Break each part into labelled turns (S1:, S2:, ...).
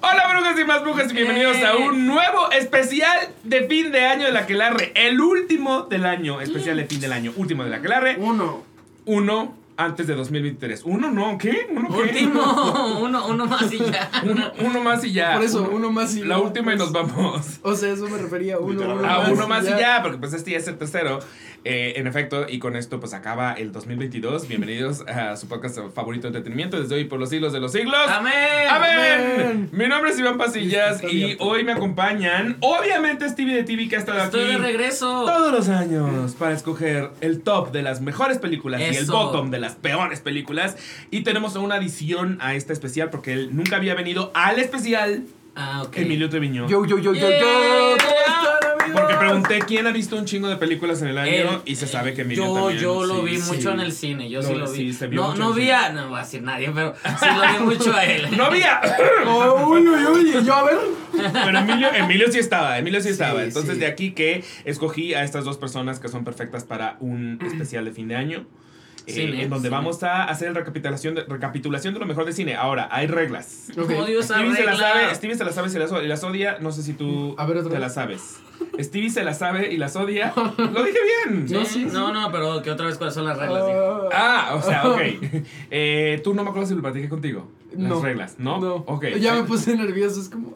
S1: Hola brujas y más brujas y bienvenidos a un nuevo especial de fin de año de la Quelarre. El último del año, especial de fin del año, último de la Quelarre.
S2: Uno.
S1: Uno antes de 2023. ¿Uno no? ¿Qué? ¿Uno qué?
S3: Último, uno, uno más y ya.
S1: Uno, uno más y ya.
S2: Por eso, uno más y
S1: La
S2: ya,
S1: última y
S2: pues.
S1: nos vamos.
S2: O sea, eso me refería. Uno, uno
S1: Ah,
S2: más.
S1: uno más y ya, porque pues este ya es el tercero. Eh, en efecto, y con esto pues acaba el 2022. Bienvenidos a su podcast favorito de entretenimiento desde hoy por los siglos de los siglos.
S3: Amén.
S1: ¡Amén!
S2: Amén.
S1: Mi nombre es Iván Pasillas y
S2: abierto.
S1: hoy me acompañan, obviamente, Stevie de TV que ha estado
S3: Estoy
S1: aquí
S3: de regreso.
S1: todos los años para escoger el top de las mejores películas y el bottom de las peores películas. Y tenemos una adición a este especial porque él nunca había venido al especial
S3: Ah, ok.
S1: Emilio Treviño.
S2: Yo, yo, yo, yo, yo. ¿Cómo están,
S1: Porque pregunté quién ha visto un chingo de películas en el año
S3: Él-
S1: y se sabe que Emilio
S3: yo,
S1: también.
S3: yo lo
S1: sí.
S3: vi
S2: sí.
S3: mucho en el cine, yo sí lo vi.
S1: sí,
S3: no,
S1: mucho
S3: no vi a, no voy a decir nadie, pero sí lo vi mucho a él.
S1: No había.
S2: Oh, uy, uy, uy. Yo, a ver.
S1: Pero Emilio, Emilio sí estaba, Emilio sí estaba. Entonces de aquí que escogí a estas dos personas que son perfectas para un especial de fin de año. Eh,
S3: Cine,
S1: en donde
S3: cine.
S1: vamos a hacer recapitulación de, recapitulación de lo mejor de cine. Ahora, hay reglas.
S2: Ok.
S3: Odio esa
S1: Stevie se, la
S3: regla.
S1: sabe, Stevie se la sabe y las, y las odia. No sé si tú
S2: A ver,
S1: te la sabes. Stevie se la sabe y las odia. Lo dije bien.
S3: Sí,
S2: No, sí, sí.
S3: no, no, pero que otra vez cuáles son las reglas. dijo.
S2: Ah,
S1: Ah, o sea, ok. Eh, tú no me acuerdo si lo platiqué contigo. Las
S2: No.
S1: reglas, ¿no?
S2: No.
S1: Ok.
S2: Ya me puse nervioso. Es como.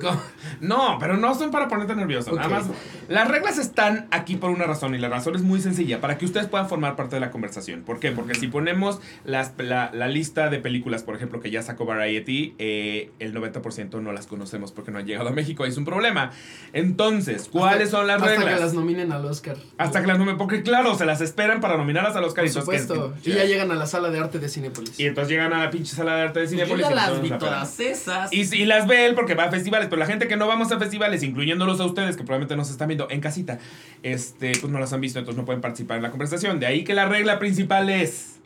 S2: Güey.
S1: No, pero no son para ponerte nervioso. Nada
S2: Ok.
S1: más. Las reglas están aquí por una razón y la razón es muy sencilla, para que ustedes puedan formar parte de la conversación. ¿Por qué? Porque si ponemos las- la, la lista de películas, por ejemplo, que ya sacó Variety, eh, el 90% no las conocemos porque no han llegado a México. Ahí es un problema. Entonces, ¿cuáles
S2: Hasta-
S1: son las
S2: hasta
S1: reglas?
S2: que las nominen al Oscar.
S1: Hasta que las nominen, porque claro, se las esperan para nominarlas a los
S2: Por
S1: caritos.
S2: supuesto. Y ya llegan a la sala de arte de Cinépolis.
S1: Y entonces llegan a la pinche sala de arte de
S3: Yo
S1: Cinepolis.
S3: ya
S1: y
S3: las vi todas esas.
S1: Y, y las ve él porque va a festivales, pero la gente que no vamos a festivales, incluyéndolos a ustedes que probablemente nos están viendo en casita, este, pues no las han visto, entonces no pueden participar en la conversación. De ahí que la regla principal es,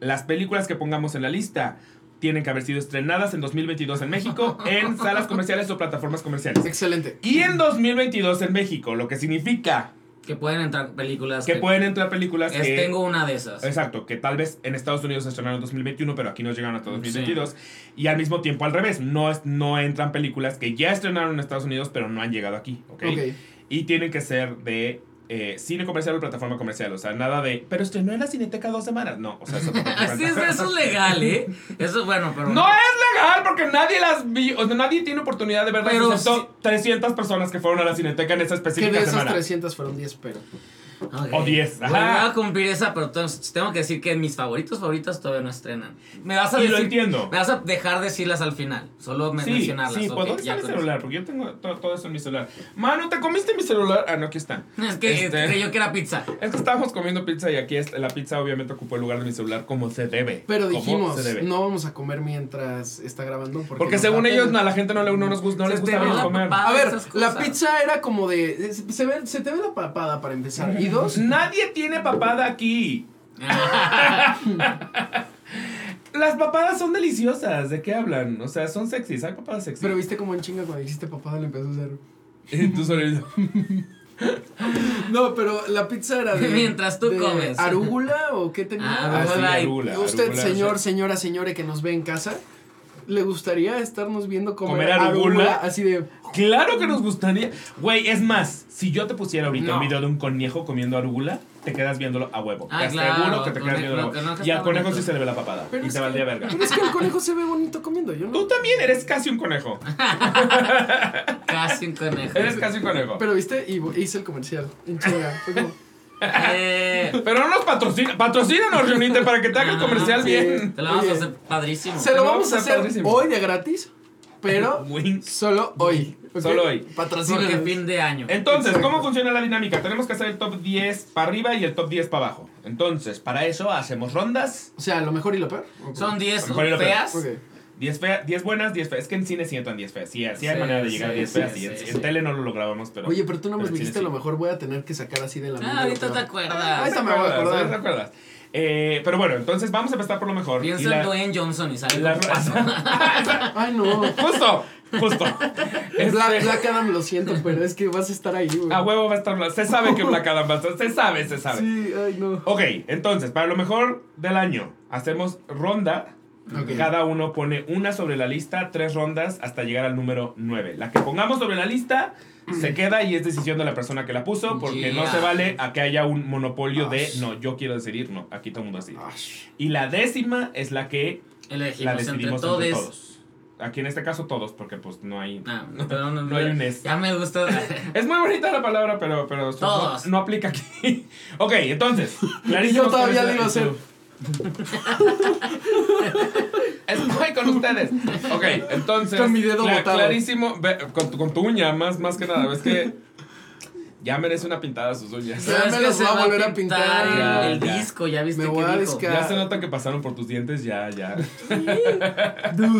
S1: las películas que pongamos en la lista tienen que haber sido estrenadas en 2022 en México, en salas comerciales o plataformas comerciales.
S2: Excelente.
S1: Y en 2022 en México, lo que significa
S3: Que pueden entrar películas.
S1: que pueden entrar películas
S3: es-
S1: que...
S3: Tengo una de esas.
S1: Exacto, que tal vez en Estados Unidos se estrenaron en 2021, pero aquí no llegaron hasta 2022. Y al mismo tiempo al revés, no, es- no entran películas que ya estrenaron en Estados Unidos, pero no han llegado aquí, ¿ok?
S2: Ok.
S1: Y tienen que ser de eh, cine comercial o plataforma comercial, o sea, nada de, pero estrenó en la Cineteca dos semanas, no, o sea, eso
S3: Así es, eso es legal, ¿eh? Eso es bueno, pero.
S1: No es legal porque nadie las vi, o sea, nadie tiene oportunidad de verlas,
S3: Pero
S1: excepto 300 personas que fueron a la Cineteca en esa
S2: Que
S1: específica
S2: de esas
S1: semana.
S2: 300 fueron 10, pero.
S1: O 10,
S3: Bueno,
S1: ajá.
S3: voy a cumplir esa, pero tengo que decir que mis favoritos favoritos todavía no estrenan. Me vas a
S1: Y
S3: decir.
S1: lo entiendo.
S3: Me vas a dejar decirlas al final. Solo me-
S1: Sí,
S3: mencionarlas.
S1: sí,
S3: ok,
S1: pues ¿dónde está mi celular? Porque yo tengo to- todo, eso en mi celular. Mano, ¿te comiste mi celular? Ah, no, aquí está.
S3: Es que
S1: Este-
S3: creyó que era pizza.
S1: Es que estábamos comiendo pizza y aquí es- la pizza obviamente ocupó el lugar de mi celular como se debe.
S2: Pero dijimos,
S1: se debe.
S2: no vamos a comer mientras está grabando. Porque,
S1: según ellos a la gente no, le, no, nos gusta, no
S3: Se
S1: les gusta comer.
S2: A ver, la pizza era como de. Se, ve, se te ve la papada para empezar. Y
S1: Nadie tiene papada aquí. Las papadas son deliciosas. ¿De qué hablan? O sea, son sexys. Hay papadas sexy.
S2: pero viste como en chinga cuando dijiste papada le empezó a hacer.
S1: Tú solo-
S2: No, pero la pizza era de.
S3: Mientras tú
S2: de
S3: comes.
S2: ¿Arúgula o qué tenía?
S3: Ah,
S1: Ah, sí,
S2: Usted, señor, señora, señore que nos ve en casa, ¿le gustaría estarnos viendo comer,
S1: ¿Comer arugula?
S2: Así de.
S1: Claro que nos gustaría. Güey, es más, si yo te pusiera ahorita
S3: No.
S1: un video de un conejo comiendo arugula, te quedas viéndolo a huevo.
S3: Ah,
S1: te
S3: claro,
S1: aseguro que te quedas viéndolo a huevo. Y al conejo
S3: bonito.
S1: sí se le ve la papada.
S2: Pero
S1: y
S2: es
S1: te
S2: que-
S1: valdría verga.
S2: Pero es que el conejo se ve bonito comiendo, yo no.
S1: Tú también eres casi un conejo.
S3: Casi un conejo.
S1: Eres casi un conejo.
S2: Pero viste, y hice el comercial. En chinga.
S3: Eh,
S1: Pero no nos patrocina. Patrocínanos, Rionite, para que te haga el
S3: Ah,
S1: comercial
S3: sí.
S1: bien.
S3: Te lo vamos
S2: Oye.
S3: a hacer padrísimo.
S2: Se lo
S1: Pero
S2: vamos a hacer
S1: padrísimo.
S2: hoy de gratis, pero solo hoy. ¿ok?
S1: Solo hoy.
S2: Patrocínanos.
S3: Porque fin de año.
S1: Entonces,
S2: Exacto.
S1: ¿cómo funciona la dinámica? Tenemos que hacer el top 10 para arriba y el top 10 para abajo. Entonces, para eso hacemos rondas.
S2: O sea, lo mejor y lo peor. ¿o
S3: Son
S2: cómo?
S3: 10
S1: Mejor y lo peor.
S3: feas.
S2: Ok.
S1: 10, fea- 10 buenas, 10 feas. Es que en cine sí entran 10 feas. Sí, sí hay
S3: Sí,
S1: manera de llegar a
S3: sí,
S1: 10
S3: sí,
S1: feas. y en,
S3: sí,
S1: en
S3: sí.
S1: tele no lo grabamos, pero.
S2: Oye, pero tú no me dijiste
S1: sí.
S2: lo mejor voy a tener que sacar así de la
S3: Ah,
S2: lo
S3: ahorita te acuerdas.
S2: Ahorita me voy a acordar.
S1: ¿Te acuerdas? Eh, pero bueno, entonces vamos a empezar por lo mejor. La-
S3: en Dwayne Johnson y sale
S1: la-
S3: con paso.
S2: Ay, no.
S1: Justo. Justo. Este-
S2: Black, Black Adam lo siento, pero es que vas a estar ahí, güey.
S1: A huevo va a estar. Se sabe que Black Adam va a estar. Se sabe, se sabe.
S2: Sí, ay, no.
S1: Ok, entonces, para lo mejor del año, hacemos ronda.
S2: Ok.
S1: Cada uno pone una sobre la lista, tres rondas hasta llegar al número 9. La que pongamos sobre la lista se queda y es decisión de la persona que la puso porque no se vale a que haya un monopolio de no, yo quiero decidir, no, aquí todo el mundo decide.
S2: Ash.
S1: Y la décima es la que la
S3: Elegimos entre
S1: decidimos
S3: todos.
S1: entre todos. Aquí en este caso todos, porque pues no hay...
S3: Ah, pero no,
S1: No hay un es.
S3: Ya me gustó.
S1: Es muy bonita la palabra, pero, pero no,
S3: Todos.
S1: no aplica aquí. ok, entonces, clarísimo.
S2: Yo todavía le
S1: es
S2: iba a hacer.
S1: Estoy con ustedes. Ok, entonces.
S2: Con mi dedo botado.
S1: Clarísimo. ve, con, tu- con tu uña, más, más que nada. Es que. Ya merece una pintada sus uñas.
S2: Ya me
S3: que
S2: las voy a volver a pintar.
S3: el-
S1: Ya,
S3: el
S1: ya.
S3: disco, ya viste
S2: Me
S3: que
S2: voy a
S3: dijo.
S2: desca-
S1: Ya se nota que pasaron por tus dientes, ya, ya.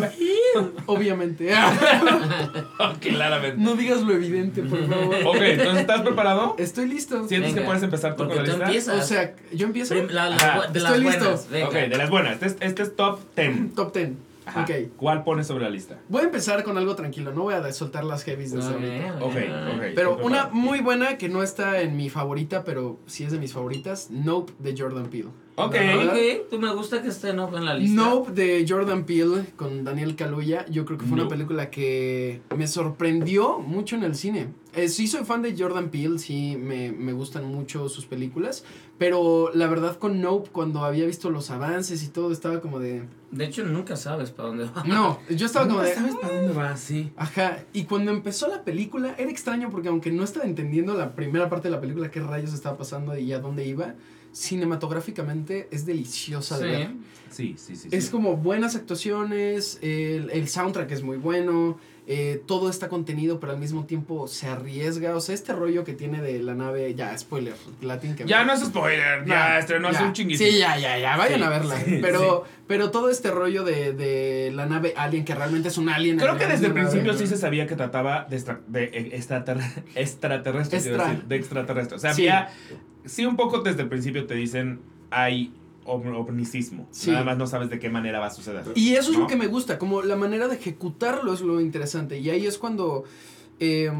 S2: Obviamente.
S1: Claramente.
S2: No digas lo evidente, por favor.
S1: Ok, entonces, ¿estás preparado?
S2: Estoy listo.
S1: ¿Sientes que puedes empezar tú con
S3: Porque
S1: la
S3: tú
S1: lista?
S3: empiezas.
S2: O sea, ¿yo empiezo?
S3: La- la- de las
S2: Estoy listo.
S3: buenas.
S1: Ok, de las buenas. Este es, este es top 10.
S2: Top 10.
S1: Ajá.
S2: Ok.
S1: ¿Cuál pones sobre la lista?
S2: Voy a empezar con algo tranquilo. No voy a soltar las heavies desde ahorita.
S1: Ok, ok.
S2: Pero una muy buena que no está en mi favorita, pero sí es de mis favoritas. Nope de Jordan Peele.
S1: Ok.
S3: Ok, tú me gusta que esté no en la lista.
S2: Nope de Jordan Peele con Daniel Kaluuya. Yo creo que fue una
S1: Nope.
S2: película que me sorprendió mucho en el cine. Eh, sí soy fan de Jordan Peele, sí me, me gustan mucho sus películas. Pero la verdad con Nope, cuando había visto los avances y todo, estaba como de...
S3: De hecho, nunca sabes para dónde va.
S2: No, yo estaba como de...
S1: sabes para dónde va, sí.
S2: Ajá, y cuando empezó la película era extraño porque aunque no estaba entendiendo la primera parte de la película qué rayos estaba pasando y a dónde iba, cinematográficamente es deliciosa de ver.
S3: Sí.
S1: Sí, sí, sí.
S2: Es
S1: sí.
S2: como buenas actuaciones, el, el soundtrack es muy bueno, eh, todo está contenido pero al mismo tiempo se arriesga, o sea, este rollo que tiene de la nave, ya, spoiler, la que
S1: Ya no es spoiler, ya, estrenó hace un chinguito.
S2: Sí, ya, ya, ya, vayan
S1: Sí,
S2: a verla.
S1: sí,
S2: pero, pero todo este rollo de, de la nave alien, que realmente es un alien.
S1: Creo que desde el principio
S2: nave.
S1: sí se sabía que trataba de, extra- de eh, extraterre- extraterrestres, quiero
S2: Extra.
S1: decir, de extraterrestres. O sea,
S2: Sí.
S1: había, sí un poco desde el principio te dicen, hay om- ovnicismo.
S2: Sí.
S1: Nada más no sabes de qué manera va a suceder.
S2: Y eso es lo que me gusta, como la manera de ejecutarlo es lo interesante. Y ahí es cuando eh,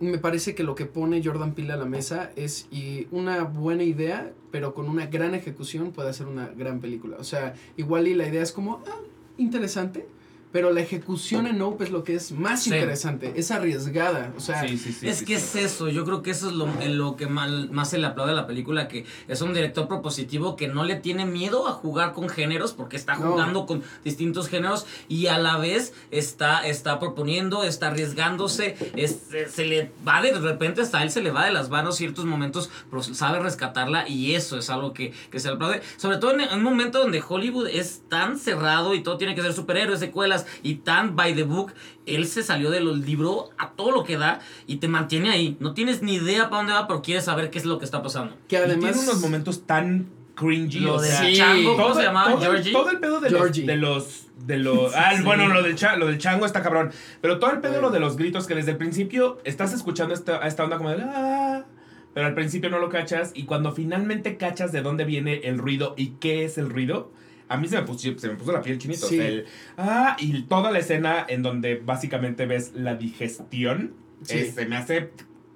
S2: me parece que lo que pone Jordan Peele a la mesa es y una buena idea, pero con una gran ejecución puede hacer una gran película. O sea, igual y la idea es como, ah, interesante. Pero la ejecución en Nope es lo que es más
S3: Sí.
S2: interesante, es arriesgada. O sea,
S1: Sí, sí, sí.
S3: es
S1: sí,
S3: que
S1: sí.
S3: es eso, yo creo que eso es lo, en lo que mal- más se le aplaude a la película, que es un director propositivo que no le tiene miedo a jugar con géneros, porque está
S2: No.
S3: jugando con distintos géneros y a la vez está, está proponiendo, está arriesgándose, es- se- se le va de, de repente hasta a él se le va de las manos ciertos momentos, pero sabe rescatarla y eso es algo que, que se le aplaude, sobre todo en, en un momento donde Hollywood es tan cerrado y todo tiene que ser superhéroes, secuelas y tan by the book, él se salió del libro a todo lo que da y te mantiene ahí. No tienes ni idea para dónde va, pero quieres saber qué es lo que está pasando.
S2: que
S1: Y
S2: además...
S1: tiene unos momentos tan cringy.
S3: Lo
S1: o
S3: de
S1: sea,
S2: Sí.
S3: Chango, ¿cómo
S1: todo,
S3: se llamaba?
S1: todo,
S3: Georgie.
S1: todo el pedo de los,
S2: Georgie.
S1: de los de los ah
S3: Sí.
S1: bueno lo del cha- lo del chango está cabrón pero todo el pedo lo de los gritos que desde el principio estás escuchando esta, a esta onda como de ah, pero al principio no lo cachas y cuando finalmente cachas de dónde viene el ruido y qué es el ruido a mí se me puso, se me puso la piel chinito o
S2: Sí.
S1: sea, el, ah y toda la escena en donde básicamente ves la digestión
S2: Sí.
S1: eh, se me hace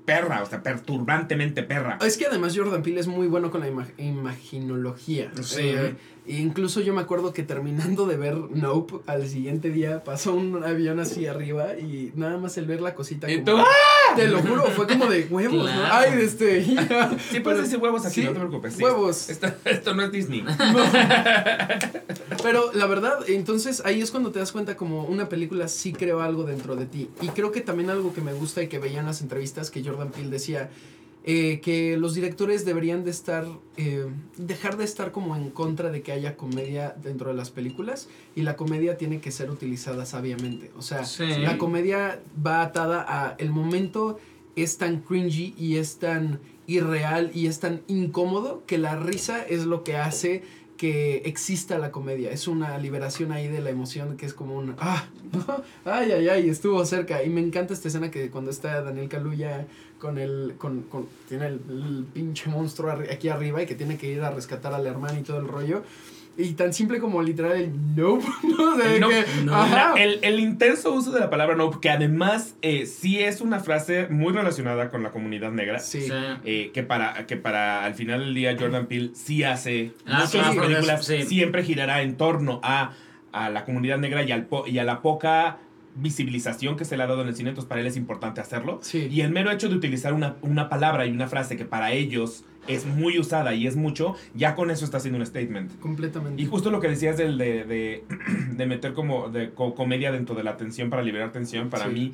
S1: perra o sea perturbantemente perra
S2: Es que además Jordan Peele es muy bueno con la ima- imaginología.
S1: Sí.
S2: Eh, e incluso yo me acuerdo que terminando de ver Nope, al siguiente día pasó un avión así arriba y nada más el ver la cosita.
S1: Y
S2: como-
S1: tú,
S2: Te lo juro, fue como de huevos, ¿no? Ay, este.
S1: Sí, puedes decir huevos aquí,
S2: sí,
S1: no te preocupes. sí.
S2: huevos.
S1: Esto, esto no es Disney.
S2: Pero la verdad, entonces ahí es cuando te das cuenta como una película sí creó algo dentro de ti. Y creo que también algo que me gusta y que veía en las entrevistas que Jordan Peele decía, eh, que los directores deberían de estar, eh, dejar de estar como en contra de que haya comedia dentro de las películas y la comedia tiene que ser utilizada sabiamente. O sea,
S3: Sí.
S2: la comedia va atada a el momento es tan cringy y es tan irreal y es tan incómodo que la risa es lo que hace que exista la comedia. Es una liberación ahí de la emoción que es como un ah, ay, ay, ay, estuvo cerca. Y me encanta esta escena que cuando está Daniel Kaluuya con el, con, con tiene el, pinche monstruo aquí arriba y que tiene que ir a rescatar al hermano y todo el rollo. Y tan simple como literal el nope, ¿no? O sea, de
S1: El nope,
S2: que,
S3: no.
S2: ajá.
S1: La- el, el intenso uso de la palabra no, que además eh, sí es una frase muy relacionada con la comunidad negra.
S2: Sí.
S3: Sí.
S1: eh, que para que para al final del día Jordan Peele sí hace
S3: Ah,
S1: muchas
S3: sí,
S1: películas
S3: sí.
S1: siempre girará en torno a, a la comunidad negra y, al po- y a la poca visibilización que se le ha dado en el cine, entonces para él es importante hacerlo.
S2: Sí.
S1: Y el mero hecho de utilizar una, una palabra y una frase que para ellos es muy usada y es mucho, ya con eso está haciendo un statement.
S2: Completamente.
S1: Y justo lo que decías del de, de, de meter como de co- comedia dentro de la tensión para liberar tensión, para
S2: Sí.
S1: mí,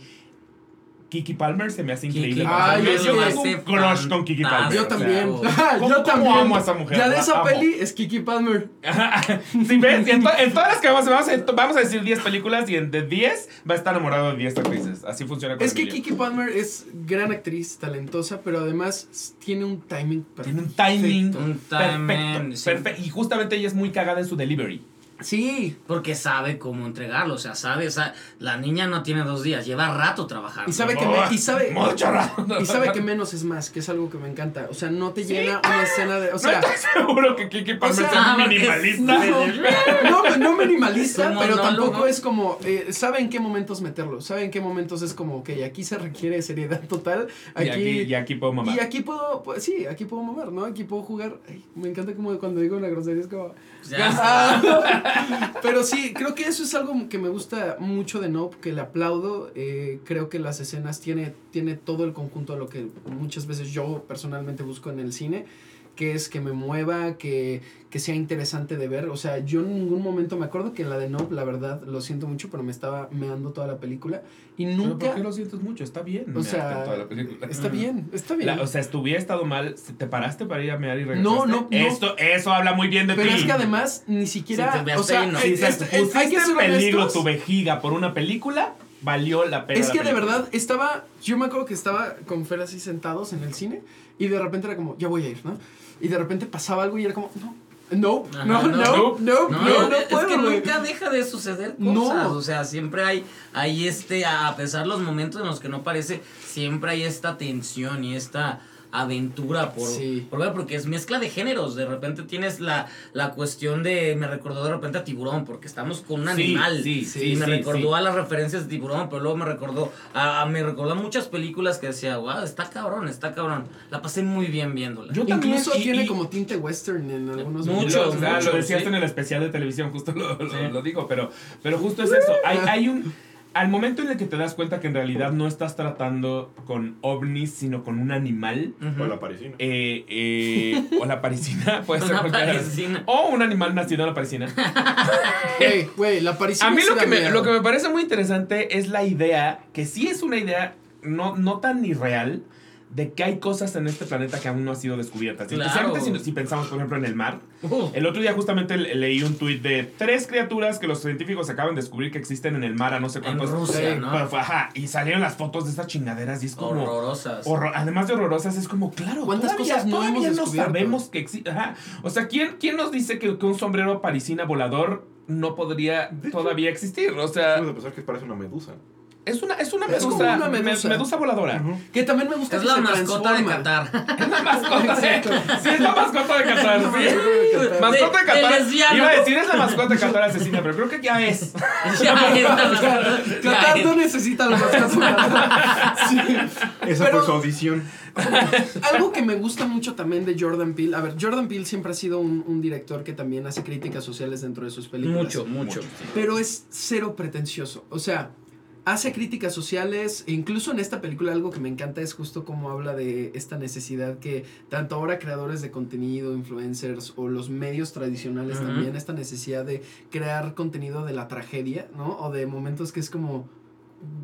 S1: Kiki Palmer se me hace
S3: Kiki
S1: increíble.
S2: Ay,
S1: yo tengo un crush con Kiki Palmer.
S2: Yo
S1: o sea,
S2: también.
S1: ¿cómo-
S2: yo
S1: cómo
S2: también.
S1: amo a esa mujer?
S2: Ya de
S1: La
S2: esa
S1: amo.
S2: peli es Kiki Palmer.
S1: si ves, en, to- en todas las que vamos, vamos, a, vamos a decir 10 películas y en de 10 va a estar enamorado de 10 actrices. Así funciona con
S2: Es que. Kiki Palmer es gran actriz, talentosa, pero además tiene un timing perfecto.
S1: Tiene un timing
S3: Un
S1: perfecto,
S3: sí.
S1: perfecto. Y justamente ella es muy cagada en su delivery.
S2: Sí.
S3: Porque sabe cómo entregarlo, o sea, sabe, o sea, la niña no tiene dos días, lleva rato trabajando.
S2: Y sabe que me- y sabe-
S1: Mucho rato.
S2: Y sabe que menos es más, que es algo que me encanta. O sea, no te
S1: Sí.
S2: llena una escena de. O
S1: no
S2: sea,
S1: estoy seguro que Kiki Palmer
S2: sea,
S1: sea
S3: ah,
S1: minimalista.
S2: no, no, no minimalista, pero tampoco es como. eh, sabe en qué momentos meterlo. Sabe en qué momentos es como, ok, aquí se requiere seriedad total.
S1: Y
S2: Aquí.
S1: aquí, y aquí puedo mamar.
S2: Y aquí puedo, pues, sí, aquí puedo mover, ¿no? Aquí puedo jugar. Ay, me encanta como cuando digo una grosería, es como...
S3: Ya.
S2: Pero sí, creo que eso es algo que me gusta mucho de Nope, que le aplaudo. Eh, creo que las escenas tiene, tiene todo el conjunto de lo que muchas veces yo personalmente busco en el cine, que es que me mueva, que, que sea interesante de ver. O sea, yo en ningún momento me acuerdo que en la de Nope, la verdad, lo siento mucho, pero me estaba meando toda la película. Y
S1: Pero
S2: nunca...
S1: ¿Por qué lo sientes mucho? Está bien.
S2: O sea,
S1: toda la película.
S2: está bien, está bien.
S1: La- o sea, si hubiera estado mal, ¿te paraste para ir a mear y regresaste?
S2: No, no, no.
S1: Esto, eso habla muy bien de
S2: Pero
S1: ti.
S2: es que además ni siquiera.
S3: Sí,
S2: o sea,
S3: fino.
S2: es-
S1: Si
S2: es- hay que ser
S1: en peligro
S2: honestos.
S1: tu vejiga por una película, valió la pena
S2: Es que de verdad estaba. Yo me acuerdo que estaba con Fer así sentados en el cine y de repente era como, ya voy a ir, ¿no? Y de repente pasaba algo y era como, no. No,
S3: Ajá,
S2: no, no,
S3: no.
S2: no, no, no,
S3: es
S2: puedo,
S3: que nunca deja de suceder
S2: No.
S3: cosas. O sea, siempre hay, hay este, a a pesar de los momentos en los que no parece, siempre hay esta tensión y esta aventura por,
S2: Sí.
S3: por ver, porque es mezcla de géneros. De repente tienes la, la cuestión de, me recordó de repente a tiburón, porque estamos con un animal.
S1: sí, sí,
S3: y me
S1: sí,
S3: recordó
S1: sí.
S3: a las referencias de tiburón, pero luego me recordó, a, a- me recordó a muchas películas que decía, wow, está cabrón, está cabrón. La pasé muy bien viéndola.
S1: Yo también,
S2: Incluso
S1: y-
S2: tiene
S1: y-
S2: como tinte western en algunos
S3: Mucho,
S1: Lo, o sea,
S3: mucho,
S1: lo decías
S3: sí.
S1: en el especial de televisión, justo lo, lo-
S3: Sí.
S1: lo digo, pero, pero justo es eso. Hay, hay un. Al momento en el que te das cuenta que en realidad no estás tratando con ovnis, sino con un animal.
S3: Ujú.
S4: O la parisina.
S1: eh, eh, o la parisina, puede ser cualquiera.
S3: parisina.
S1: O un animal nacido en la parisina.
S2: Güey, güey, la aparición.
S1: A mí lo que, me, lo que me parece muy interesante es la idea, que sí es una idea no, no tan irreal, de que hay cosas en este planeta que aún no han sido descubiertas.
S3: Claro.
S1: Especialmente si, si pensamos, por ejemplo, en el mar.
S3: Uh,
S1: El otro día justamente le- leí un tuit de tres criaturas que los científicos acaban de descubrir que existen en el mar a no sé
S3: en
S1: cuántos.
S3: Rusia,
S2: Sí,
S3: ¿no?
S1: Pero fue- ajá, y salieron las fotos de estas chingaderas y es como...
S3: Horrorosas.
S1: horror- además de horrorosas, es como, claro,
S2: ¿Cuántas
S1: todavía,
S2: cosas no
S1: todavía
S2: hemos
S1: no
S2: descubierto?
S1: sabemos que existe. Ajá. O sea, ¿quién, ¿quién nos dice que, que un sombrero parisina volador no podría
S4: De hecho,
S1: todavía existir? O sea,
S4: Puedes pensar que parece una medusa.
S1: Es una, es una
S2: Es como
S1: medusa,
S2: una
S1: me-
S2: medusa.
S1: medusa voladora.
S2: Que también me gusta
S3: Es
S2: que
S3: la mascota de. Qatar.
S1: Es la mascota de...
S2: Exacto.
S1: Sí, es la mascota de Qatar, sí. Mascota de Qatar. Iba a decir es la mascota de Qatar ascena, pero creo que ya es.
S3: Ya, es la mascota. Ya
S2: Qatar
S3: es.
S2: no necesita la mascota. Sí.
S4: Esa
S2: Pero-
S4: fue su audición.
S2: Algo que me gusta mucho también de Jordan Peele. A ver, Jordan Peele siempre ha sido un, un director que también hace críticas sociales dentro de sus películas.
S3: Mucho, mucho.
S2: Pero es cero pretencioso. O sea, hace críticas sociales. E incluso en esta película algo que me encanta es justo como habla de esta necesidad que tanto ahora creadores de contenido, influencers o los medios tradicionales también, esta necesidad de crear contenido de la tragedia, ¿no? O de momentos que es como...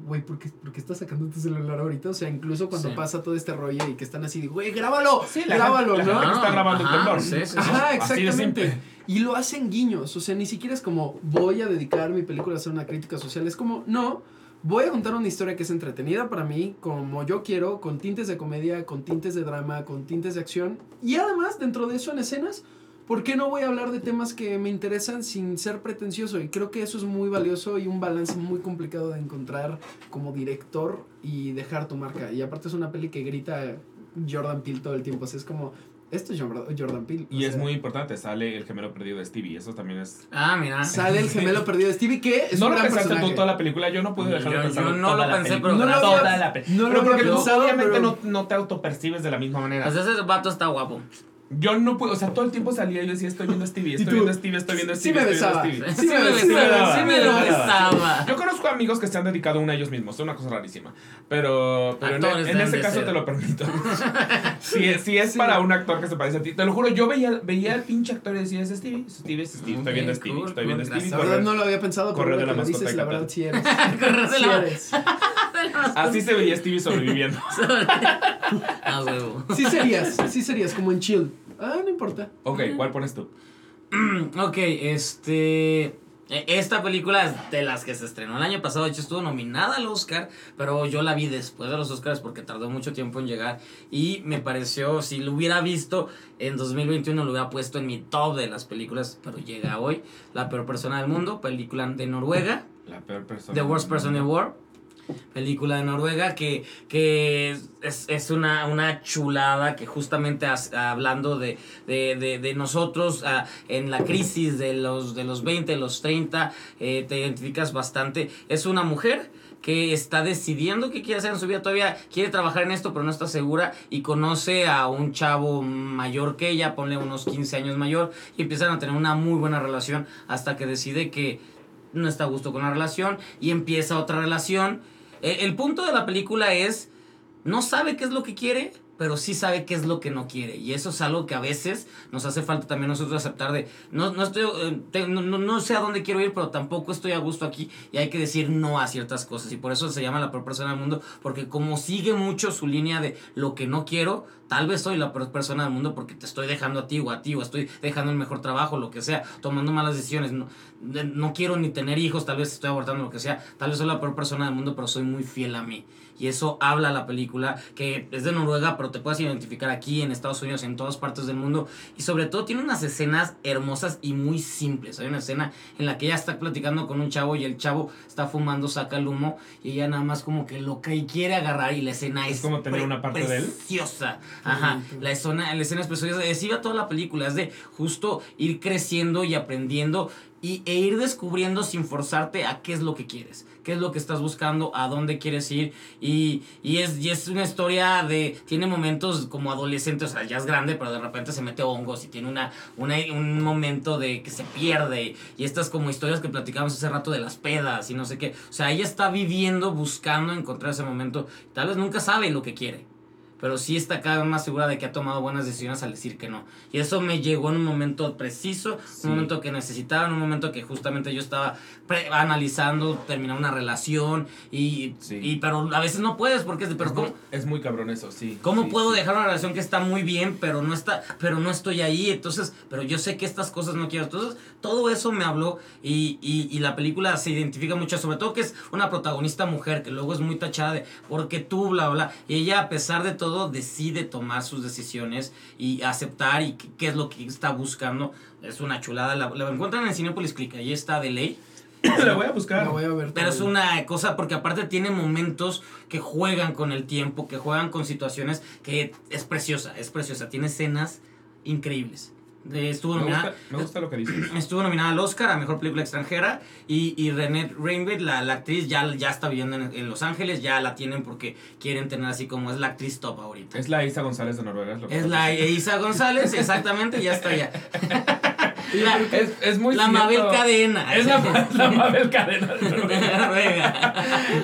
S2: Güey, ¿por qué, por qué estás sacando tu celular ahorita? O sea, incluso cuando
S3: Sí.
S2: pasa todo este rollo y que están así de, güey, grábalo,
S1: Sí, la
S2: grábalo,
S1: gente, la
S2: ¿no?
S1: gente que está grabando
S3: Ajá,
S1: el temblor.
S3: sí.
S2: Ajá, exactamente. Y lo hacen guiños, o sea, ni siquiera es como voy a dedicar mi película a hacer una crítica social, es como, no, voy a contar una historia que es entretenida para mí, como yo quiero, con tintes de comedia, con tintes de drama, con tintes de acción, y además dentro de eso en escenas, ¿por qué no voy a hablar de temas que me interesan sin ser pretencioso? Y creo que eso es muy valioso y un balance muy complicado de encontrar como director y dejar tu marca. Y aparte es una peli que grita Jordan Peele todo el tiempo, sea, es como Esto es Jordan Peele.
S1: Y es
S2: sea,
S1: muy importante, sale el gemelo perdido de Stevie. Eso también es.
S3: Ah, mira.
S2: Sale el gemelo perdido de Stevie, que es
S1: no
S2: un
S1: lo
S2: gran
S1: pensaste
S2: personaje.
S1: tú toda la película. Yo no pude dejar
S3: Yo-
S1: de pensarlo
S3: yo no
S1: toda
S3: lo
S1: la
S3: pensé,
S1: película.
S3: pero
S2: No lo
S3: gracias.
S1: Toda la película.
S2: no lo
S1: pero porque
S2: había
S1: tú
S2: pensado,
S1: obviamente
S2: pero-
S1: no, no te autopercibes de la misma manera.
S3: Pues ese vato está guapo.
S1: Yo no puedo, o sea, todo el tiempo salía y yo decía, estoy viendo a Stevie, estoy viendo a Stevie, estoy viendo a
S2: Sí
S1: Stevie,
S2: me
S1: estoy viendo a
S2: besaba.
S1: Stevie.
S2: Sí me
S3: Sí me
S2: besaba,
S3: sí me besaba.
S1: Yo conozco amigos que se han dedicado una a ellos mismos, es una cosa rarísima. Pero, pero en,
S3: deben
S1: ese caso
S3: ser.
S1: te lo permito. si, es- si es
S2: Sí.
S1: para un actor que se parece a ti, te lo juro, yo veía, veía al pinche actor y decía, es Stevie, es Stevie, es Stevie, estoy viendo a Stevie,
S3: cool,
S1: estoy viendo a Stevie.
S2: La verdad
S1: correr.
S2: no lo había pensado,
S1: correr de la mascota
S2: la verdad sí eres.
S3: Correr de
S2: Sí
S3: la-.
S1: Así se veía Stevie sobreviviendo.
S3: Ah, huevo.
S2: Sí serías, sí serías, como en chill. Ah, no importa.
S1: ok, ¿cuál pones tú?
S3: Ok, este. e- Esta película es de las que se estrenó el año pasado, de hecho estuvo nominada al Oscar, pero yo la vi después de los Oscars porque tardó mucho tiempo en llegar y me pareció, si lo hubiera visto en 2021 lo hubiera puesto en mi top de las películas, pero llega hoy, La peor persona del mundo, película de Noruega,
S1: La peor persona.
S3: The Worst Person in the World. Película de Noruega que, que es, es una, una chulada que justamente hablando de, de, de, de nosotros ah, en la crisis de los, de los 20, los 30, eh, te identificas bastante. Es una mujer que está decidiendo qué quiere hacer en su vida, todavía quiere trabajar en esto, pero no está segura y conoce a un chavo mayor que ella, ponle unos 15 años mayor, y empiezan a tener una muy buena relación hasta que decide que no está a gusto con la relación y empieza otra relación. El punto de la película es, no sabe qué es lo que quiere, pero sí sabe qué es lo que no quiere. Y eso es algo que a veces nos hace falta también nosotros aceptar de, no, no, estoy, eh, no, no- sé a dónde quiero ir, pero tampoco estoy a gusto aquí y hay que decir no a ciertas cosas. Y por eso se llama la peor persona del mundo, porque como sigue mucho su línea de lo que no quiero, tal vez soy la peor persona del mundo porque te estoy dejando a ti o a ti o estoy dejando el mejor trabajo, lo que sea, tomando malas decisiones. No, no quiero ni tener hijos, tal vez estoy abortando lo que sea, tal vez soy la peor persona del mundo, pero soy muy fiel a mí. Y eso habla la película, que es de Noruega, pero te puedes identificar aquí en Estados Unidos, en todas partes del mundo. Y sobre todo tiene unas escenas hermosas y muy simples. Hay una escena en la que ella está platicando con un chavo y el chavo está fumando, saca el humo y ella nada más como que loca y quiere agarrar y la escena es,
S1: Es como tener
S3: pre-
S1: una parte de él.
S3: preciosa. Ajá, la escena, la escena es preciosa. Es iba toda la película, es de justo ir creciendo y aprendiendo y, e ir descubriendo sin forzarte a qué es lo que quieres, qué es lo que estás buscando, a dónde quieres ir. Y, y, es, y es una historia de. Tiene momentos como adolescente, o sea, ya es grande, pero de repente se mete hongos y tiene una, una, un momento de que se pierde. Y estas como historias que platicamos hace rato de las pedas y no sé qué. O sea, ella está viviendo, buscando encontrar ese momento. Tal vez nunca sabe lo que quiere pero sí está cada vez más segura de que ha tomado buenas decisiones al decir que no. Y eso me llegó en un momento preciso,
S1: Sí.
S3: un momento que necesitaba, en un momento que justamente yo estaba pre- analizando terminar una relación y,
S1: Sí.
S3: y pero a veces no puedes porque pero
S1: es,
S3: ¿cómo,
S1: muy, es muy cabrón eso, sí.
S3: ¿Cómo
S1: sí,
S3: puedo dejar una relación que está muy bien, pero no está, pero no estoy ahí? Entonces, pero yo sé que estas cosas no quiero. Entonces, todo eso me habló y, y, y la película se identifica mucho, sobre todo que es una protagonista mujer, que luego es muy tachada de porque tú, bla, bla. Y ella, a pesar de todo, decide tomar sus decisiones y aceptar y qué, qué es lo que está buscando. Es una chulada. La, la encuentran en Cinepolis Click, ahí está de ley.
S1: La voy a buscar.
S2: La voy a ver.
S3: Pero es una cosa, porque aparte tiene momentos que juegan con el tiempo, que juegan con situaciones que es preciosa, es preciosa. Tiene escenas increíbles. Eh, Estuvo
S1: Me
S3: nominada,
S1: gusta, me gusta lo que dices.
S3: estuvo nominada al Oscar a Mejor Película Extranjera y, y Renée Rainbird, la, la actriz, ya, ya está viviendo en, en Los Ángeles, ya la tienen porque quieren tener así como es la actriz top ahorita.
S1: Es la Isa González de Noruega. lo que
S3: Es la Isa González, exactamente, ya está ya. La,
S1: Es, es muy
S3: la
S1: cierto.
S3: Mabel Cadena.
S1: Es la, la Mabel Cadena de Noruega.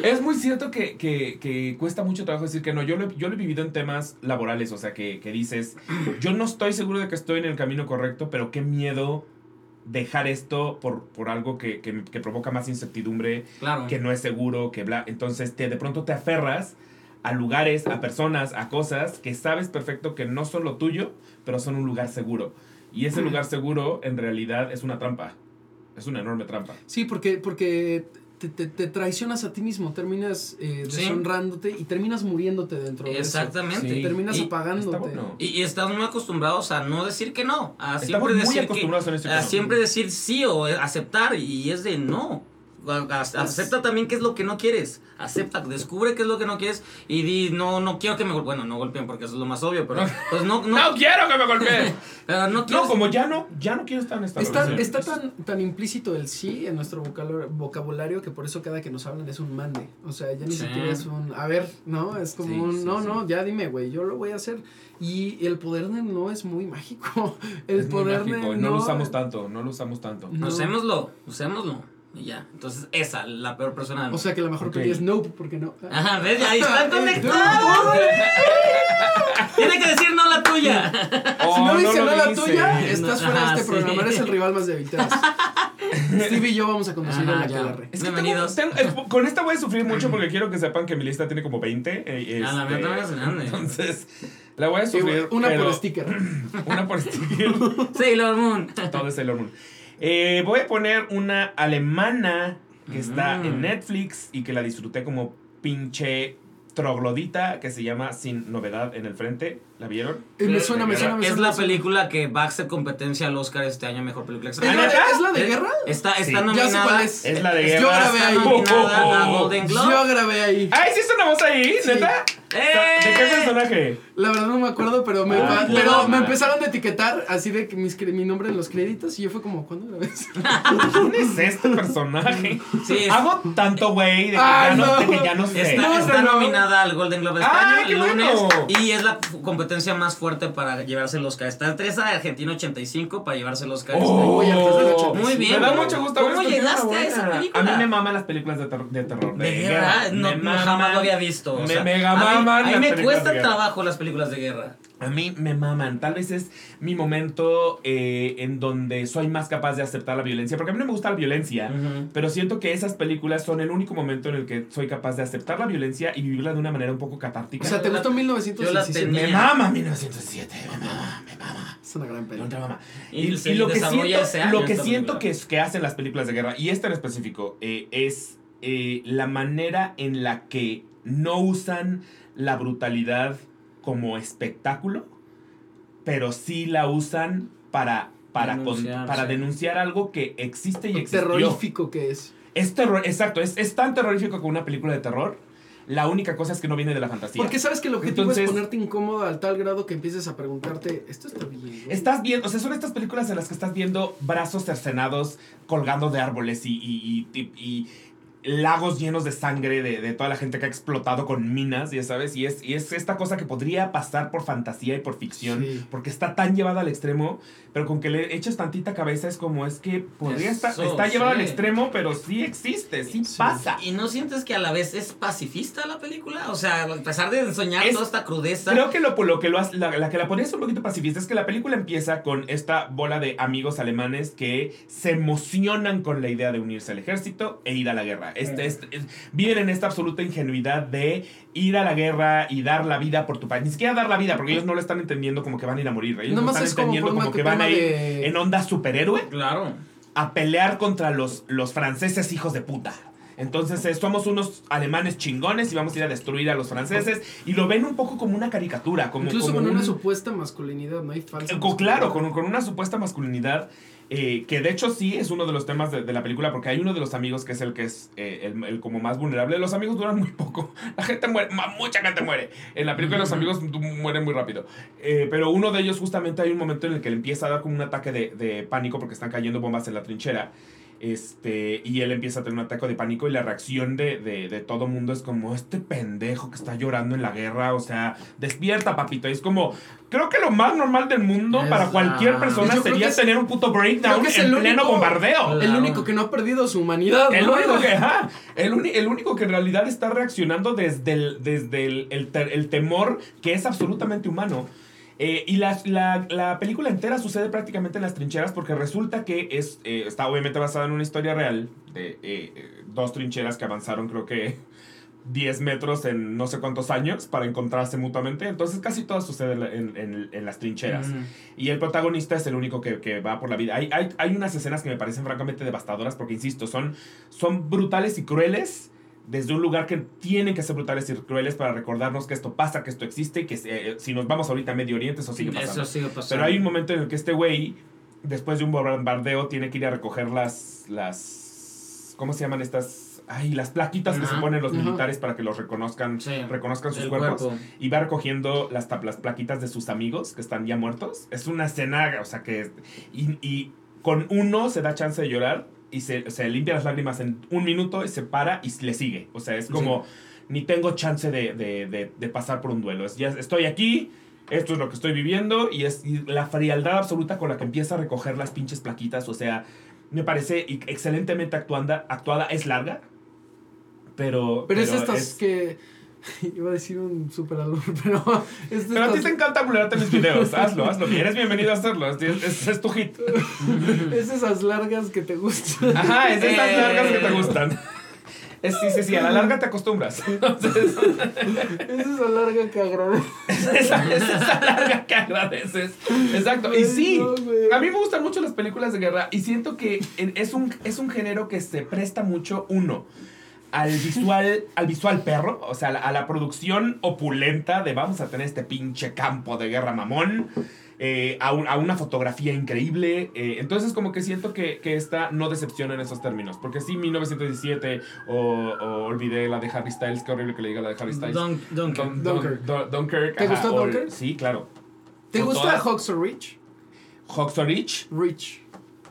S1: Es muy cierto que, que, que cuesta mucho trabajo decir que no. Yo lo, he- yo lo he vivido en temas laborales, o sea, que, que dices, yo no estoy seguro de que estoy en el camino correcto, pero qué miedo dejar esto por, por algo que, que, que provoca más incertidumbre,
S3: Claro.
S1: que no es seguro, que bla. Entonces, te, de pronto te aferras a lugares, a personas, a cosas que sabes perfecto que no son lo tuyo, pero son un lugar seguro. Y ese lugar seguro, en realidad, es una trampa. Es una enorme trampa.
S2: Sí, porque, porque te, te- te traicionas a ti mismo, terminas eh,
S3: Sí.
S2: deshonrándote y terminas muriéndote dentro de eso.
S3: Exactamente.
S1: Sí.
S2: Terminas
S3: Y-
S2: apagándote.
S1: Está bueno.
S3: Y, y estamos muy acostumbrados a no decir que no, a
S1: Estamos
S3: siempre
S1: muy
S3: decir que,
S1: acostumbrados en este
S3: a siempre decir sí o aceptar y es de no. Acepta también qué es lo que no quieres. Acepta, descubre qué es lo que no quieres y di, no, no quiero que me golpeen. Bueno, no golpeen porque eso es lo más obvio, pero pues no, no,
S1: No quiero que me golpeen.
S3: pero no
S1: como ya no, ya no quiero estar en esta
S2: Está,
S1: relación.
S2: está tan, tan implícito el sí en nuestro vocabulario, que por eso cada que nos hablan es un mande. O sea, ya ni
S3: Sí.
S2: siquiera es un, a ver, ¿no? Es como
S3: Sí,
S2: un,
S3: sí,
S2: no,
S3: sí.
S2: no, ya dime, güey, yo lo voy a hacer. Y el poder de no es muy mágico. El
S1: Es muy mágico,
S2: de
S1: no, lo usamos tanto, no lo usamos tanto.
S2: No.
S3: Usémoslo, usémoslo. Y ya. Entonces, esa, la peor persona del
S2: O
S3: mundo.
S2: sea que la mejor que es nope, porque no.
S3: Ajá, ¿ves? Ahí están conectados. Tiene que decir no la tuya.
S1: Oh,
S2: si no dice no la tuya, estás
S3: No,
S2: fuera de
S3: ajá,
S2: este
S3: sí.
S2: programa. Eres el rival más de Viteras. Steve y yo vamos a conducir
S3: Ajá,
S2: a la
S3: ya.
S1: Es que
S3: Bienvenidos.
S1: tengo- tengo- eh, con esta voy a sufrir mucho porque quiero que sepan que mi lista tiene como 20. eh,
S3: Ah, la
S1: este,
S3: mía también es grande.
S1: Entonces, la voy a
S2: Sí,
S1: sufrir.
S2: una
S1: pero-
S2: por sticker.
S1: Una por sticker.
S3: Sailor Moon.
S1: Todo es Sailor Moon. Eh, voy a poner una alemana que está
S3: Mm.
S1: en Netflix y que la disfruté como pinche troglodita que se llama Sin Novedad en el Frente. ¿La vieron?
S2: Eh, me suena, me suena, me
S3: Es
S2: suena.
S3: la
S2: me suena.
S3: película que va a hacer competencia al Oscar este año, mejor película
S2: ¿Es la,
S3: extranjera.
S2: de, ¿Es la de
S3: Eh,
S2: guerra?
S3: Está, está
S1: Sí.
S2: Ya sé
S3: nominada.
S2: cuál es.
S1: Es la de
S2: Yo
S1: guerra.
S2: grabé
S3: Está
S2: ahí.
S3: nominada a Golden Globe.
S2: Yo grabé ahí.
S1: ¡Ay, sí es una voz ahí!
S2: Sí.
S1: ¿Neta?
S3: ¡Eh!
S1: ¿De qué personaje?
S2: La verdad no me acuerdo, pero me,
S1: Ah,
S2: pero
S1: no.
S2: me empezaron a etiquetar así de que mis, mi nombre en los créditos y yo fue como, ¿cuándo la ves?
S1: ¿Quién es este personaje?
S3: Sí, es-
S1: Hago tanto güey de, que
S2: Ah,
S1: ya no,
S2: no.
S1: de que ya no sé.
S3: Está,
S2: No,
S3: está
S2: no, no.
S3: nominada al Golden Globe este
S1: ¡Ay,
S3: año,
S1: qué
S3: lunes,
S1: bueno!
S3: y es la f- competencia más fuerte para llevarse el Oscar. Está entre esa de Argentina 85 para llevarse el Oscar este.
S1: Oh,
S2: del 85.
S3: Muy bien.
S1: Me da
S3: ¿cómo-
S1: mucho gusto
S3: ¿Cómo llegaste a esa película?
S1: A mí me maman las películas de, ter- de terror.
S3: De guerra, no,
S1: Me
S3: no,
S1: maman.
S3: jamás lo había visto. o
S1: Me
S3: sea,
S1: mega
S3: a mí-
S1: maman
S3: A mí me
S1: películas
S3: cuesta
S1: de guerra.
S3: trabajo las películas de guerra.
S1: A mí me maman. Tal vez es mi momento eh, en donde soy más capaz de aceptar la violencia. Porque a mí no me gusta la violencia. Pero siento que esas películas son el único momento en el que soy capaz de aceptar la violencia y vivirla de una manera un poco
S2: O
S1: catártica.
S2: sea, ¿te gustó
S3: Yo la
S2: 1917?
S1: me mama 1907. Me mama, me mama.
S2: Es una gran película.
S1: mama.
S3: Y
S1: Y, y lo que
S3: desarrolla
S1: siento,
S3: ese año
S1: lo que, siento que, es- que hacen las películas de guerra, y esta en específico, eh, es eh, la manera en la que no usan la brutalidad como espectáculo, pero sí la usan para, para, con-
S3: Denunciar,
S1: para
S3: sí.
S1: denunciar algo que existe y existió.
S2: Terrorífico que es.
S1: Es terror, exacto, es, es tan terrorífico como una película de terror. La única cosa es que no viene de la fantasía.
S2: Porque sabes que el objetivo
S1: Entonces-
S2: es ponerte incómodo al tal grado que empieces a preguntarte, ¿esto está bien? güey?"
S1: Estás viendo, o sea, son estas películas en las que estás viendo brazos cercenados colgando de árboles y, y- y- y- y lagos llenos de sangre de, de toda la gente que ha explotado con minas, ya sabes, y es, y es esta cosa que podría pasar por fantasía y por ficción,
S2: Sí.
S1: porque está tan llevada al extremo, pero con que le eches tantita cabeza es como es que podría estar, está llevado
S3: sí.
S1: al extremo, pero sí existe, sí,
S2: Sí.
S1: pasa.
S3: ¿Y no sientes que a la vez es pacifista la película? O sea, a pesar de enseñar
S1: Es-
S3: toda esta crudeza.
S1: Creo que lo, lo que lo hace- la, la que la podría ser un poquito pacifista es que la película empieza con esta bola de amigos alemanes que se emocionan con la idea de unirse al ejército e ir a la guerra. Este, este- es- viven en esta absoluta ingenuidad de ir a la guerra y dar la vida por tu país. Ni siquiera dar la vida, porque ellos no lo están entendiendo como que van a ir a morir. Ellos lo
S2: Nomás
S1: están
S2: es
S1: entendiendo como, que van a ir
S2: de-
S1: en onda superhéroe
S3: Claro.
S1: a pelear contra los, los franceses hijos de puta. Entonces eh, somos unos alemanes chingones y vamos a ir a destruir a los franceses. Y lo ven un poco como una caricatura, como,
S2: Incluso
S1: como
S2: con una
S1: un-
S2: supuesta masculinidad, no hay falsa.
S1: eh, Claro, con, con una supuesta masculinidad. Eh, que de hecho sí es uno de los temas de, de la película, porque hay uno de los amigos que es el que es eh, el, el como más vulnerable. Los amigos duran muy poco. La gente muere, mucha gente muere. En la película los amigos mu- mueren muy rápido. Eh, pero uno de ellos justamente hay un momento en el que le empieza a dar como un ataque de, de pánico porque están cayendo bombas en la trinchera. Este, y él empieza a tener un ataque de pánico y la reacción de, de, de todo mundo es como, este pendejo que está llorando en la guerra, o sea, despierta papito. Y es como, creo que lo más normal del mundo
S3: Es
S1: para cualquier persona sería
S2: es-
S1: tener un puto breakdown en
S2: el
S1: pleno
S2: único-
S1: bombardeo.
S2: El único que no ha perdido su humanidad.
S1: El
S2: ¿no?
S1: único que, ajá, el, uni- el único que en realidad está reaccionando desde el, desde el, el el temor que es absolutamente humano. Eh, y la, la, la película entera sucede prácticamente en las trincheras porque resulta que es, eh, está obviamente basada en una historia real de eh, dos trincheras que avanzaron creo que 10 metros en no sé cuántos años para encontrarse mutuamente. Entonces casi todo sucede en, en- en- las trincheras. Y el protagonista es el único que, que va por la vida. Hay, hay, hay unas escenas que me parecen francamente devastadoras porque, insisto, son, son brutales y crueles desde un lugar que tienen que ser brutales y crueles para recordarnos que esto pasa, que esto existe y que eh, si nos vamos ahorita a Medio Oriente eso sigue pasando.
S3: Eso sigue pasando.
S1: Pero hay un momento en el que este güey, después de un bombardeo, tiene que ir a recoger las, las ¿cómo se llaman estas? Ay, las plaquitas que se ponen los militares para que los reconozcan,
S3: Sí.
S1: reconozcan sus
S3: El
S1: cuerpos.
S3: cuerpo.
S1: Y va recogiendo las, las plaquitas de sus amigos que están ya muertos. Es una escena, o sea, que... Y, y con uno se da chance de llorar y se, se limpia las lágrimas en un minuto y se para y le sigue. O sea, es como... Ni tengo chance de, de- de- de pasar por un duelo. Es, ya estoy aquí, esto es lo que estoy viviendo y es y la frialdad absoluta con la que empieza a recoger las pinches plaquitas. O sea, me parece excelentemente actuanda, actuada. Es larga, pero...
S2: Pero es estas
S1: es-
S2: que. Iba a decir un super albur, pero.
S1: Pero a ti te encanta bullearte mis videos. Hazlo, hazlo. Y eres bienvenido a hacerlo. Es, es- es tu hit.
S2: Es esas largas que te gustan.
S1: Ajá, es esas
S3: Eh.
S1: largas que te gustan. Es, sí, sí, sí. A la larga te acostumbras. Entonces,
S2: Es esa larga que agradece.
S1: es esa, es esa larga que agradeces. Exacto. Y sí, a mí me gustan mucho las películas de guerra. Y siento que es un, es un género que se presta mucho, uno, al visual, al visual perro. O sea, a la, a la producción opulenta de vamos a tener este pinche campo de guerra mamón. eh, a, un- a una fotografía increíble. eh, entonces, como que siento que, que esta no decepciona en esos términos. Porque sí, 1917, o, o olvidé la de Harry Styles, qué horrible que le diga la de Harry Styles.
S2: Dunkirk.
S1: Dunkirk,
S2: ¿Te
S1: ajá,
S2: gustó
S1: o-
S2: Dunkirk?
S1: Sí, claro.
S2: ¿Te gusta. Hawks or Rich?
S1: Hawks or Rich,
S2: Rich.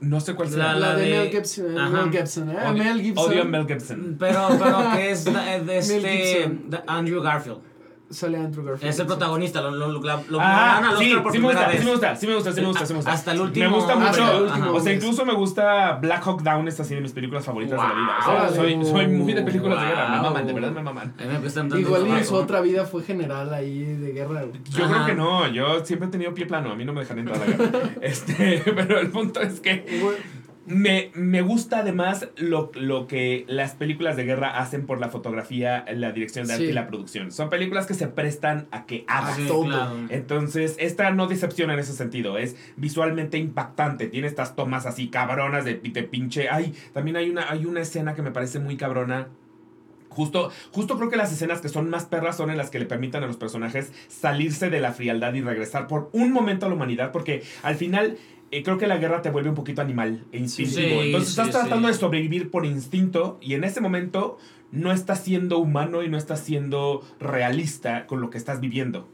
S1: No sé cuál
S3: La-
S1: sea.
S2: La, de,
S3: de-
S2: Mel Gibson.
S3: Ajá.
S2: Mel Gibson. ¿eh?
S1: Odio-
S2: Mel Gibson.
S1: Odio a Mel Gibson.
S3: Pero, pero que es de, de este Andrew Garfield.
S2: Sale Andrew Garfield.
S3: Es el protagonista, lo, lo, lo, lo
S1: Ah, sí,
S3: por
S1: sí me
S3: primera
S1: gusta,
S3: vez.
S1: sí me gusta, sí me gusta, sí me gusta, sí me gusta.
S3: Hasta el último-
S1: Me gusta mucho.
S2: último
S1: o sea, incluso me gusta Black Hawk Down, es así de mis películas favoritas de la vida. O sea, soy, soy muy de películas de guerra, me maman, de verdad me maman.
S3: Me
S2: Igual y en su otra vida fue general ahí de guerra.
S1: Yo
S3: Ajá.
S1: creo que no, yo siempre he tenido pie plano, a mí no me dejan entrar a la guerra. este, pero el punto es que Me, me gusta además lo, lo que las películas de guerra hacen por la fotografía, la dirección de arte
S2: Sí.
S1: y la producción. Son películas que se prestan a que
S2: Ah,
S1: hagas.
S3: Sí,
S2: todo.
S3: claro.
S1: Entonces, esta no decepciona en ese sentido. Es visualmente impactante. Tiene estas tomas así cabronas de, de pinche. Ay, también hay una, hay una escena que me parece muy cabrona. Justo, justo creo que las escenas que son más perras son en las que le permitan a los personajes salirse de la frialdad y regresar por un momento a la humanidad. Porque al final eh, creo que la guerra te vuelve un poquito animal e instintivo.
S3: Sí,
S1: Entonces
S3: sí,
S1: estás tratando
S3: sí.
S1: de sobrevivir por instinto y en ese momento no estás siendo humano y no estás siendo realista con lo que estás viviendo.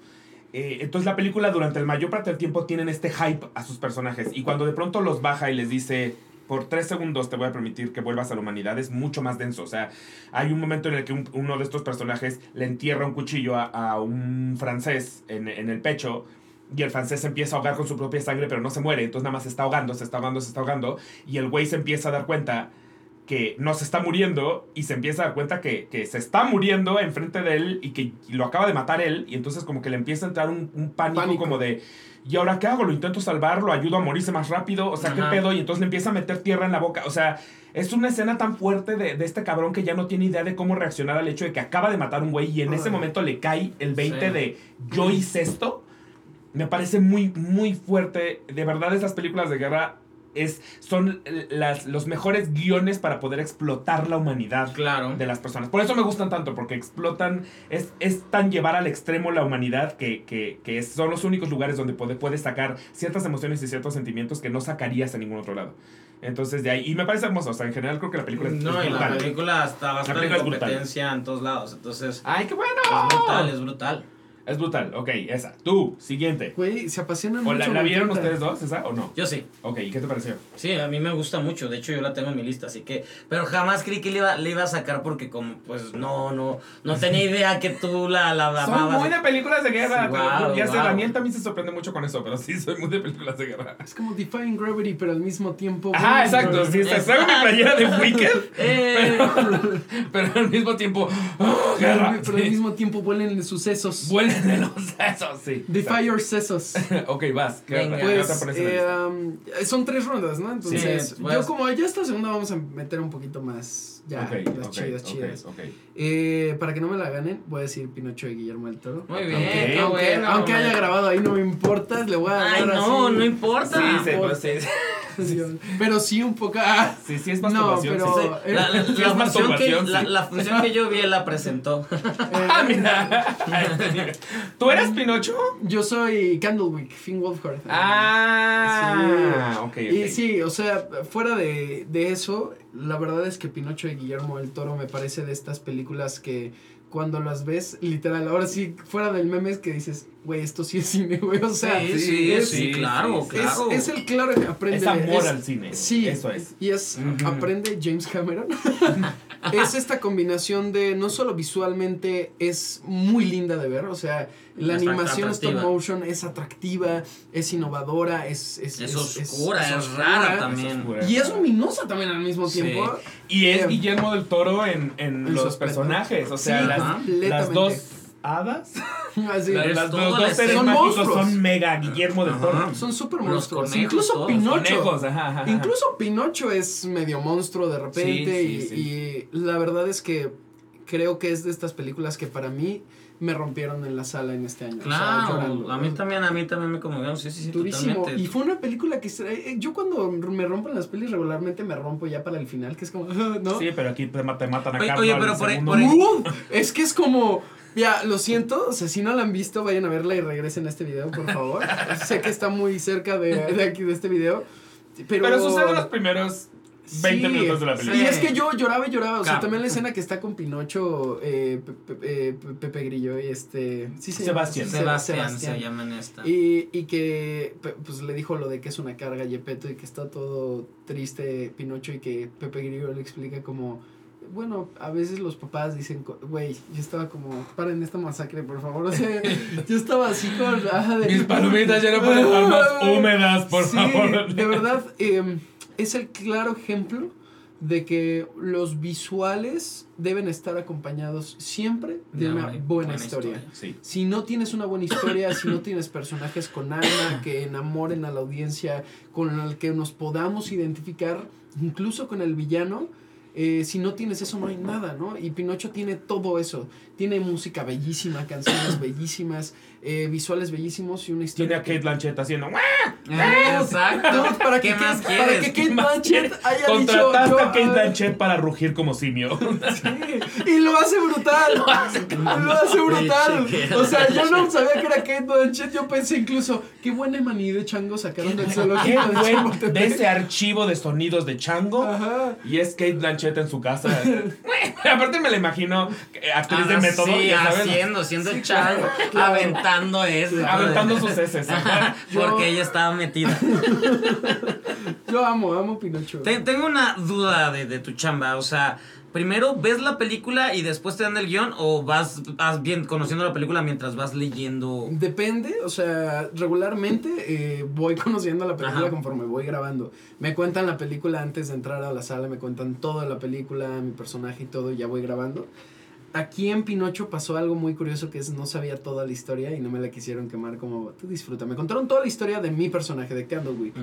S1: Eh, entonces la película durante el mayor parte del tiempo tienen este hype a sus personajes y cuando de pronto los baja y les dice por tres segundos te voy a permitir que vuelvas a la humanidad es mucho más denso. O sea, hay un momento en el que un- uno de estos personajes le entierra un cuchillo a, a un francés en, en el pecho y el francés se empieza a ahogar con su propia sangre pero no se muere. Entonces nada más se está ahogando, se está ahogando, se está ahogando y el güey se empieza a dar cuenta que no se está muriendo y se empieza a dar cuenta que, que se está muriendo enfrente de él y que lo acaba de matar él y entonces como que le empieza a entrar un, un pánico,
S2: Pánico.
S1: como de ¿y ahora qué hago? ¿Lo intento salvar? ¿Lo ayudo a morirse más rápido? O sea,
S3: Ajá.
S1: ¿qué pedo? Y entonces le empieza a meter tierra en la boca. O sea, es una escena tan fuerte de, de este cabrón que ya no tiene idea de cómo reaccionar al hecho de que acaba de matar a un güey y en ese momento le cae el 20
S3: Sí.
S1: de yo hice esto. Me parece muy, muy fuerte. De verdad, esas películas de guerra es, son las, los mejores guiones para poder explotar la humanidad
S3: Claro.
S1: de las personas. Por eso me gustan tanto, porque explotan, es, es tan llevar al extremo la humanidad que, que, que son los únicos lugares donde puede- puedes sacar ciertas emociones y ciertos sentimientos que no sacarías en ningún otro lado. Entonces, de ahí, y me parece hermoso, o sea, en general creo que la película es,
S3: No,
S1: es
S3: y la película está bastante
S1: es brutal.
S3: competencia en todos lados. Entonces,
S1: ¡Ay, qué bueno!
S3: es brutal, es brutal.
S1: Es brutal, ok, esa. Tú, siguiente.
S2: Güey, se apasionan
S1: ¿O la,
S2: mucho.
S1: la
S2: me
S1: vieron ustedes dos, esa, o no?
S3: Yo sí.
S1: Ok, ¿y qué te pareció?
S3: Sí, a mí me gusta mucho. De hecho, yo la tengo en mi lista, así que. Pero jamás creí que le iba, le iba a sacar porque, como, pues, no, no. No tenía idea que tú la, la
S1: Soy
S3: amabas.
S1: muy de películas de guerra.
S3: Sí, wow,
S1: ya sé. Daniel también se sorprende mucho con eso, pero sí, soy muy de películas de guerra.
S2: Es como Defying Gravity, pero al mismo tiempo.
S1: Ajá,
S2: Defying
S1: exacto. Sí, está- traigo mi playera de Wicked,
S3: Eh,
S1: pero al mismo tiempo. ¡oh, guerra!
S2: Pero al
S1: Sí.
S2: mismo tiempo vuelen sus sesos.
S1: Vuelen de los sesos, sí.
S2: Defy your sesos.
S1: ok, vas. ¿Qué,
S3: Venga.
S2: Pues eh, um, son tres rondas, ¿no? Entonces,
S3: Sí, pues-
S2: yo como ya esta segunda vamos a meter un poquito más, ya,
S1: Ok,
S2: las
S1: ok,
S2: chidas,
S1: ok,
S2: chidas. Eh, para que no me la ganen, voy a decir Pinocho de Guillermo del Toro.
S3: Muy bien, qué
S2: aunque
S3: bueno.
S2: aunque haya grabado ahí, no me importa, le voy a dar
S3: Ay, no,
S2: así.
S3: no importa.
S1: Sí, sí,
S2: por-
S1: pues,
S2: Pero sí un poco. ah,
S1: sí, sí es
S2: No,
S1: masturbación.
S2: pero-
S1: sí,
S3: Sí,
S1: sí.
S3: la, la-
S1: Sí,
S3: la
S1: es
S3: función que, la,
S1: sí.
S3: la función que yo vi, la presentó.
S1: Ah, mira. ¿Tú eras Pinocho?
S2: yo soy Candlewick, Finn Wolfhard.
S1: Ah, ok, ok.
S2: Y sí, o sea, fuera de, de eso, la verdad es que Pinocho y Guillermo del Toro me parece de estas películas que cuando las ves, literal, ahora sí, fuera del meme es que dices, güey, esto sí es cine, güey, o sea,
S3: sí, sí,
S2: es,
S3: sí, claro,
S1: sí.
S3: claro.
S2: es, es el claro que aprende.
S1: Es amor
S2: es-
S1: al cine.
S2: Sí,
S1: Eso es.
S2: Y es, aprende James Cameron. es esta combinación de, no solo visualmente es muy linda de ver, o sea, la
S3: Es
S2: animación stop motion es atractiva, es innovadora, es... Es,
S3: Es,
S2: es-
S3: oscura, es,
S2: oscura,
S3: rara también.
S1: oscura.
S2: Y es luminosa también al mismo
S3: Sí.
S2: tiempo.
S1: Y es
S2: Eh,
S1: Guillermo del Toro en, en
S2: en
S1: los personajes. O sea,
S2: Sí,
S1: las, las dos hadas.
S2: Así,
S1: las
S3: la
S1: dos seres mágicos
S2: Son
S1: son, mega Guillermo del
S3: Ajá.
S1: Toro.
S2: son súper monstruos.
S3: conejos,
S2: Incluso
S3: todos.
S2: Pinocho.
S1: Conejos, ajá, ajá, ajá.
S2: Incluso Pinocho es medio monstruo de repente
S1: Sí,
S2: y,
S1: sí,
S2: y la verdad es que creo que es de estas películas que para mí me rompieron en la sala en este año. o sea,
S3: Claro,
S2: llorando.
S3: a mí también, a mí también me conmovieron, sí, sí, sí,
S2: Durísimo.
S3: totalmente.
S2: Y fue una película que eh, yo cuando me rompen las pelis regularmente me rompo ya para el final, que es como, ¿no?
S1: Sí, pero aquí te, ma- te matan a
S3: Oye, oye, pero por ahí-
S1: segundo.
S3: por ahí-
S2: ¡Uh! es que es como, ya, lo siento, o sea, si no la han visto, vayan a verla y regresen a este video, por favor. sé que está muy cerca de, de aquí, de este video. Pero,
S1: Pero sucede en los primeros 20
S2: Sí,
S1: minutos de la
S2: Y
S1: película.
S2: es que yo lloraba y lloraba. O sea, también la escena que está con Pinocho, eh, Pe- Pe- eh, Pe- Pepe Grillo y este. Sí, se llama-
S1: Sebastián.
S2: Se-
S3: Sebastián, se llama en esta.
S2: Y, y que pues le dijo lo de que es una carga Yepeto y que está todo triste Pinocho y que Pepe Grillo le explica como, bueno, a veces los papás dicen, güey, yo estaba como, paren esta masacre, por favor. O sea, yo estaba así con... de-
S1: Mis palomitas ya no pueden estar más húmedas, por
S2: Sí,
S1: favor.
S2: De verdad, eh, es el claro ejemplo de que los visuales deben estar acompañados siempre de una buena, historia.
S1: Sí.
S2: Si no tienes una buena historia, si no tienes personajes con alma que enamoren a la audiencia, con el que nos podamos identificar, incluso con el villano, eh, si no tienes eso no hay nada, ¿no? Y Pinocho tiene todo eso. Tiene música bellísima, canciones bellísimas, eh, visuales bellísimos y una
S1: Tiene
S2: historia.
S1: a Kate Blanchett haciendo.
S3: Eh, Exacto.
S2: Para
S3: ¿Qué
S2: que
S3: más
S2: Kate- para
S3: quieres?
S2: que Kate
S1: ¿Qué más
S2: Blanchett haya dicho.
S1: Contrataste
S2: yo,
S1: a Kate
S2: ah,
S1: Blanchett para rugir como simio.
S2: Sí, y lo hace brutal. lo hace, brutal.
S3: Pinche
S2: O sea, yo no sabía que era Kate Blanchett. Yo pensé incluso, qué buen emaní de chango sacaron del
S1: Qué
S2: de
S1: buen
S2: Chapultepec.
S1: de ese archivo de sonidos de chango.
S2: Ajá.
S1: Y es Kate Blanchett en su casa. Aparte me la imagino eh, actriz de
S3: Ah,
S1: método,
S3: sí, haciendo, haciendo el chango,
S2: claro.
S3: Aventando eso.
S1: Aventando sus heces.
S3: Porque ella estaba metida.
S2: Yo amo, amo Pinocho.
S3: Te- tengo una duda de, de tu chamba, o sea, primero ves la película y después te dan el guion o vas, vas bien conociendo la película mientras vas leyendo.
S2: Depende, o sea, regularmente eh, voy conociendo la película
S3: Ajá.
S2: conforme voy grabando. Me cuentan la película antes de entrar a la sala, me cuentan toda la película, mi personaje y todo, y ya voy grabando. Aquí en Pinocho pasó algo muy curioso que es no sabía toda la historia y no me la quisieron quemar como tú disfruta. Me contaron toda la historia de mi personaje, de Candlewick.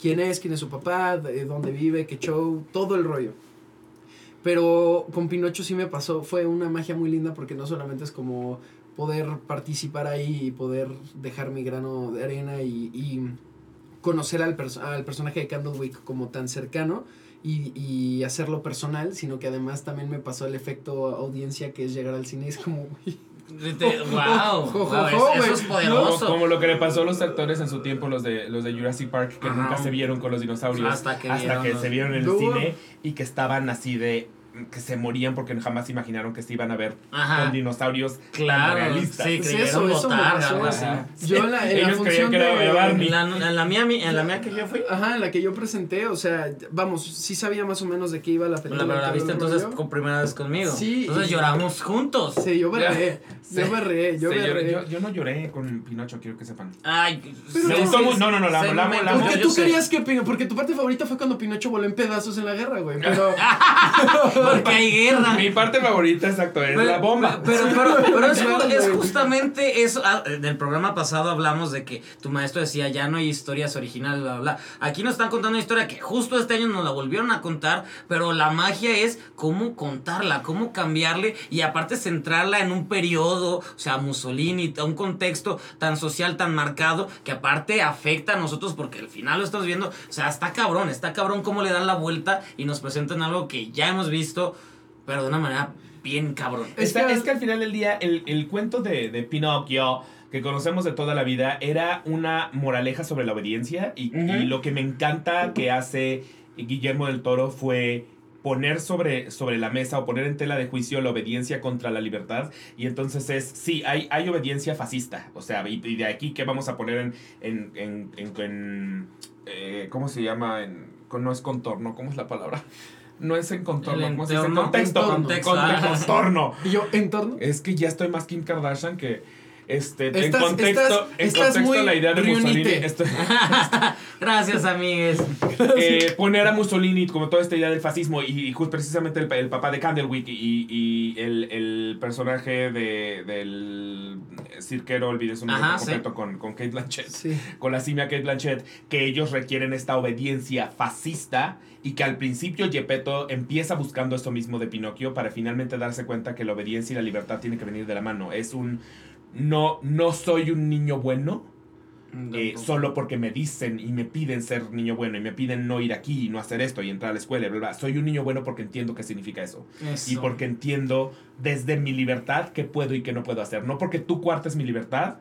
S2: Quién es, quién es su papá, de dónde vive, qué show, todo el rollo. Pero con Pinocho sí me pasó, fue una magia muy linda porque no solamente es como poder participar ahí y poder dejar mi grano de arena y, y conocer al, perso- al personaje de Candlewick como tan cercano y, y hacerlo personal, sino que además también me pasó el efecto audiencia que es llegar al cine y es como,
S3: wow, eso, es.
S1: Como,
S3: poderoso.
S1: como lo que le pasó a los actores en su tiempo, los de los de Jurassic Park, que
S3: Ajá.
S1: nunca se vieron con los dinosaurios
S3: Hasta que vieron los-
S1: se vieron en el cine y que estaban así de que se morían porque jamás imaginaron que se iban a ver
S3: Ajá.
S1: con dinosaurios
S3: Claro,
S1: realistas.
S3: sí,
S2: Pues
S3: creyeron
S2: eso, eso me
S3: botarga,
S2: pasó.
S3: algo así.
S2: Yo en la, en la función
S1: creían que
S2: de-.
S3: En la, en la mía, en la mía que yo fui.
S2: Ajá, en la que yo presenté, o sea, vamos, sí sabía más o menos de qué iba la
S3: La,
S2: película.
S3: la
S2: todo
S3: viste entonces
S2: rollo.
S3: con primera vez conmigo.
S2: Sí,
S3: Entonces
S2: y-
S3: lloramos juntos.
S2: Sí, yo berré,
S1: Sí.
S2: yo berré, yo
S1: Sí, yo,
S2: berré.
S1: yo- yo no lloré con Pinocho, quiero que sepan.
S3: Ay,
S2: Pero
S1: gustó no, no, no, la amo, la amo, la amo.
S2: Porque tú querías que Pino- porque tu parte favorita fue cuando Pinocho voló en pedazos en la guerra, güey, pero
S3: Porque hay guerra.
S1: Mi parte favorita, exacto, es la bomba.
S3: Pero, pero, pero es, justamente eso. ah, Del programa pasado hablamos de que tu maestro decía ya no hay historias originales, bla, bla, bla. Aquí nos están contando una historia que justo este año nos la volvieron a contar, pero la magia es cómo contarla, cómo cambiarle y aparte centrarla en un periodo, o sea, Mussolini, un contexto tan social, tan marcado, que aparte afecta a nosotros porque al final lo estamos viendo. O sea, está cabrón, está cabrón cómo le dan la vuelta y nos presentan algo que ya hemos visto, pero de una manera bien cabrón.
S2: Es
S1: que,
S2: que-
S1: es que al final del día, el, el cuento de, de Pinocchio que conocemos de toda la vida era una moraleja sobre la obediencia y, lo que me encanta que hace Guillermo del Toro fue poner sobre, sobre la mesa o poner en tela de juicio la obediencia contra la libertad. Y entonces es, sí, hay, hay obediencia fascista. O sea, y, y de aquí que vamos a poner en, en, en, en- en, eh, ¿cómo se llama? No es contorno, ¿cómo es la palabra? No es en contorno,
S3: El
S1: ¿cómo se dice? En
S3: entorno.
S1: contexto.
S3: Contexto,
S1: Conte- contorno.
S2: Y yo, en torno.
S1: Es que ya estoy más Kim Kardashian que... Este, en contexto,
S2: estás-
S1: en
S2: estás
S1: contexto
S2: muy
S1: la idea de Mussolini,
S3: Gracias, amigues.
S1: eh, poner a Mussolini como toda esta idea del fascismo y, y justo precisamente el, el papá de Candlewick y, y el, el personaje de, del cirquero, olvidé su nombre
S3: Ajá,
S1: con, con Kate Blanchett,
S2: Sí.
S1: con la simia Kate Blanchett, que ellos requieren esta obediencia fascista y que al principio Gepetto empieza buscando esto mismo de Pinocchio para finalmente darse cuenta que la obediencia y la libertad tienen que venir de la mano. Es un... No, no soy un niño bueno, eh, solo porque me dicen y me piden ser niño bueno y me piden no ir aquí y no hacer esto y entrar a la escuela y bla, bla. Soy un niño bueno porque entiendo qué significa eso.
S3: Eso.
S1: Y porque entiendo desde mi libertad qué puedo y qué no puedo hacer. No porque tú cuartes mi libertad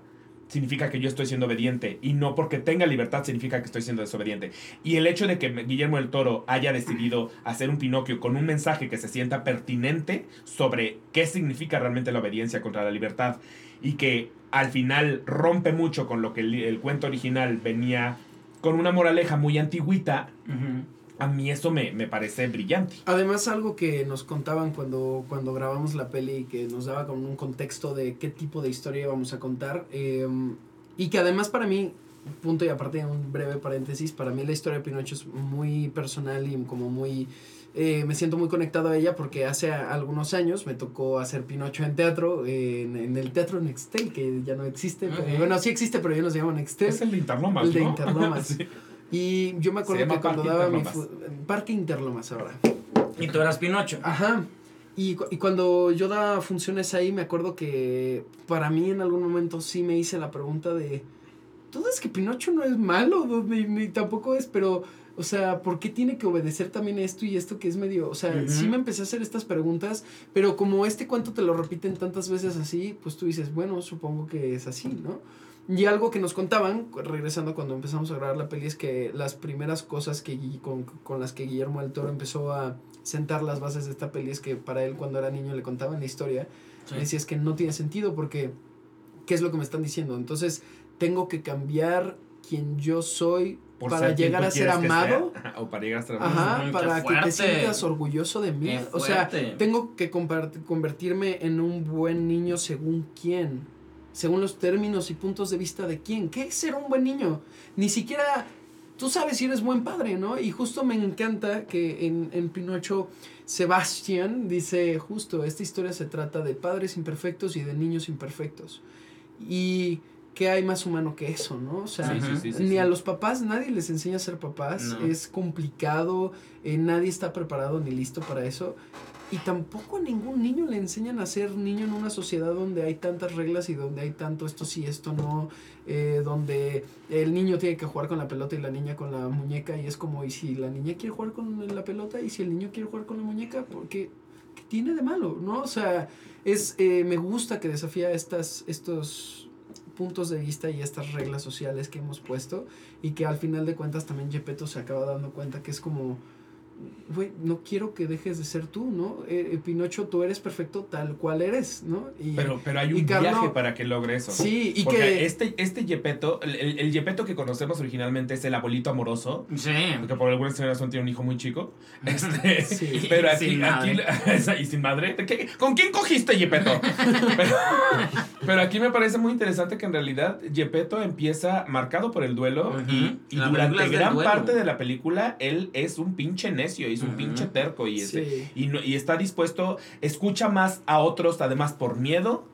S1: significa que yo estoy siendo obediente y no porque tenga libertad significa que estoy siendo desobediente. Y el hecho de que Guillermo del Toro haya decidido hacer un Pinocchio con un mensaje que se sienta pertinente sobre qué significa realmente la obediencia contra la libertad y que al final rompe mucho con lo que el, el cuento original venía con una moraleja muy antigüita, a mí eso me, me parece brillante.
S2: Además, algo que nos contaban cuando, cuando grabamos la peli, que nos daba como un contexto de qué tipo de historia íbamos a contar, eh, y que además para mí, punto y aparte, un breve paréntesis, para mí la historia de Pinocho es muy personal y como muy... eh, me siento muy conectado a ella porque hace a- algunos años me tocó hacer Pinocho en teatro, eh, en, en el Teatro Nextel, que ya no existe. pero-
S3: Ujú.
S2: bueno, sí existe, pero ya no se llama Nextel.
S1: Es el de Interlomas,
S2: El de
S1: ¿no?
S2: Interlomas.
S1: Sí.
S2: Y yo me acuerdo que cuando daba mi... Parque Interlomas ahora.
S3: Y tú eras Pinocho.
S2: Ajá. Y, cu- y cuando yo daba funciones ahí, me acuerdo que para mí en algún momento sí me hice la pregunta de, ¿tú es que Pinocho no es malo? No, Ni, ni tampoco es, pero, o sea, ¿por qué tiene que obedecer también esto y esto que es medio, o sea, sí me empecé a hacer estas preguntas, pero como este cuento te lo repiten tantas veces así, pues tú dices, bueno, supongo que es así, ¿no? Y algo que nos contaban, regresando cuando empezamos a grabar la peli, es que las primeras cosas que, con, con las que Guillermo del Toro empezó a sentar las bases de esta peli es que para él cuando era niño le contaban la historia,
S3: Sí.
S2: decía es que no tiene sentido porque, ¿qué es lo que me están diciendo? Entonces, tengo que cambiar quien yo soy
S1: Por
S2: para llegar a ser amado.
S1: sea, o para llegar a ser
S2: Ajá,
S3: qué
S2: para que te sientas orgulloso de mí. O sea, tengo que convertirme en un buen niño según quién. Según los términos y puntos de vista de quién. ¿Qué es ser un buen niño? Ni siquiera tú sabes si eres buen padre, ¿no? Y justo me encanta que en, en Pinocho Sebastián dice justo, esta historia se trata de padres imperfectos y de niños imperfectos. Y ¿qué hay más humano que eso, no? O sea,
S1: Sí, sí,
S2: ni a los papás nadie les enseña a ser papás.
S3: No.
S2: Es complicado, eh, nadie está preparado ni listo para eso. Y tampoco a ningún niño le enseñan a ser niño en una sociedad donde hay tantas reglas y donde hay tanto esto sí, esto no, eh, donde el niño tiene que jugar con la pelota y la niña con la muñeca y es como, ¿y si la niña quiere jugar con la pelota y si el niño quiere jugar con la muñeca? Porque ¿qué tiene de malo? ¿No? O sea, es, eh, me gusta que desafía estas, estos puntos de vista y estas reglas sociales que hemos puesto y que al final de cuentas también Gepetto se acaba dando cuenta que es como güey, no quiero que dejes de ser tú, ¿no? Eh, eh, Pinocho, tú eres perfecto tal cual eres, ¿no? Y,
S1: Pero, pero hay
S2: y
S1: un
S2: Carlo-
S1: viaje para que logre eso.
S2: Sí, y
S1: Porque
S2: que...
S1: este, este Gepetto, el, el, Gepetto que conocemos originalmente es el abuelito amoroso,
S3: Sí.
S1: que por alguna razón tiene un hijo muy chico. Este,
S2: Sí.
S1: Pero aquí,
S3: sin
S1: aquí
S3: madre.
S1: y sin madre. ¿Qué- ¿Con quién cogiste, Gepetto? pero, pero aquí me parece muy interesante que en realidad Gepetto empieza marcado por el duelo y, durante gran
S3: duelo.
S1: parte de la película él es un pinche necio, y es un pinche terco y, este,
S2: Sí.
S1: y, no- y está dispuesto, escucha más a otros además por miedo.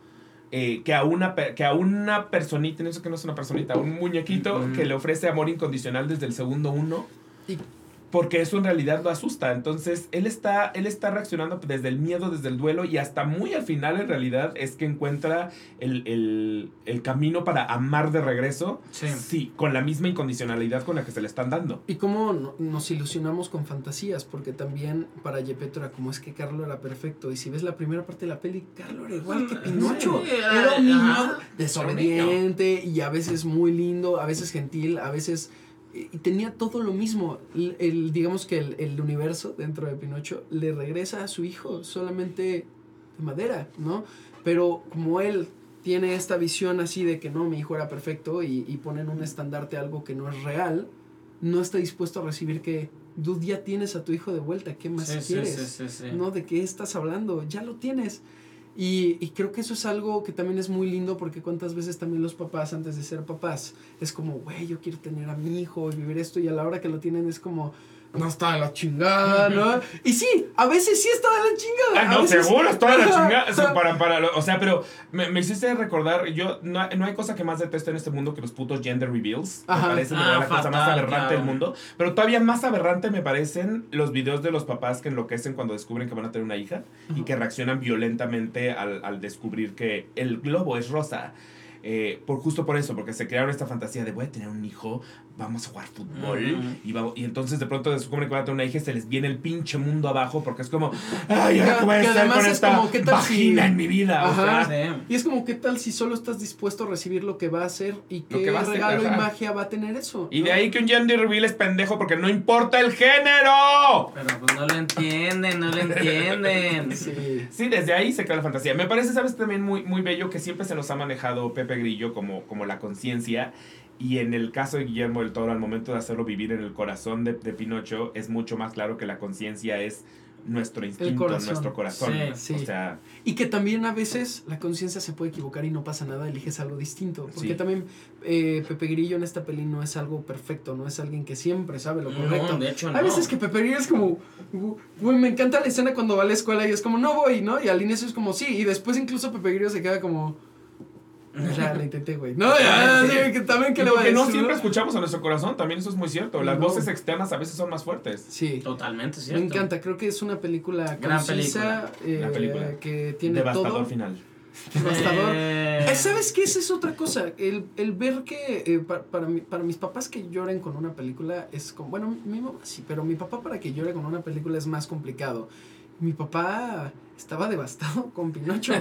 S1: eh, que, a una, que a una personita, no sé que no es una personita, un muñequito que le ofrece amor incondicional desde el segundo uno
S2: Y-
S1: porque eso en realidad lo asusta. Entonces, él está, él está reaccionando desde el miedo, desde el duelo, y hasta muy al final, en realidad, es que encuentra el, el- el camino para amar de regreso.
S3: Sí.
S1: con la misma incondicionalidad con la que se le están dando.
S2: Y cómo no- nos ilusionamos con fantasías, porque también para Gepetto era como es que Carlo era perfecto. Y si ves la primera parte de la peli, Carlo era igual que Pinocho.
S3: Sí,
S2: Era un niño desobediente y a veces muy lindo, a veces gentil, a veces y tenía todo lo mismo. El, el- digamos que el, el universo dentro de Pinocho le regresa a su hijo solamente de madera, ¿no? Pero como él tiene esta visión así de que no, mi hijo era perfecto y, y ponen un estandarte algo que no es real, no está dispuesto a recibir que, dude, ya tienes a tu hijo de vuelta, ¿qué más
S3: Sí,
S2: quieres?
S3: sí, sí, sí.
S2: ¿no? ¿De qué estás hablando? Ya lo tienes. Y, y creo que eso es algo que también es muy lindo porque cuántas veces también los papás antes de ser papás es como, güey, yo quiero tener a mi hijo y vivir esto y a la hora que lo tienen es como, no está de la chingada, ¿no? y sí, a veces sí está de la chingada.
S1: Ah, no,
S2: veces-
S1: seguro, es toda la chingada. Eso
S2: ajá.
S1: para, para lo- o sea, pero me, me hiciste recordar, yo, no, hay- no hay cosa que más detesto en este mundo que los putos gender reveals.
S2: Ajá.
S1: Me parece de
S3: Ah,
S1: la cosa más aberrante
S3: claro.
S1: del mundo. Pero todavía más aberrante me parecen los videos de los papás que enloquecen cuando descubren que van a tener una hija y que reaccionan violentamente al, al descubrir que el globo es rosa. Eh, por justo por eso, porque se crearon esta fantasía de voy a tener un hijo, vamos a jugar fútbol y, vamos, y entonces de pronto descubren que van a tener una hija y se les viene el pinche mundo abajo porque es como, ay, ahora
S2: Que-
S1: qué voy a
S2: además
S1: con
S2: es
S1: esta
S2: como, ¿qué tal
S1: vagina
S2: si-
S1: en mi vida. O
S2: Ajá.
S1: sea,
S3: Sí.
S2: Y es como, ¿qué tal si solo estás dispuesto a recibir lo que va a hacer y
S1: Lo
S2: qué
S1: que va
S2: regalo y
S1: ajá.
S2: magia va a tener eso?
S1: y
S2: ¿no?
S1: de ahí que un gender reveal es pendejo porque no importa el género.
S3: Pero pues no lo entienden, no lo entienden.
S2: Sí.
S1: Sí, desde ahí se crea la fantasía. Me parece, ¿sabes? También muy, muy bello que siempre se nos ha manejado Pepe Grillo como, como la conciencia. Y en el caso de Guillermo del Toro, al momento de hacerlo vivir en el corazón de, de Pinocho, es mucho más claro que la conciencia es nuestro instinto,
S2: corazón.
S1: nuestro corazón.
S3: Sí,
S2: sí.
S1: O sea,
S2: Y que también a veces la conciencia se puede equivocar y no pasa nada, eliges algo distinto. Porque
S1: Sí.
S2: también eh, Pepe Grillo en esta peli no es algo perfecto, no es alguien que siempre sabe lo
S3: No,
S2: correcto.
S3: de hecho no.
S2: Hay veces que Pepe Grillo es como, güey, me encanta la escena cuando va a la escuela y es como, no voy, ¿no? Y al inicio es como, sí, y después incluso Pepe Grillo se queda como, ya, lo intenté, güey. No, ya,
S3: Sí.
S2: que también que le va a
S1: porque no
S2: decir,
S1: siempre
S2: ¿no?
S1: escuchamos a nuestro corazón, también eso es muy cierto. Las
S2: No.
S1: voces externas a veces son más fuertes.
S2: Sí.
S3: Totalmente,
S2: Me
S3: ¿cierto?
S2: encanta, creo que es una película
S3: Gran
S2: concisa, eh,
S1: Gran película.
S2: que tiene
S1: Devastador
S2: todo.
S1: final.
S2: Devastador.
S3: Eh,
S2: Eh, ¿Sabes qué? Esa es otra cosa. El, el ver que eh, pa- para, mi- para mis papás que lloren con una película es como. Bueno, mi mamá sí, pero mi papá para que llore con una película es más complicado. Mi papá estaba devastado con Pinocho.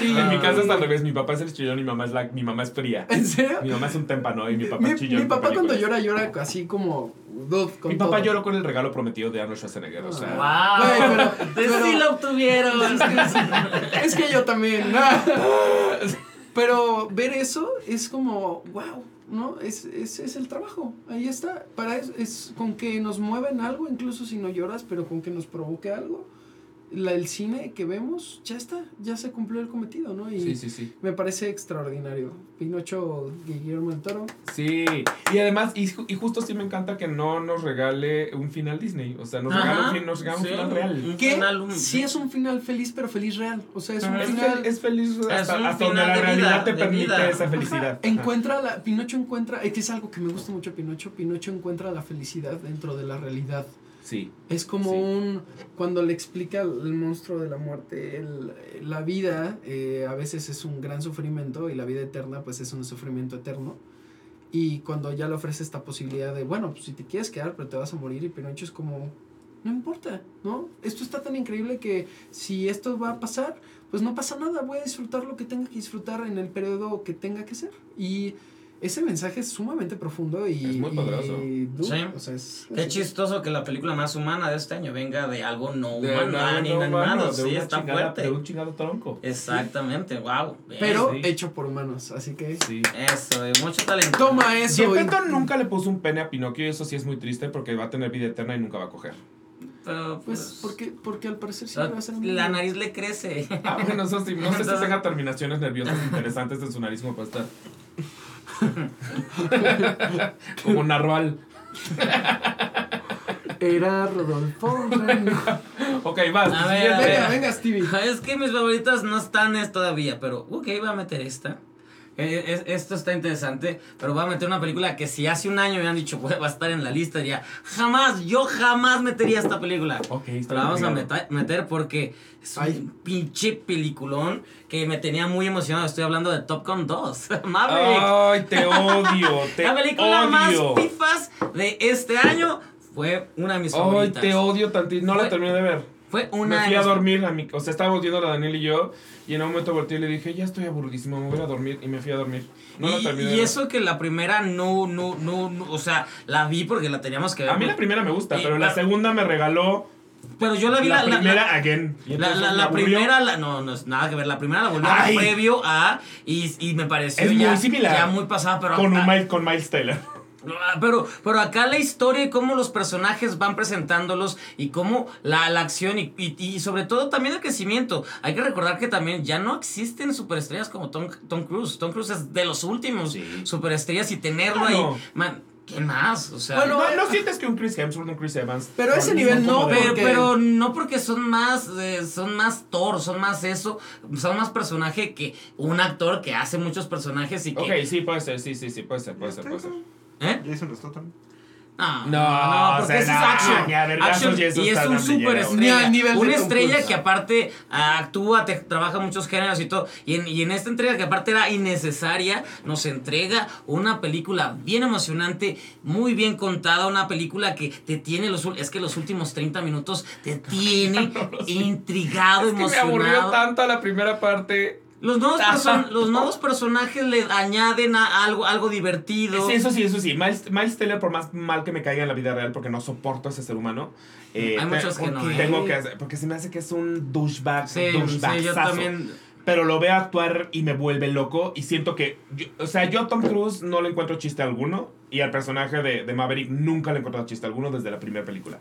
S2: Y-
S1: En mi casa es al revés. Mi papá es el chillón y mi mamá es, la, mi mamá es fría.
S2: ¿En serio?
S1: Mi mamá es un témpano y mi papá
S2: Mi,
S1: es chillón.
S2: mi papá cuando llora, llora así como. con
S1: Mi papá
S2: todo.
S1: lloró con el regalo prometido de Arnold Schwarzenegger. O sea,
S3: ¡Wow!
S2: Güey, pero- pero-
S3: sí lo obtuvieron.
S2: Es que yo también. Pero ver eso es como, wow, ¿no? Es, es, es el trabajo. Ahí está. Para eso, es con que nos mueven algo, incluso si no lloras, pero con que nos provoque algo. La, el cine que vemos, ya está, ya se cumplió el cometido, ¿no? Y
S1: sí, sí, sí.
S2: me parece extraordinario. Pinocho, Guillermo del Toro.
S1: Sí, y además, y, y justo sí me encanta que no nos regale un final Disney. O sea, nos
S3: Ajá,
S1: regala un, fin- nos regala un final real.
S2: Que
S3: final, un-
S2: sí es un final feliz, pero feliz real. O sea, es un
S3: Ajá.
S1: Es,
S2: final...
S1: es feliz hasta,
S3: un
S1: hasta donde
S3: final
S1: la
S3: de
S1: realidad
S3: vida,
S1: te permite
S3: vida.
S1: esa felicidad. Ajá.
S2: Encuentra la. Pinocho encuentra. Es que es algo que me gusta mucho, Pinocho. Pinocho encuentra la felicidad dentro de la realidad.
S1: Sí.
S2: Es como
S1: Sí.
S2: un. Cuando le explica el el monstruo de la muerte, el- la vida eh, a veces es un gran sufrimiento y la vida eterna, pues es un sufrimiento eterno. Y cuando ya le ofrece esta posibilidad de, bueno, pues si te quieres quedar, pero te vas a morir, y Pinocho es como. No importa, ¿no? Esto está tan increíble que si esto va a pasar, pues no pasa nada, voy a disfrutar lo que tenga que disfrutar en el periodo que tenga que ser. Y ese mensaje es sumamente profundo y...
S1: Es muy poderoso.
S2: y dude,
S3: Sí.
S2: o sea, es-
S3: Qué
S2: es-
S3: chistoso que la película más humana de este año venga de algo no
S1: De,
S3: humano,
S1: no,
S3: ah,
S1: no,
S3: inanimado.
S1: de
S3: Sí, está
S1: chingada-
S3: fuerte.
S1: De un chingado tronco.
S3: Exactamente, wow.
S2: Pero
S1: Sí.
S2: hecho por humanos, así que...
S1: Sí.
S3: Eso, eh, mucho talento.
S2: Toma eso.
S1: Gepetto
S2: y-
S1: nunca le puso un pene a Pinocchio y eso sí es muy triste porque va a tener vida eterna y nunca va a coger.
S3: Pero,
S2: Pues porque, porque al parecer sí
S3: la,
S2: va a ser
S3: la nariz le crece.
S1: Ah, bueno, eso sí. No sé si tenga terminaciones nerviosas interesantes en su nariz como para estar. como narval.
S2: Era Rodolfo.
S1: Ok, vas.
S3: A ver,
S1: siguiente.
S3: a ver.
S2: venga, venga, Stevie.
S3: Es que mis favoritas no están es todavía, pero ok, voy a meter esta. Eh, es- esto está interesante, pero voy a meter una película que si hace un año me han dicho, "Güey, va a estar en la lista, diría, jamás, yo jamás metería esta película.
S1: Ok, está
S3: Pero la vamos a meter porque es un
S2: Ay.
S3: pinche peliculón que me tenía muy emocionado. Estoy hablando de Top Gun 2, Maverick.
S1: Ay, te odio, te
S3: la película más pifas de este año fue una de mis
S1: Ay,
S3: favoritas.
S1: te odio tantito. No la terminé de ver.
S3: Fue una
S1: me fui a dormir, a mi, o sea, estábamos viendo la Daniel y yo, y en un momento volteé y le dije, ya estoy aburridísimo, me voy a dormir, y me fui a dormir. No la
S3: y,
S1: terminé.
S3: y
S1: de
S3: eso que la primera no, no, no, no, o sea, la vi porque la teníamos que
S1: ver. A mí la primera me gusta,
S3: Y-
S1: pero la segunda me regaló
S3: Pero yo la vi la,
S1: primera
S3: la-
S1: again.
S3: La, la- primera, la- no, no es nada que ver. La primera la volví a previo a. Y, y me pareció
S1: Es muy
S3: ya,
S1: similar.
S3: ya muy pasada, pero.
S1: con, un Miles, con Miles Taylor.
S3: Ah, pero, pero acá la historia y cómo los personajes van presentándolos y cómo la, la acción y, y, y sobre todo también el crecimiento. Hay que recordar que también ya no existen superestrellas como Tom, Tom Cruise. Tom Cruise es de los últimos
S1: Sí.
S3: superestrellas y tenerlo
S1: Ah,
S3: ahí. Man, ¿Quién más? O sea,
S2: Bueno,
S1: No, no sientes que un Chris Hemsworth, un Chris Evans.
S2: Pero ese nivel no,
S3: Pero,
S2: porque-
S3: pero no porque son más eh, son más Thor, son más eso, son más personaje que un actor que hace muchos personajes y que
S1: Ok, sí, puede ser, sí, sí, sí, puede ser, puede ser, puede ser.
S3: ¿Eh?
S4: Jason Statham.
S3: No,
S1: No,
S3: no,
S1: o
S3: porque
S1: sea,
S3: ese es action.
S1: ni a vergazos
S3: Action,
S1: Jason
S3: y es un super estrella. Una estrella que aparte ah, actúa, te- trabaja muchos géneros y todo. Y en, y en esta entrega que aparte era innecesaria, nos entrega una película bien emocionante, muy bien contada, una película que te tiene los es que los últimos 30 minutos te tiene intrigado,
S1: Es que me aburrió tanto la primera parte.
S3: Los nuevos, person- los nuevos personajes le añaden a algo, algo divertido.
S1: Sí, eso sí, eso sí. Miles, Miles Taylor, por más mal que me caiga en la vida real, porque no soporto a ese ser humano. eh,
S3: Hay muchos que no,
S1: porque
S3: ¿eh?
S1: Tengo que hacer- porque se me hace que es un douchebag.
S3: Sí, sí, yo también.
S1: Pero lo veo actuar y me vuelve loco. Y siento que. yo- o sea, yo a Tom Cruise no le encuentro chiste alguno. Y al personaje de, de Maverick nunca le he encontrado chiste alguno desde la primera película.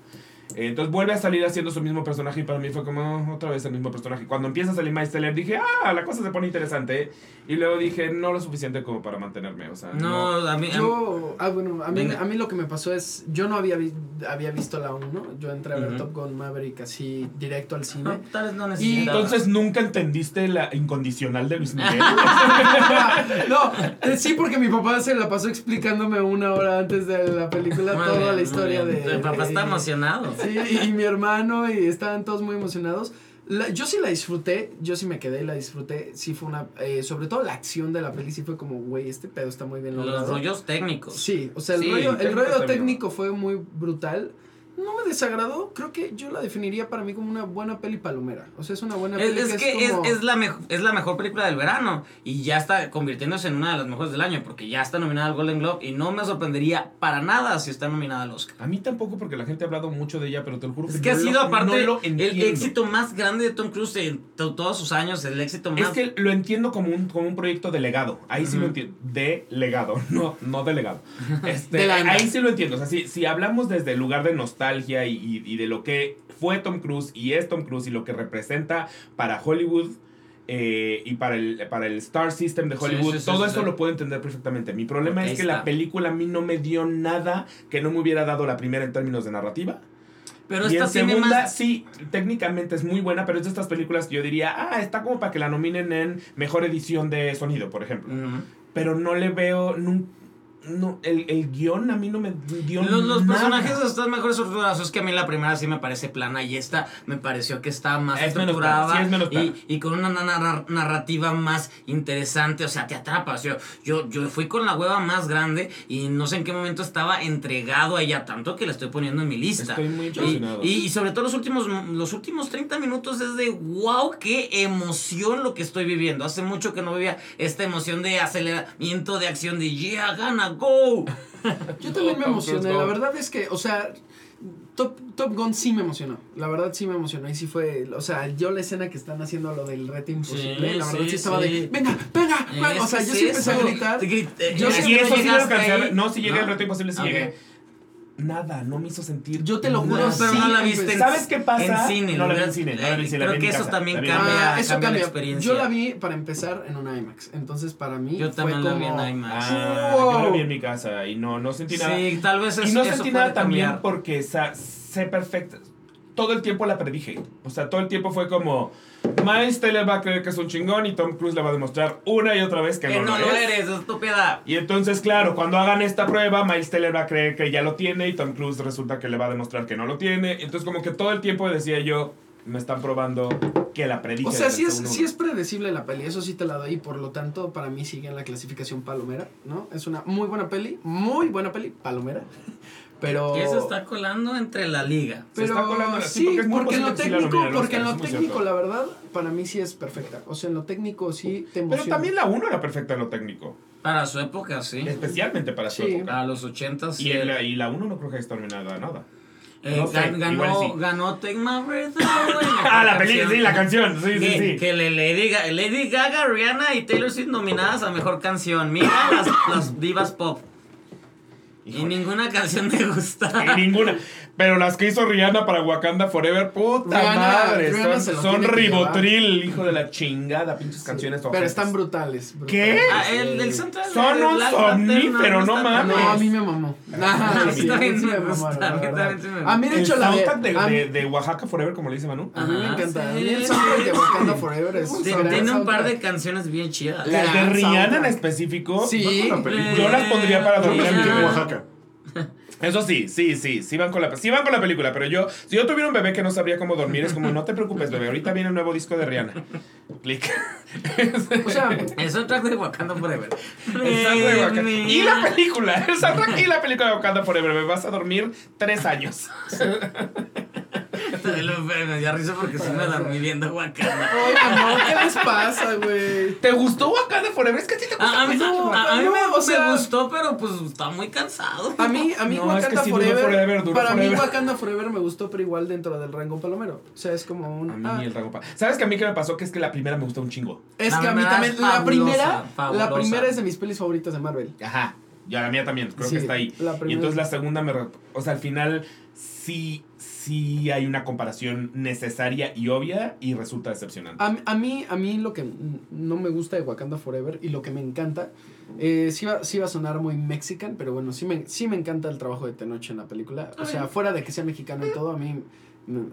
S1: Entonces vuelve a salir haciendo su mismo personaje. Y para mí fue como "Oh, otra vez el mismo personaje. Cuando empieza a salir Miles Teller dije, ah, la cosa se pone interesante. ¿eh?". Y luego dije, no lo suficiente como para mantenerme. O sea,
S3: No, a mí. a mí-
S2: Yo, ah, bueno, a mí, a mí lo que me pasó es, yo no había, vi- había visto la 1, yo entré a ver. Top Gun Maverick así directo al cine.
S3: no, tal vez no
S2: Y.
S1: Entonces nunca entendiste la incondicional de Luis Miguel.
S2: no, eh, sí, porque mi papá se la pasó explicándome una hora antes de la película
S3: Muy
S2: toda
S3: bien,
S2: la historia de...
S3: Tu papá está
S2: eh,
S3: emocionado.
S2: Sí, y, mi hermano, y estaban todos muy emocionados. La- yo sí la disfruté, yo sí me quedé y la disfruté. Sí fue una. eh, sobre todo la acción de la peli, sí fue como, güey, este pedo está muy bien logrado.
S3: Los rollos técnicos.
S2: Sí, o sea, el
S1: Sí,
S2: rollo, el rollo técnico fue muy brutal. No me desagradó, creo que yo la definiría para mí como una buena peli palomera. O sea, es una buena
S3: Es,
S2: peli
S3: es que es,
S2: como-
S3: es la mejo- es la mejor película del verano y ya está convirtiéndose en una de las mejores del año porque ya está nominada al Golden Globe y no me sorprendería para nada si está nominada al Oscar.
S1: A mí tampoco, porque la gente ha hablado mucho de ella, pero te lo juro
S3: Es
S1: que
S3: que
S1: no
S3: ha sido
S1: lo-
S3: aparte
S1: no
S3: el éxito más grande de Tom Cruise en to- todos sus años, el éxito más...
S1: Es que lo entiendo como un, como un proyecto de legado. Ahí sí lo entiendo. De legado, no, no de legado. Este,
S2: De
S1: ahí sí lo entiendo. O sea, si, si hablamos desde el lugar de nostalgia y, y- y de lo que fue Tom Cruise y es Tom Cruise y lo que representa para Hollywood. eh, y para el, para el Star System de Hollywood,
S3: sí, sí,
S1: todo eso lo puedo entender perfectamente. Mi problema
S3: Porque
S1: es que la película a mí no me dio nada que no me hubiera dado la primera en términos de narrativa.
S3: pero
S1: y
S3: esta
S1: en segunda,
S3: más...
S1: sí, técnicamente es muy buena, pero es de estas películas que yo diría, ah, está como para que la nominen en mejor edición de sonido, por ejemplo. Pero no le veo. No, el, el guion a mí no me dio
S3: Los, los
S1: nada.
S3: personajes están mejor estructurados. Es que a mí la primera sí me parece plana y esta me pareció que está más
S1: Es
S3: estructurada
S1: sí, es
S3: y, y con una na- na- narrativa más interesante. O sea, te atrapas. Yo, yo, yo fui con la hueva más grande y no sé en qué momento estaba entregado a ella tanto que la estoy poniendo en mi lista.
S1: Estoy muy
S3: Y,
S1: impresionado.
S3: y- y sobre todo los últimos, los últimos 30 minutos es de wow, qué emoción lo que estoy viviendo. Hace mucho que no vivía esta emoción de aceleramiento, de acción, de yeah, gana, go.
S2: Yo también me emocioné. La verdad es que, o sea, Top, Top Gun sí me emocionó. La verdad sí me emocionó. Y sí fue, o sea, yo la escena que están haciendo lo del reto imposible,
S3: Sí,
S2: la verdad
S3: sí,
S2: sí, estaba
S3: sí.
S2: de, venga, venga, venga". O sea, yo sí empecé a gritar. Yo sí
S3: no
S1: si llegué
S3: ¿No?
S1: al reto imposible, sí llegué. Nada, no me hizo sentir.
S2: Yo te lo juro,
S1: nada.
S3: Pero
S2: sí,
S3: no la viste en,
S1: ¿Sabes qué pasa?
S3: en cine.
S1: No la vi en cine, no la vi en cine, la
S3: Creo
S1: vi en
S3: que eso
S1: casa,
S3: también cambia,
S1: mi
S2: Ah, eso
S3: cambia la experiencia.
S2: Yo la vi para empezar en un IMAX. Entonces, para mí.
S3: Yo también
S2: fue
S3: la vi en
S2: como,
S3: IMAX.
S1: Ah,
S2: Wow.
S1: Yo la vi en mi casa y no, no sentí nada.
S3: Sí, tal vez es,
S1: Y no
S3: eso
S1: sentí
S3: puede
S1: nada también
S3: cambiar.
S1: porque sa- sé perfecto. Todo el tiempo la predije. O sea, todo el tiempo fue como. Miles Taylor va a creer que es un chingón y Tom Cruise le va a demostrar una y otra vez que,
S3: Que no lo eres, estúpida.
S1: Y entonces, claro, cuando hagan esta prueba, Miles Taylor va a creer que ya lo tiene y Tom Cruise resulta que le va a demostrar que no lo tiene. Entonces, como que todo el tiempo decía yo, me están probando que la predije.
S2: O sea, sí es, sí predecible la peli, eso sí te la doy, y por lo tanto, para mí sigue en la clasificación palomera, ¿no? Es una muy buena peli, muy buena peli, palomera. Pero.
S3: Que se está colando entre la liga.
S1: Se
S2: Pero
S1: está colando, sí, porque es muy
S2: porque en lo
S1: sí
S2: técnico, porque en lo técnico, la verdad, para mí sí es perfecta. O sea, en lo técnico sí te emociona.
S1: Pero también la 1 era perfecta en lo técnico.
S3: Para su época, sí.
S1: Especialmente para su
S2: Sí.
S1: época.
S3: A los 80 sí.
S1: Y, en la, y la 1 no creo que esté nominada a nada.
S3: Eh,
S1: no sé,
S3: ganó,
S1: sí.
S3: ganó Take My Breath Away.
S1: Ah, la película, sí, la canción. Sí, sí,
S3: que,
S1: sí.
S3: que le- Lady, Lady Gaga, Rihanna y Taylor Swift nominadas a mejor canción. Mira las, las divas pop. Y
S1: Híjole.
S3: ninguna canción me gusta.
S1: Y ninguna. Pero las que hizo Rihanna para Wakanda Forever, puta
S2: Rihanna-
S1: madre.
S2: Rihanna
S1: son ribotril, hijo de la chingada, pinches canciones
S2: Pero
S1: ojetes.
S2: están brutales.
S1: ¿Qué?
S2: brutales.
S3: Ah, el, el soundtrack
S1: Son un somnífero, no mames.
S2: No, a mí me mamó.
S3: A mí
S2: sí,
S3: me
S2: la
S3: a mí
S2: A de hecho, la de.
S1: Oaxaca Forever, como le dice Manu.
S2: A mí me encanta. A
S3: sí.
S2: mí el soundtrack de Wakanda Forever es.
S3: Tiene un par de canciones bien chidas.
S2: La-
S1: Las de Rihanna en específico.
S2: Sí.
S1: Yo las pondría para dormir en
S4: Oaxaca.
S1: Eso sí, sí, sí, sí van con la, sí van con la película, pero yo, si yo tuviera un bebé que no sabría cómo dormir, es como, no te preocupes, bebé, ahorita viene el nuevo disco de Rihanna. Clic.
S2: O sea,
S3: El soundtrack de Wakanda Forever.
S1: El soundtrack de Wakanda. Y la película, el soundtrack y la película de Wakanda Forever, me vas a dormir tres años.
S3: Me dio risa porque sí me dormí viendo Wakanda.
S2: oiga, no, ¿qué les pasa, güey?
S1: ¿Te gustó Wakanda Forever? Es que a ti te gusta
S3: A, a mí,
S1: mucho
S3: a- a mí
S2: no,
S3: me,
S2: o sea-
S3: me gustó, pero pues está muy cansado.
S2: A mí, a mí
S1: No, es que
S2: Wakanda
S1: sí duró
S2: Forever, para mí
S1: forever.
S2: Wakanda Forever me gustó, pero igual dentro del rango palomero. O sea, es como un...
S1: A mí
S2: ah,
S1: el Dragon Ball. ¿Sabes que a mí qué me pasó? Que es que la primera me gustó un chingo.
S2: es
S3: La
S2: que a mí también,
S3: es
S2: la
S3: fabulosa,
S2: primera,
S3: fabulosa.
S2: la primera es de mis pelis favoritas de Marvel.
S1: Ajá. Ya la mía también, creo
S2: Sí,
S1: que está ahí. Y entonces la segunda me... re- O sea, al final sí, sí hay una comparación necesaria y obvia y resulta decepcionante.
S2: A, mí- a mí, a mí lo que no me gusta de Wakanda Forever y lo que me encanta, eh, sí, va, sí va a sonar muy mexican, pero bueno, sí me, sí me encanta el trabajo de Tenoch en la película. O sea, fuera de que sea mexicano y todo, a mí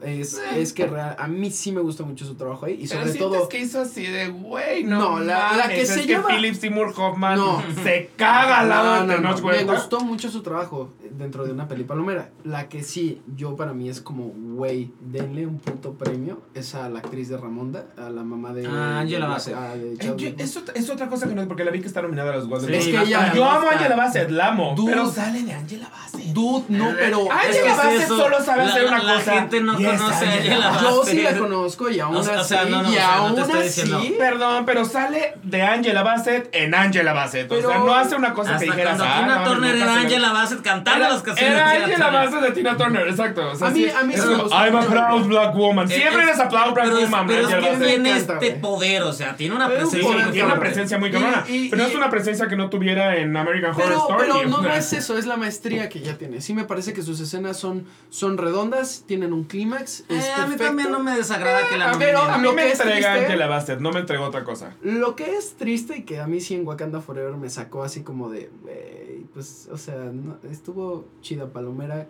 S2: es, es que real- a mí sí me gusta mucho su trabajo ahí y sobre todo...
S1: que hizo así de, güey,
S2: No, la- la
S1: mames,
S2: que
S1: es
S2: se
S1: que
S2: llama-
S1: Philip Seymour Hoffman
S2: No.
S1: se caga al lado
S2: No,
S1: de
S2: no, no, Me gustó mucho su trabajo dentro de una peli palomera. La que sí, yo para mí es como, güey, denle un puto premio. Es a la actriz de Ramonda, a la mamá de.
S3: Ah, Angela Bassett.
S2: ah, de
S1: Eh,
S2: Chadwick.
S1: yo- es, otra, es otra cosa que no es porque la vi que está nominada a los Golden
S3: Sí,
S2: Es que ella-
S1: Yo amo a. Angela Bassett, la amo.
S2: Dude.
S1: pero sale de Angela Bassett.
S2: Dude, no, pero.
S1: Angela Bassett solo sabe
S3: la-
S1: hacer una
S3: la
S1: cosa.
S3: No
S1: y
S3: conoce a Angela Bassett.
S2: yo sí la conozco y aún
S3: O sea, o
S2: así.
S3: sea, no, no,
S2: y
S3: o sea, no
S2: aún
S3: te estoy
S2: así.
S3: diciendo.
S1: Perdón, pero sale de Angela Bassett en Angela Bassett. o sea, no hace una cosa que dijeras.
S3: cuando
S1: ah,
S3: Tina Turner era Angela Bassett cantando las canciones
S1: Era Angela. Bassett de Tina Turner, exacto. O sea,
S2: A mí-
S1: sí,
S2: a mí
S1: I'm a
S2: mucho.
S1: proud black woman.
S3: Eh,
S1: Siempre
S3: es-
S1: eres a proud black woman.
S3: pero es que tiene este poder, o sea, tiene una presencia muy
S1: tiene una
S2: cabrón.
S1: presencia muy
S2: Y-
S1: cabrona.
S2: y-
S1: pero no
S2: y-
S1: es una presencia que no tuviera en American Horror Story.
S2: pero no, es eso, es la maestría que ya tiene. Sí me parece que sus escenas son, son redondas, tienen un clímax.
S3: Eh, a mí también no me desagrada que la
S1: A,
S2: pero
S1: a
S3: nominen.
S1: mí
S2: lo
S1: me entrega
S2: triste-
S1: Angela Bassett, no me entregó otra cosa.
S2: Lo que es triste y que a mí sí en Wakanda Forever me sacó así como de, "Güey, pues, o sea, no- estuvo chida Palomera.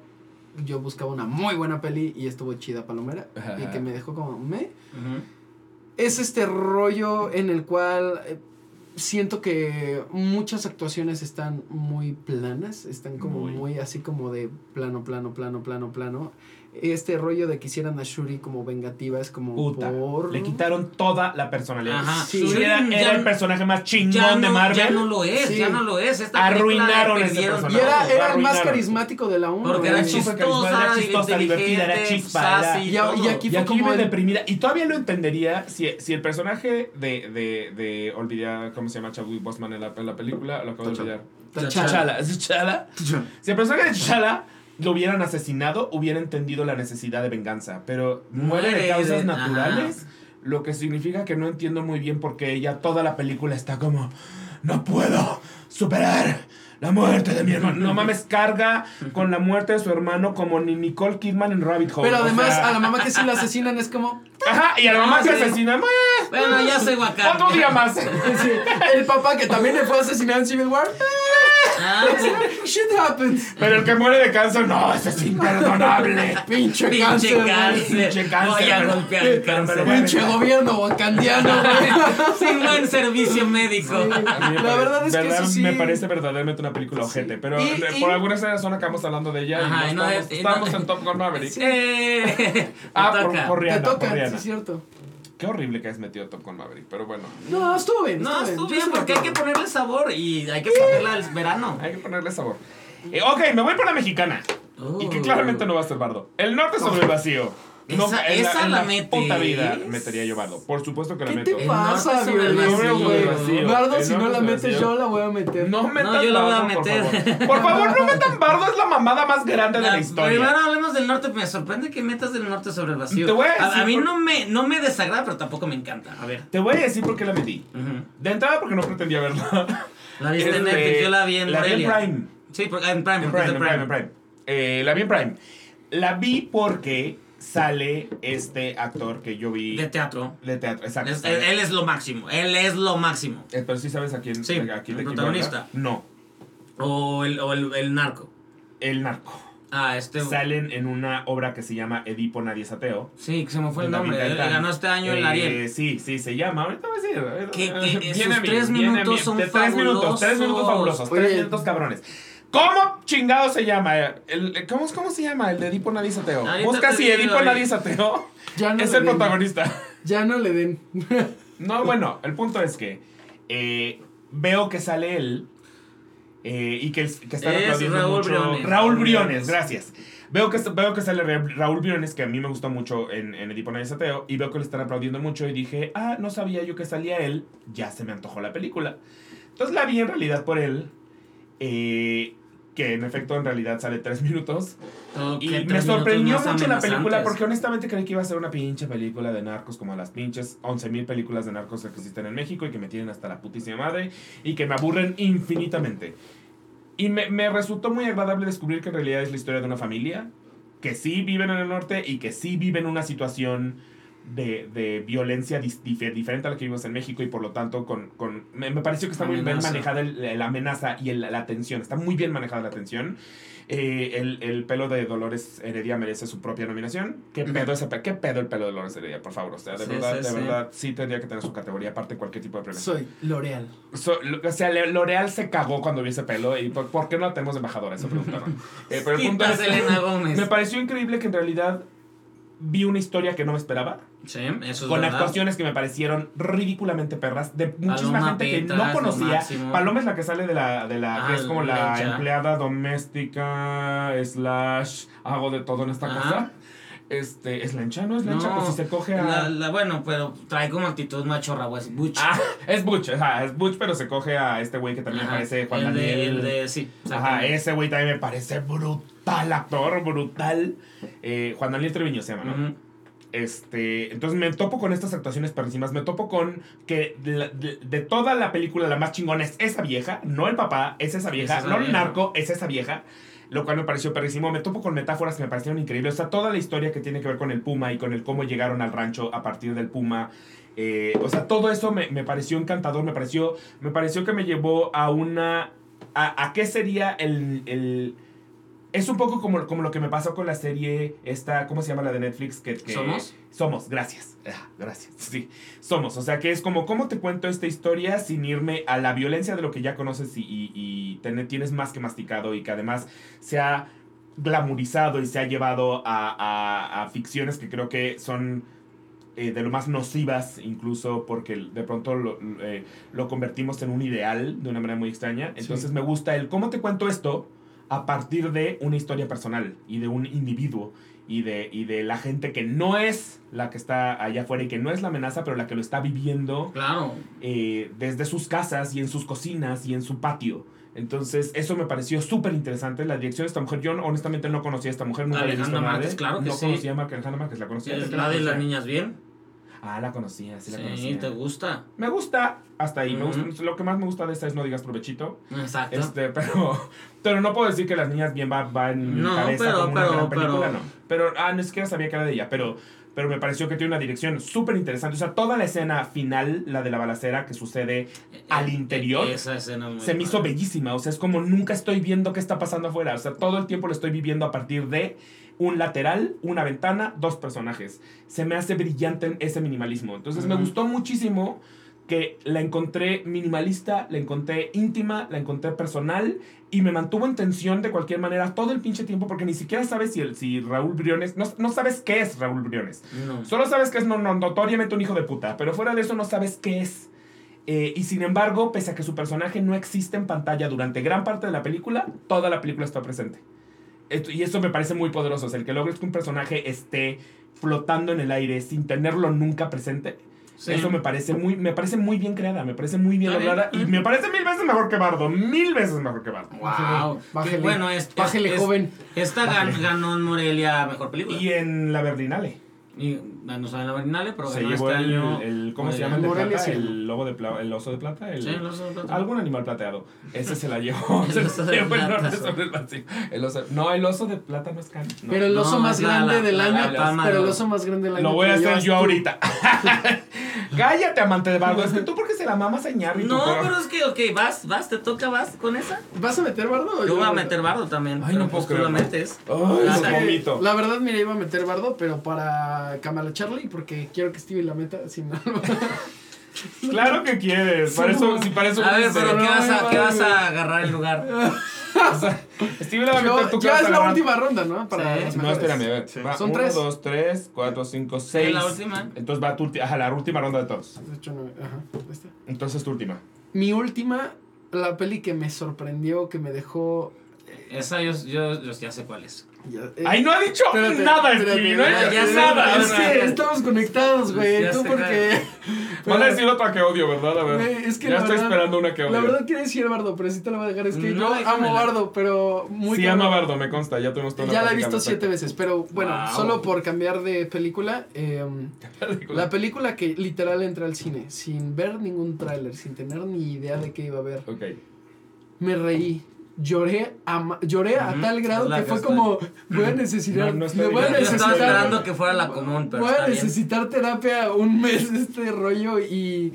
S2: Yo buscaba una muy buena peli y estuvo chida Palomera.
S1: Ajá.
S2: Y que me dejó como, me. Es este rollo en el cual eh, siento que muchas actuaciones están muy planas, están como
S1: Muy.
S2: muy, así como de plano, plano, plano, plano, plano. Este rollo de que hicieran a Shuri como vengativa es como
S1: Puta.
S2: por...
S1: Le quitaron toda la personalidad.
S3: Ajá.
S2: Sí.
S1: Shuri era,
S3: Ya-
S1: era el personaje más chingón de Marvel.
S3: ya no lo es,
S2: Sí.
S3: ya no lo es. Esta
S1: Arruinaron ese personaje.
S2: Y era, era el más carismático de la 1.
S3: Porque era
S1: Era
S3: chistosa,
S1: era chistosa, divertida, era
S3: inteligente,
S1: chispa, era-
S2: Y aquí
S1: Y
S2: fue
S1: aquí
S2: como
S1: vive
S2: el-
S1: deprimida. Y todavía lo entendería si, si el personaje de, de, de. Olvidé cómo se llama Chadwick Boseman en la, en la película. Lo acabo de olvidar.
S2: T'Challa.
S1: Si el personaje de T'Challa lo hubieran asesinado, hubiera entendido la necesidad de venganza. Pero muere de causas
S3: de-
S1: naturales. Lo que significa que no entiendo muy bien por qué ella toda la película está como. No puedo superar la muerte de mi hermano. No mames, carga con la muerte de su hermano como ni Nicole Kidman en Rabbit Hole.
S2: Pero
S1: O
S2: además
S1: sea,
S2: a la mamá que sí la asesinan es como...
S1: Ajá, y a la mamá
S3: Ah,
S1: que
S3: sí.
S1: asesina, "Meh,
S3: Bueno, ya sé Wakanda.
S1: otro día más.
S2: sí, el papá que también le fue asesinado en Civil War.
S3: Ah,
S2: Shit happens.
S1: Pero el que muere de cáncer, no, eso es imperdonable.
S2: Pinche,
S3: Pinche
S2: cáncer.
S3: cáncer.
S1: Pinche cáncer,
S3: Voy a golpear el cáncer.
S1: pero-
S2: Pinche gobierno wakandiano, güey.
S3: Sin buen servicio médico.
S1: Mí me
S2: La verdad es que
S1: verdad
S2: eso sí.
S1: me parece verdaderamente una película ojete. Pero
S2: Y- y-
S1: por alguna razón acabamos hablando de ella
S3: Ajá,
S1: y no
S3: no
S1: estamos,
S3: es- y
S1: estamos
S3: no-
S1: en Top Gun Maverick.
S3: Eh,
S1: Ah,
S3: te
S1: por, por
S2: Te
S1: Rihanna, por
S2: toca, sí
S1: Rihanna.
S2: es cierto.
S1: Qué horrible que has metido Top Gun Maverick, pero bueno.
S2: No, estuvo bien.
S3: No, estuvo bien porque hay que ponerle sabor y hay que ponerla al verano.
S1: Hay que ponerle sabor. Eh, ok, me voy por la mexicana. Y que
S3: Oh.
S1: claramente no va a ser bardo. El norte sobre el vacío. No,
S3: Esa-
S1: en
S3: esa
S1: en
S3: la metes.
S1: puta vida metería yo bardo. Por supuesto que la
S2: ¿Qué
S1: meto.
S2: te
S3: El
S2: pasa,
S3: norte sobre el
S2: violencia,
S3: vacío,
S2: güey? Bardo, si no la metes,
S1: vacío.
S2: yo la voy a meter.
S1: No metas
S3: No, yo la voy a
S1: bardo, por
S3: meter.
S1: favor. Por favor, no metan bardo, es la mamada más grande de la historia.
S3: Primero hablemos del norte, me sorprende que metas del norte sobre el vacío.
S1: Te voy a
S3: a,
S1: decir
S3: a mí
S1: por-
S3: no me, no me desagrada, pero tampoco me encanta. A ver.
S1: Te voy a decir por qué la metí.
S3: Ujú.
S1: De entrada porque no pretendía verla.
S3: La viste en
S1: Este,
S3: Netflix, yo la vi en
S1: La vi en. Prime.
S3: Sí, porque- en Prime,
S1: en Prime, en Prime. Eh, la vi en Prime. La vi porque sale este actor que yo vi
S3: De teatro.
S1: de teatro. Exacto.
S3: Es-
S1: sale.
S3: él es lo máximo. Él es lo máximo.
S1: Eh, pero sí sabes a quién,
S3: Sí,
S1: a quién
S3: el protagonista.
S1: No,
S3: O el, o el, el narco.
S1: el narco.
S3: Ah, este.
S1: Salen en una obra que se llama Edipo Nadie es ateo.
S3: Sí, que se me fue el nombre. Él
S1: Gaitán.
S3: ganó este año el
S1: Eh,
S3: Ariel.
S1: Sí, sí, se llama. Ahorita voy a decir.
S3: Que- que
S1: viene
S3: esos
S1: a mí,
S3: tres
S1: viene a
S3: minutos
S1: mí.
S3: son
S1: tres minutos, tres minutos
S3: fabulosos.
S1: fabulosos,
S2: Oye.
S1: tres minutos cabrones. ¿Cómo chingado se llama? El, ¿cómo, ¿Cómo se llama? El de Edipo Nadie es ateo.
S3: Ahorita
S1: Busca si Edipo. Nadie ateo.
S2: Ya no
S1: es el
S2: den.
S1: protagonista.
S2: Ya no le den.
S1: No, bueno, el punto es que eh, veo que sale él eh, y que, que están
S3: Es
S1: aplaudiendo
S3: Raúl
S1: mucho.
S3: Briones.
S1: Raúl Briones, gracias. Veo que, veo que sale Ra- Raúl Briones, que a mí me gustó mucho en, en Edipo Nadie es Ateo, y veo que le están aplaudiendo mucho y dije, ah, no sabía yo que salía él, ya se me antojó la película. Entonces la vi en realidad por él, eh, que en efecto en realidad sale tres minutos. Y me sorprendió mucho la película porque honestamente creí que iba a ser una pinche película de narcos como las pinches 11.000 películas de narcos que existen en México y que me tienen hasta la putísima madre y que me aburren infinitamente. Y me, me resultó muy agradable descubrir que en realidad es la historia de una familia que sí viven en el norte y que sí viven una situación de, de violencia dis- dif- diferente a la que vivimos en México y por lo tanto con, con me, me pareció que está muy bien
S3: Amenaza.
S1: manejada la amenaza y el- la tensión, está muy bien manejada la tensión. Eh, el, el pelo de Dolores Heredia merece su propia nominación. ¿Qué pedo, ese pe- ¿Qué pedo el pelo de Dolores Heredia, por favor? O sea, de
S3: Sí,
S1: verdad,
S3: sí,
S1: de
S3: sí.
S1: verdad, sí tendría que tener su categoría aparte de cualquier tipo de premio.
S2: Soy L'Oreal.
S1: So- o sea, L'Oreal se cagó cuando vio ese pelo y ¿por, por qué no tenemos embajadora? Eso preguntaron. Eh, pero el punto es,
S3: Selena Gómez.
S1: me pareció increíble que en realidad vi una historia que no me esperaba,
S3: Sí, eso es
S1: con
S3: verdad.
S1: actuaciones que me parecieron ridículamente perras, de muchísima
S3: Paloma
S1: gente que no conocía. Paloma es la que sale de la, de la
S3: Ah,
S1: que es como la empleada doméstica, slash, hago de todo en esta
S3: Ajá.
S1: cosa. Este, ¿es lencha? ¿No es lencha?
S3: No,
S1: pues si se coge a...
S3: la- la- bueno, pero trae como actitud machorra, güey. es Butch.
S1: Ah, es Butch, ajá, es Butch, pero se coge a este güey que también
S3: Ajá,
S1: parece Juan
S3: el
S1: Daniel.
S3: De, el de, sí.
S1: Ajá, ese güey también me parece brutal actor, brutal. Eh, Juan Daniel Treviño se llama, ¿no? Este, entonces me topo con estas actuaciones perrísimas, me topo con que de, de- de toda la película la más chingona es esa vieja, no el papá, es esa vieja,
S3: esa
S1: no el narco, es esa vieja, lo cual me pareció perrísimo. Me topo con metáforas que me parecieron increíbles, o sea, toda la historia que tiene que ver con el puma y con el cómo llegaron al rancho a partir del puma. eh, o sea, todo eso me, me pareció encantador, me pareció, me pareció que me llevó a una... ¿A, a qué sería el, el- Es un poco como, como lo que me pasó con la serie esta, ¿cómo se llama la de Netflix? Que, que-
S3: ¿Somos?
S1: Somos, gracias. Ah, gracias, sí. Somos, o sea que es como, ¿cómo te cuento esta historia sin irme a la violencia de lo que ya conoces y, y- y ten- tienes más que masticado y que además se ha glamorizado y se ha llevado a, a- a ficciones que creo que son eh, de lo más nocivas, incluso porque de pronto lo, eh, lo convertimos en un ideal de una manera muy extraña. Entonces me gusta el cómo te cuento esto a partir de una historia personal y de un individuo y de, y de la gente que no es la que está allá afuera y que no es la amenaza, pero la que lo está viviendo
S3: Claro.
S1: eh, desde sus casas y en sus cocinas y en su patio. Entonces, eso me pareció súper interesante. La dirección de esta mujer, yo honestamente no conocía a esta mujer, nunca
S3: Alejandra Márquez, claro que
S1: no
S3: sí.
S1: conocía a Mar- Alejandra Márquez, la conocía.
S3: Es
S1: ¿Sí
S3: la de las niñas bien.
S1: Ah, la conocía, sí la
S3: Sí,
S1: conocía.
S3: te gusta.
S1: Me gusta hasta ahí. me gusta- lo que más me gusta de esta es no digas provechito.
S3: Exacto.
S1: Este, pero, pero no puedo decir que las niñas bien va, va en mi
S3: No,
S1: cabeza
S3: pero-
S1: como una
S3: pero-
S1: gran película,
S3: pero-
S1: no. Pero, ah, ni siquiera sabía que era de ella, pero, pero me pareció que tiene una dirección súper interesante. O sea, toda la escena final, la de la balacera que sucede al
S3: Eh,
S1: interior,
S3: eh, Esa escena
S1: se me hizo bellísima. O sea, es como nunca estoy viendo qué está pasando afuera. O sea, todo el tiempo lo estoy viviendo a partir de un lateral, una ventana, dos personajes. Se me hace brillante ese minimalismo. Entonces me gustó muchísimo que la encontré minimalista, la encontré íntima, la encontré personal y me mantuvo en tensión de cualquier manera todo el pinche tiempo porque ni siquiera sabes si, el, si Raúl Briones, no, no sabes qué es Raúl Briones.
S3: No.
S1: Solo sabes que es no, no- notoriamente un hijo de puta, pero fuera de eso no sabes qué es. Eh, y sin embargo, pese a que su personaje no existe en pantalla durante gran parte de la película, toda la película está presente. Esto- y esto me parece muy poderoso, o sea, el que logres que un personaje esté flotando en el aire sin tenerlo nunca presente.
S3: Sí.
S1: Eso me parece muy me parece muy bien creada, me parece muy bien lograda y me parece mil veces mejor que Bardo, mil veces mejor que Bardo.
S3: Wow. Bueno, es, es-
S2: joven.
S3: Esta gan- ganó en Morelia mejor película.
S1: Y en la Berlinale
S3: Y no sabe la Berlinale, pero
S1: se
S3: ganó
S1: llevó
S3: este
S1: el,
S3: año.
S1: el- ¿cómo se llama el de plata?
S2: sí.
S1: El lobo de plata, el oso de plata, el,
S3: Sí, el oso de plata.
S1: algún animal plateado. Ese se la llevó.
S3: El oso de plata.
S1: el oso, no, el oso de plata no es can. no.
S2: Pero el oso
S3: No,
S2: más grande
S3: la-
S2: del
S3: la-
S2: año.
S3: la
S2: pero el oso más grande del año.
S1: Lo voy a hacer yo
S2: tú.
S1: ahorita. Cállate, amante de Bardo. Es que tú porque se la mamas a
S3: No, pero es que, ok, vas, vas, te toca, vas con esa.
S2: ¿Vas a meter bardo?
S3: Yo voy a meter bardo también.
S1: Ay, no
S3: pues
S1: puedo
S3: tú la
S1: creerlo.
S3: metes.
S1: Ay, vomito.
S2: La verdad, mira, iba a meter bardo, pero para Kamala Charlie, porque quiero que Stevie la meta sin
S1: Claro que quieres. Para eso, si para eso
S3: A ver, pero ¿qué
S2: no,
S3: vas a, qué vas a agarrar el lugar?
S1: O sea, Steve la va a meter, qué
S2: ya es la última ronda, ¿no? Para
S3: Sí.
S1: No, espérame, a ver.
S4: Sí.
S1: Va
S2: Son
S1: uno,
S2: tres.
S1: dos, tres, cuatro, cinco, seis.
S3: la última.
S1: Entonces va tu ulti- ajá, la última ronda de todos.
S2: Hecho, no, ajá, está.
S1: Entonces tu última.
S2: Mi última, la peli que me sorprendió, que me dejó.
S3: Esa yo, yo, yo ya sé cuál es.
S2: Ya, eh,
S1: Ay, no ha dicho
S2: espérate,
S1: nada,
S2: espérate,
S1: Stevie. No ha dicho
S3: ya
S1: nada.
S2: Es que estamos conectados, güey.
S3: Ya
S2: Tú porque.
S1: Van a decir otra que odio, ¿verdad? A ver.
S2: Güey, es que
S1: ya estoy
S2: verdad-
S1: esperando una que odio.
S2: La verdad quiero decir Bardo, pero sí te la voy a dejar. Es que
S3: No,
S2: yo amo Bardo, pero muy
S1: sí,
S2: cabrón.
S1: amo a Bardo, me consta. Ya tuvimos toda
S2: Ya la he visto siete veces, pero bueno,
S3: Wow.
S2: solo por cambiar de película. eh, la película que literal entré al cine sin ver ningún tráiler, sin tener ni idea de qué iba a ver.
S1: Ok.
S2: Me reí, lloré a, lloré a tal grado que
S3: que
S2: fue como, voy a necesitar,
S1: No, no está
S2: me voy a.
S3: Yo
S2: necesitar,
S3: esperando que fuera la común, pero
S2: voy a
S3: bien.
S2: necesitar terapia un mes de este rollo y,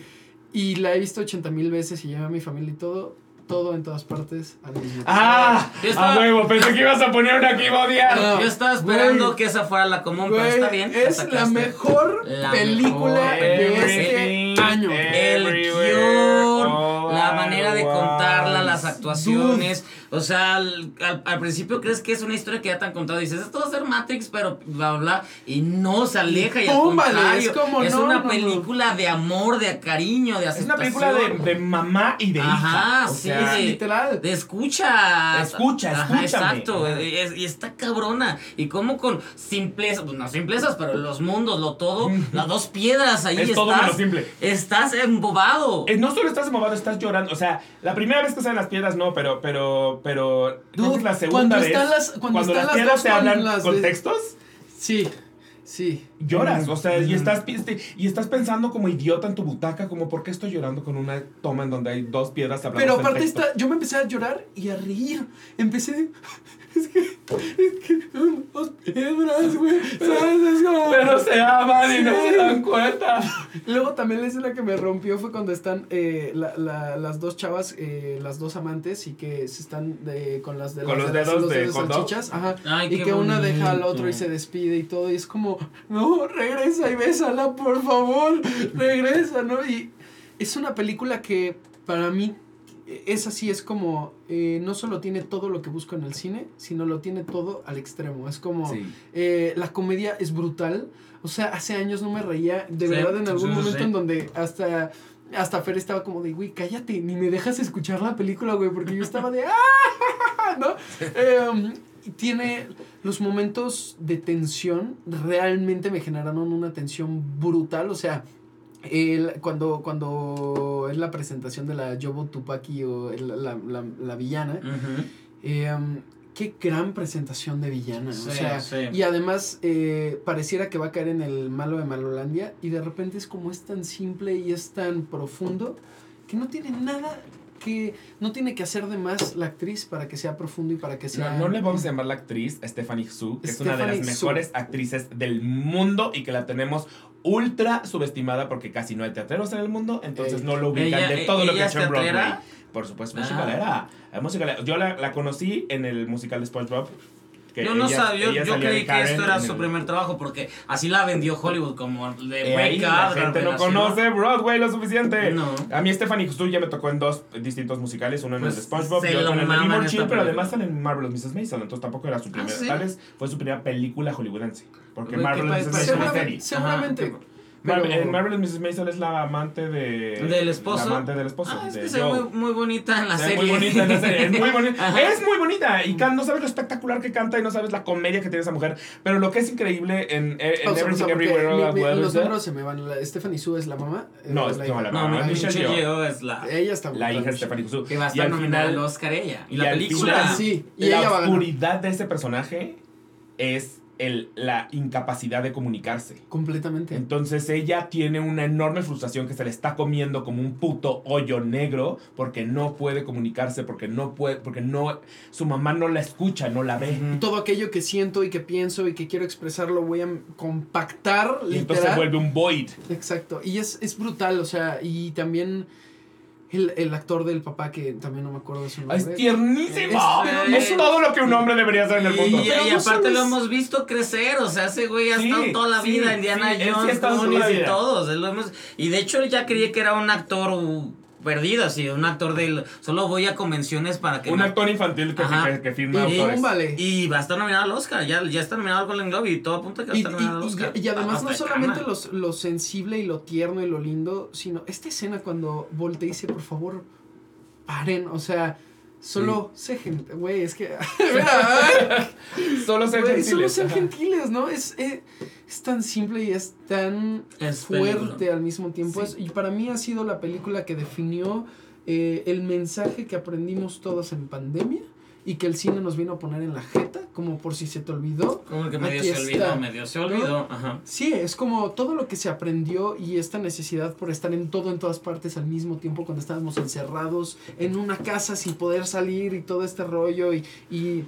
S2: y la he visto 80 mil veces y llevé a mi familia y todo, todo en todas partes al mismo tiempo.
S1: ¡Ah!
S3: Yo estaba-
S1: A huevo, pensé que ibas a poner una que iba a odiar.
S2: No.
S3: Yo estaba esperando
S2: Güey.
S3: que esa fuera la común, pero está bien.
S2: es
S3: la
S2: mejor
S3: La
S2: película
S3: mejor.
S2: de este año.
S3: El
S1: everywhere,
S3: guion,
S1: all
S3: la manera de contarla, las actuaciones. O sea, al, al- al principio crees que es una historia que ya te han contado. Dices, esto va a ser Matrix, pero bla, bla. Y no se aleja. Y al
S2: Tómale,
S3: contrario,
S2: es como,
S3: es
S2: no,
S3: una
S2: no, no.
S3: película de amor, de cariño, de
S1: Es una
S3: aceptación.
S1: película de, de mamá y de hija.
S3: Ajá, sí,
S1: sea,
S3: de-
S2: literal.
S3: De escucha.
S1: Escucha,
S3: Ajá, exacto.
S1: Ajá.
S3: es- y está cabrona. Y como con simplezas, pues no simplezas, pero los mundos, lo todo, las dos piedras ahí
S1: Es
S3: estás.
S1: todo menos simple.
S3: Estás embobado.
S1: Eh, no solo estás embobado, estás llorando. O sea, la primera vez que salen las piedras no, pero, pero, pero.
S2: Dude,
S1: es la segunda
S2: cuando
S1: vez.
S2: están las- cuando están
S1: las
S2: las
S1: piedras
S2: con
S1: hablan
S2: las
S1: con
S2: de-
S1: textos,
S2: Sí, sí.
S1: Lloras. O sea, y estás, este, y estás pensando como idiota en tu butaca, como ¿por qué estoy llorando con una toma en donde hay dos piedras hablando
S2: Pero aparte está, yo me empecé a llorar y a reír. Empecé de, es que, es que son dos piedras, güey. ¿Sabes? Es como-
S1: Pero se aman y no se dan cuenta.
S2: Luego también la escena que me rompió fue cuando están eh, la- la- las dos chavas, eh, las dos amantes y que se están de- con las de
S1: Con
S2: las
S1: los
S2: de las-
S1: dedos de dog.
S2: salchichas, ajá,
S3: Ay,
S2: y que una deja al otro y se despide y todo y es como, no, regresa y bésala, por favor, regresa, ¿no? Y es una película que para mí es así, es como, eh, no solo tiene todo lo que busco en el cine, sino lo tiene todo al extremo, es como...
S1: Sí.
S2: Eh, la comedia es brutal. O sea, hace años no me reía. De
S3: Sí,
S2: verdad, en algún
S3: sí,
S2: momento en donde hasta, hasta Fer estaba como de, güey, cállate, ni me dejas escuchar la película, güey, porque yo estaba de, ¡ah! ¿No? Eh, y tiene los momentos de tensión, realmente me generaron una tensión brutal. O sea, el- cuando, cuando es la presentación de la Yobo Tupaki o el- la, la, la villana, eh, um, qué gran presentación de villana.
S3: Sí,
S2: o sea,
S3: sí.
S2: y además eh, pareciera que va a caer en el malo de Malolandia y de repente es como es tan simple y es tan profundo que no tiene nada que no tiene que hacer de más la actriz para que sea profundo y para que sea
S1: No, no le vamos a llamar la actriz Stephanie Su, que es una de las mejores actrices del mundo y que la tenemos ultra subestimada porque casi no hay teatreros en el mundo, entonces no lo ubican
S3: Ella-
S1: de todo lo que ha
S3: es
S1: hecho en Broadway. Por supuesto,
S3: Ah.
S1: musicalera. Yo la, la conocí en el musical de SpongeBob. Que
S3: Yo no
S1: ella-
S3: sabía, yo,
S1: ella
S3: creí que esto era su
S1: el-
S3: primer trabajo porque así la vendió Hollywood como de
S1: Eh, ahí
S3: Wake
S1: la gente no conoce Broadway lo suficiente.
S3: No.
S1: A mí Stephanie Su ya me tocó en dos distintos musicales, uno en el
S3: Pues,
S1: de SpongeBob
S3: se
S1: y otro en el de Chill, pero
S3: película.
S1: además sale en Marvelous Mrs. Maisel, entonces tampoco era su primera,
S3: ¿sí?
S1: tal vez fue su primera película hollywoodense, porque Marvelous Mrs.
S3: pues,
S1: Maisel es serie.
S2: seguramente. Pero-
S1: Mar- en Marvelous Mrs. Maisel es la amante de...
S3: ¿Del esposo?
S1: La amante del esposo.
S3: Ah, es que se ve muy, muy bonita en la
S1: Se ve
S3: serie.
S1: muy bonita en la serie. Es muy bonita.
S3: Ajá.
S1: es muy bonita. Y can- no sabes lo espectacular que canta y no sabes la comedia que tiene esa mujer. Pero lo que es increíble en, en
S2: O sea, o sea,
S1: Everything Everywhere All
S2: mi-
S1: at
S2: mi-
S1: Once,
S2: los números se me van. La, Stephanie Sue es la mamá. eh,
S1: No, es-
S2: la
S1: no,
S3: No,
S1: mamá.
S3: mi-
S1: Michelle
S3: Michelle
S1: Yeoh.
S3: Yeoh es la...
S2: Ella está
S1: La hija de. Stephanie Su.
S3: Que va a estar
S1: al
S3: nominada al Oscar ella. Y, la película...
S2: Sí, y
S1: la oscuridad de ese personaje es el, la incapacidad de comunicarse.
S2: Completamente.
S1: Entonces ella tiene una enorme frustración que se le está comiendo como un puto hoyo negro porque no puede comunicarse, porque no puede, porque no, su mamá no la escucha, no la ve.
S2: Todo aquello que siento y que pienso y que quiero expresar lo voy a compactar
S1: Y entonces se vuelve un void.
S2: Exacto. Y es, es brutal, o sea, y también el, el actor del papá que también no me acuerdo de su
S1: Ah, Es
S2: nombre.
S1: tiernísimo.
S3: Es-
S1: Es, todo lo que un hombre debería hacer en el mundo.
S3: y aparte lo hemos visto crecer, o sea, ese güey ha
S1: Sí,
S3: estado toda la
S1: sí,
S3: vida, Indiana
S1: sí, sí
S3: Jones,
S1: la
S3: y todos, lo hemos- y de hecho él ya creía que era un actor perdido, así, un actor del, solo voy a convenciones para que...
S1: Un
S3: no-
S1: actor infantil que, que, que firma
S2: Y
S1: autores.
S2: púmbale.
S3: Y va a estar nominado al Oscar, ya, ya está nominado al Golden Globe y todo apunta que va a
S2: Y,
S3: estar nominado al
S2: y-
S3: Oscar.
S2: y además
S3: Hasta
S2: no solamente los- lo sensible y lo tierno y lo lindo, sino esta escena cuando Volte dice, por favor, paren, o sea, solo sé gente, güey, es que...
S1: Solo ser gentiles.
S2: solo
S1: ajá.
S2: gentiles, ¿no? Es, eh, es tan simple y es tan
S3: Es
S2: fuerte
S3: película.
S2: al mismo tiempo.
S1: Sí.
S2: Es- y para mí ha sido la película que definió eh, el mensaje que aprendimos todos en pandemia y que el cine nos vino a poner en la jeta, como por si se te olvidó.
S3: Como que medio
S2: Aquí
S3: se olvidó,
S2: está.
S3: medio se olvidó, ajá.
S2: Sí, es como todo lo que se aprendió y esta necesidad por estar en todo, en todas partes al mismo tiempo cuando estábamos encerrados en una casa sin poder salir y todo este rollo y, y,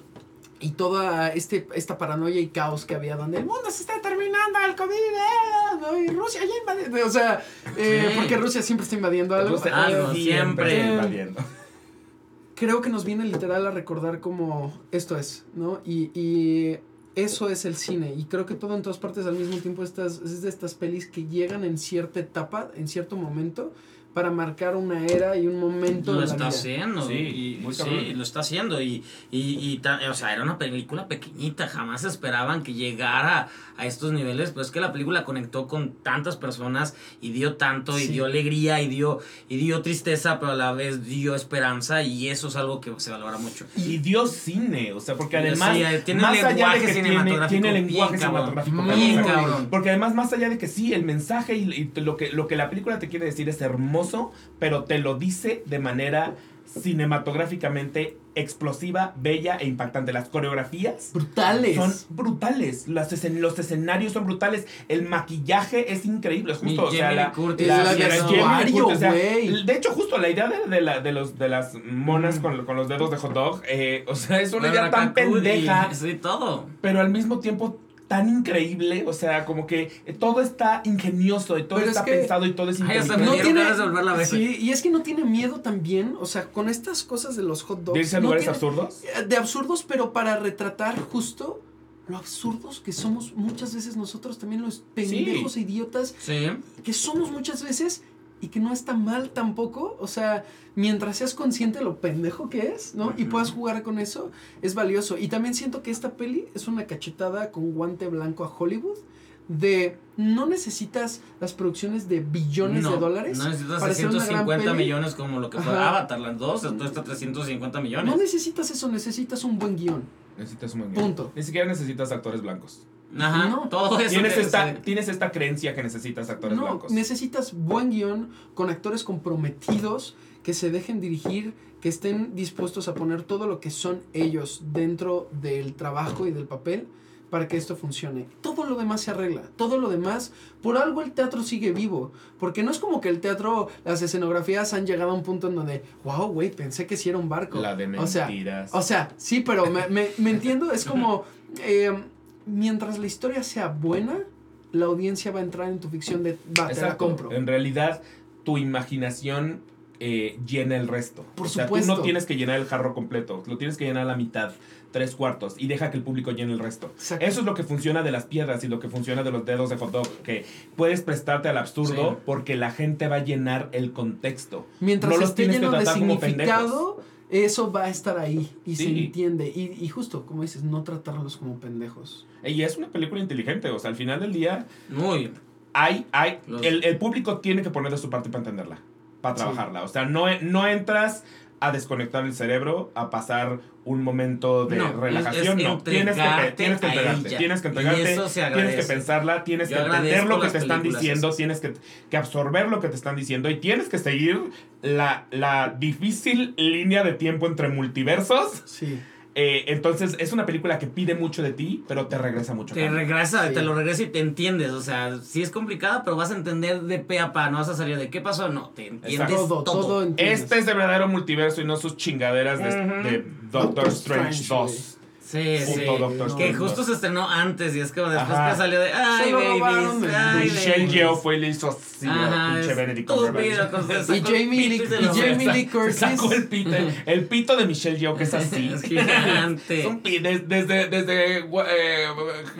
S2: y toda este, esta paranoia y caos que había donde el mundo se está terminando, el COVID, eh, ¿no? y Rusia ya invadió, o sea, eh,
S3: Sí.
S2: porque Rusia siempre está invadiendo algo. Eh,
S3: siempre.
S1: invadiendo.
S2: Creo que nos viene literal a recordar como esto es, ¿no? Y, y eso es el cine. Y creo que todo en todas partes al mismo tiempo estas, es de estas pelis que llegan en cierta etapa, en cierto momento, para marcar una era y un momento
S3: Lo
S2: de la
S3: está
S2: vida.
S3: haciendo.
S1: Sí,
S3: y, sí, lo está haciendo. Y, y, y ta- o sea, era una película pequeñita. Jamás esperaban que llegara a estos niveles. Pero es que la película conectó con tantas personas y dio tanto, y
S2: Sí.
S3: dio alegría, y dio, y dio tristeza, pero a la vez dio esperanza. Y eso es algo que se valora mucho.
S1: Y dio cine, o sea, porque
S3: Sí,
S1: además,
S3: eh, tiene
S1: más allá de
S3: lenguaje
S1: que tiene,
S3: cinematográfico
S1: tiene
S3: bien
S1: lenguaje
S3: cabrón.
S1: cinematográfico, cabrón.
S3: cabrón.
S1: Porque además, más allá de que sí, el mensaje y, y lo, que, lo que la película te quiere decir es hermoso, pero te lo dice de manera cinematográficamente explosiva, bella e impactante. Las coreografías
S2: Brutales.
S1: son brutales, las escen- los escenarios son brutales, el maquillaje es increíble, es
S3: Mi
S1: justo, o sea,
S3: Jamie
S1: la,
S3: Lee Curtis
S2: la-
S1: la-
S2: la
S1: Jamie Lee
S2: vestuario,
S1: Curtis, o sea,
S2: güey.
S1: de hecho, justo la idea de, de la- de los, de las monas
S2: Mm.
S1: con, con los dedos de hot dog, eh, o sea, es una idea tan pendeja,
S3: Sí, todo.
S1: pero al mismo tiempo tan increíble, o sea, como que todo está ingenioso y todo
S2: Pero es
S1: está
S2: que-
S1: pensado y todo es
S3: Ay, hasta
S1: inteligente.
S2: No tiene-
S3: ganas de volverla a ver.
S2: Sí, y es que no tiene miedo también, o sea, con estas cosas de los hot dogs.
S1: ¿De irse a
S2: no
S1: lugares
S2: tiene-
S1: absurdos?
S2: de absurdos, pero para retratar justo lo absurdos que somos muchas veces nosotros también los pendejos e idiotas
S3: Sí.
S2: que somos muchas veces y que no está mal tampoco, o sea, mientras seas consciente de lo pendejo que es, ¿no? Y puedas jugar con eso, es valioso. Y también siento que esta peli es una cachetada con guante blanco a Hollywood de no necesitas las producciones de billones
S3: No,
S2: de dólares
S3: No necesitas
S2: para hacer una gran
S3: 650
S2: peli.
S3: millones como lo que fue
S2: Ajá.
S3: Avatar, las dos, esto está 350 millones.
S2: No necesitas eso, necesitas un buen guion.
S1: Necesitas un buen guion.
S2: Punto.
S1: Ni siquiera necesitas actores blancos.
S3: Ajá,
S2: No.
S3: todo eso.
S1: Tienes
S3: que-
S1: esta,
S3: sí.
S1: tienes esta creencia que necesitas actores
S2: No,
S1: blancos.
S2: necesitas buen guion con actores comprometidos que se dejen dirigir, que estén dispuestos a poner todo lo que son ellos dentro del trabajo y del papel para que esto funcione. Todo lo demás se arregla, todo lo demás, por algo el teatro sigue vivo, porque no es como que el teatro, las escenografías han llegado a un punto en donde, wow, güey, pensé que sí era un barco.
S1: La de
S2: O sea,
S1: mentiras.
S2: O sea, sí, pero me, me- me entiendo, es como, eh, mientras la historia sea buena, la audiencia va a entrar en tu ficción de, va, te la compro.
S1: En realidad, tu imaginación eh, llena el resto.
S2: Por
S1: o sea, tú
S2: supuesto.
S1: no tienes que llenar el jarro completo, lo tienes que llenar a la mitad, tres cuartos, y deja que el público llene el resto.
S2: Exacto.
S1: Eso es lo que funciona de las piedras y lo que funciona de los dedos de hot dog, que puedes prestarte al absurdo
S3: Sí.
S1: porque la gente va a llenar el contexto.
S2: Mientras
S1: no los
S2: esté
S1: tienes que
S2: lleno de
S1: tratar como
S2: significado, eso va a estar ahí y se entiende. Y, y justo, como dices, no tratarlos como pendejos.
S1: Y es una película inteligente, o sea, al final del día
S3: Muy.
S1: hay, hay,
S3: Los-
S1: el, el público tiene que poner de su parte para entenderla, para
S2: Sí.
S1: trabajarla. O sea, no, no entras a desconectar el cerebro, a pasar un momento de
S3: No,
S1: relajación,
S3: es
S1: no. Tienes que,
S3: entregarte
S1: tienes que entregarte, tienes que entregarte, tienes que pensarla, tienes
S3: Yo
S1: que entender lo que te están diciendo,
S3: esas.
S1: tienes que, que absorber lo que te están diciendo y tienes que seguir la, la difícil línea de tiempo entre multiversos.
S2: Sí.
S1: Eh, entonces, es una película que pide mucho de ti, pero te regresa mucho.
S3: Te
S1: cambio.
S3: regresa,
S2: Sí.
S3: te lo regresa y te entiendes. O sea, sí es complicada, pero vas a entender de pe a pa. No vas a salir de qué pasó. No, te entiendes
S1: Exacto.
S2: Todo,
S3: todo.
S2: todo, entiendes.
S1: Este es el verdadero multiverso y no sus chingaderas de, de Doctor Strange,
S2: Strange,
S1: 2.
S3: Sí, sí.
S1: Doctor
S2: no.
S3: Que justo
S1: 2.
S3: se estrenó antes y es como después
S1: Ajá.
S3: que salió de. Ay, babies. Ay,
S1: Michelle
S3: babies".
S1: Yeoh fue y le hizo así
S3: Ajá,
S1: a pinche Benedict Cumberbatch.
S2: Y Jamie
S3: pito
S2: Lee- y Jamie Lee Curtis.
S1: Sacó el pito, el pito de Michelle Yeoh que es así.
S3: Es gigante.
S1: Es un pi- des- desde, desde eh,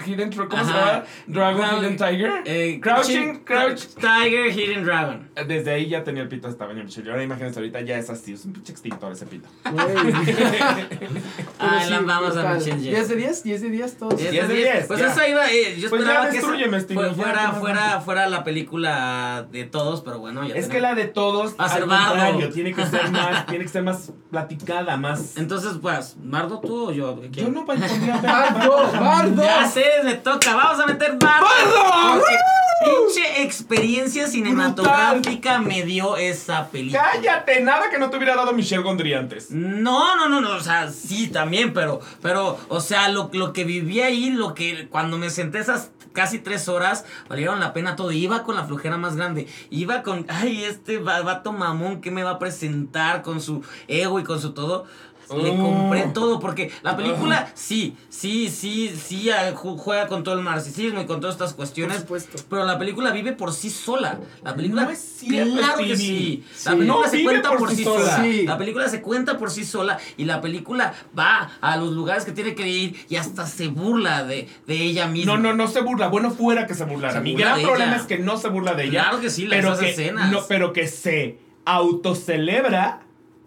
S1: Hidden ¿Cómo se llama? Dragon,
S3: Dragon-
S1: Hidden Tiger.
S3: Eh,
S1: Crouching, Crouch.
S3: Tiger, Hidden Dragon.
S1: Desde ahí ya tenía el pito de esta tamaño Michelle Yeoh. Ahora imagínense ahorita ya es así. Es un pinche extintor ese pito.
S3: Ay, la vamos a Yeoh.
S2: 10 de 10, 10 de 10 todos.
S3: 10
S1: 10 de
S3: de 10.
S1: 10,
S3: Pues
S1: ya.
S3: eso iba, eh, yo
S1: Pues ya
S3: esperaba que esa
S1: Stevie,
S3: fue- fuera,
S1: ¿qué más
S3: fuera, fuera la película de todos, pero bueno, ya
S1: Es
S3: tenemos-
S1: que la de todos,
S3: Va a ser Bardo.
S1: tiene que ser más, tiene que ser más platicada, más.
S3: Entonces, pues, ¿Bardo tú o yo?
S1: Yo no pondría
S2: ¡Bardo! ¡Bardo!
S3: Ya sé, me toca, vamos a meter Bardo.
S1: ¡Bardo!
S3: Pinche experiencia cinematográfica me dio esa película.
S1: ¡Cállate! Nada que no te hubiera dado Michelle Gondry antes.
S3: No, no, no, no, o sea, sí también, pero, pero, o sea, lo, lo que viví ahí, lo que, cuando me senté esas casi tres horas, valieron la pena todo. Iba con la flojera más grande, iba con, ay, este va- vato mamón que me va a presentar con su ego y con su todo. Le
S1: Oh.
S3: compré todo porque la película sí, sí, sí, sí ah, ju- juega con todo el narcisismo y con todas estas cuestiones.
S2: Por supuesto.
S3: Pero la película vive por sí sola. La película.
S1: No es cierto,
S3: claro que sí. La
S2: Sí.
S3: película
S1: No
S3: se cuenta
S1: por
S3: por,
S1: sí
S3: sí
S1: sola.
S2: Sí.
S3: La película se cuenta por sí sola. Y la película va a los lugares que tiene que ir y hasta se burla de, de ella misma.
S1: No, no, no se burla. Bueno, fuera que se burlara.
S3: Se
S1: Mi
S3: burla
S1: gran problema
S3: ella.
S1: es que no se burla de ella.
S3: Claro que sí, las
S1: pero
S3: esas
S1: que,
S3: escenas.
S1: No, pero que se autocelebra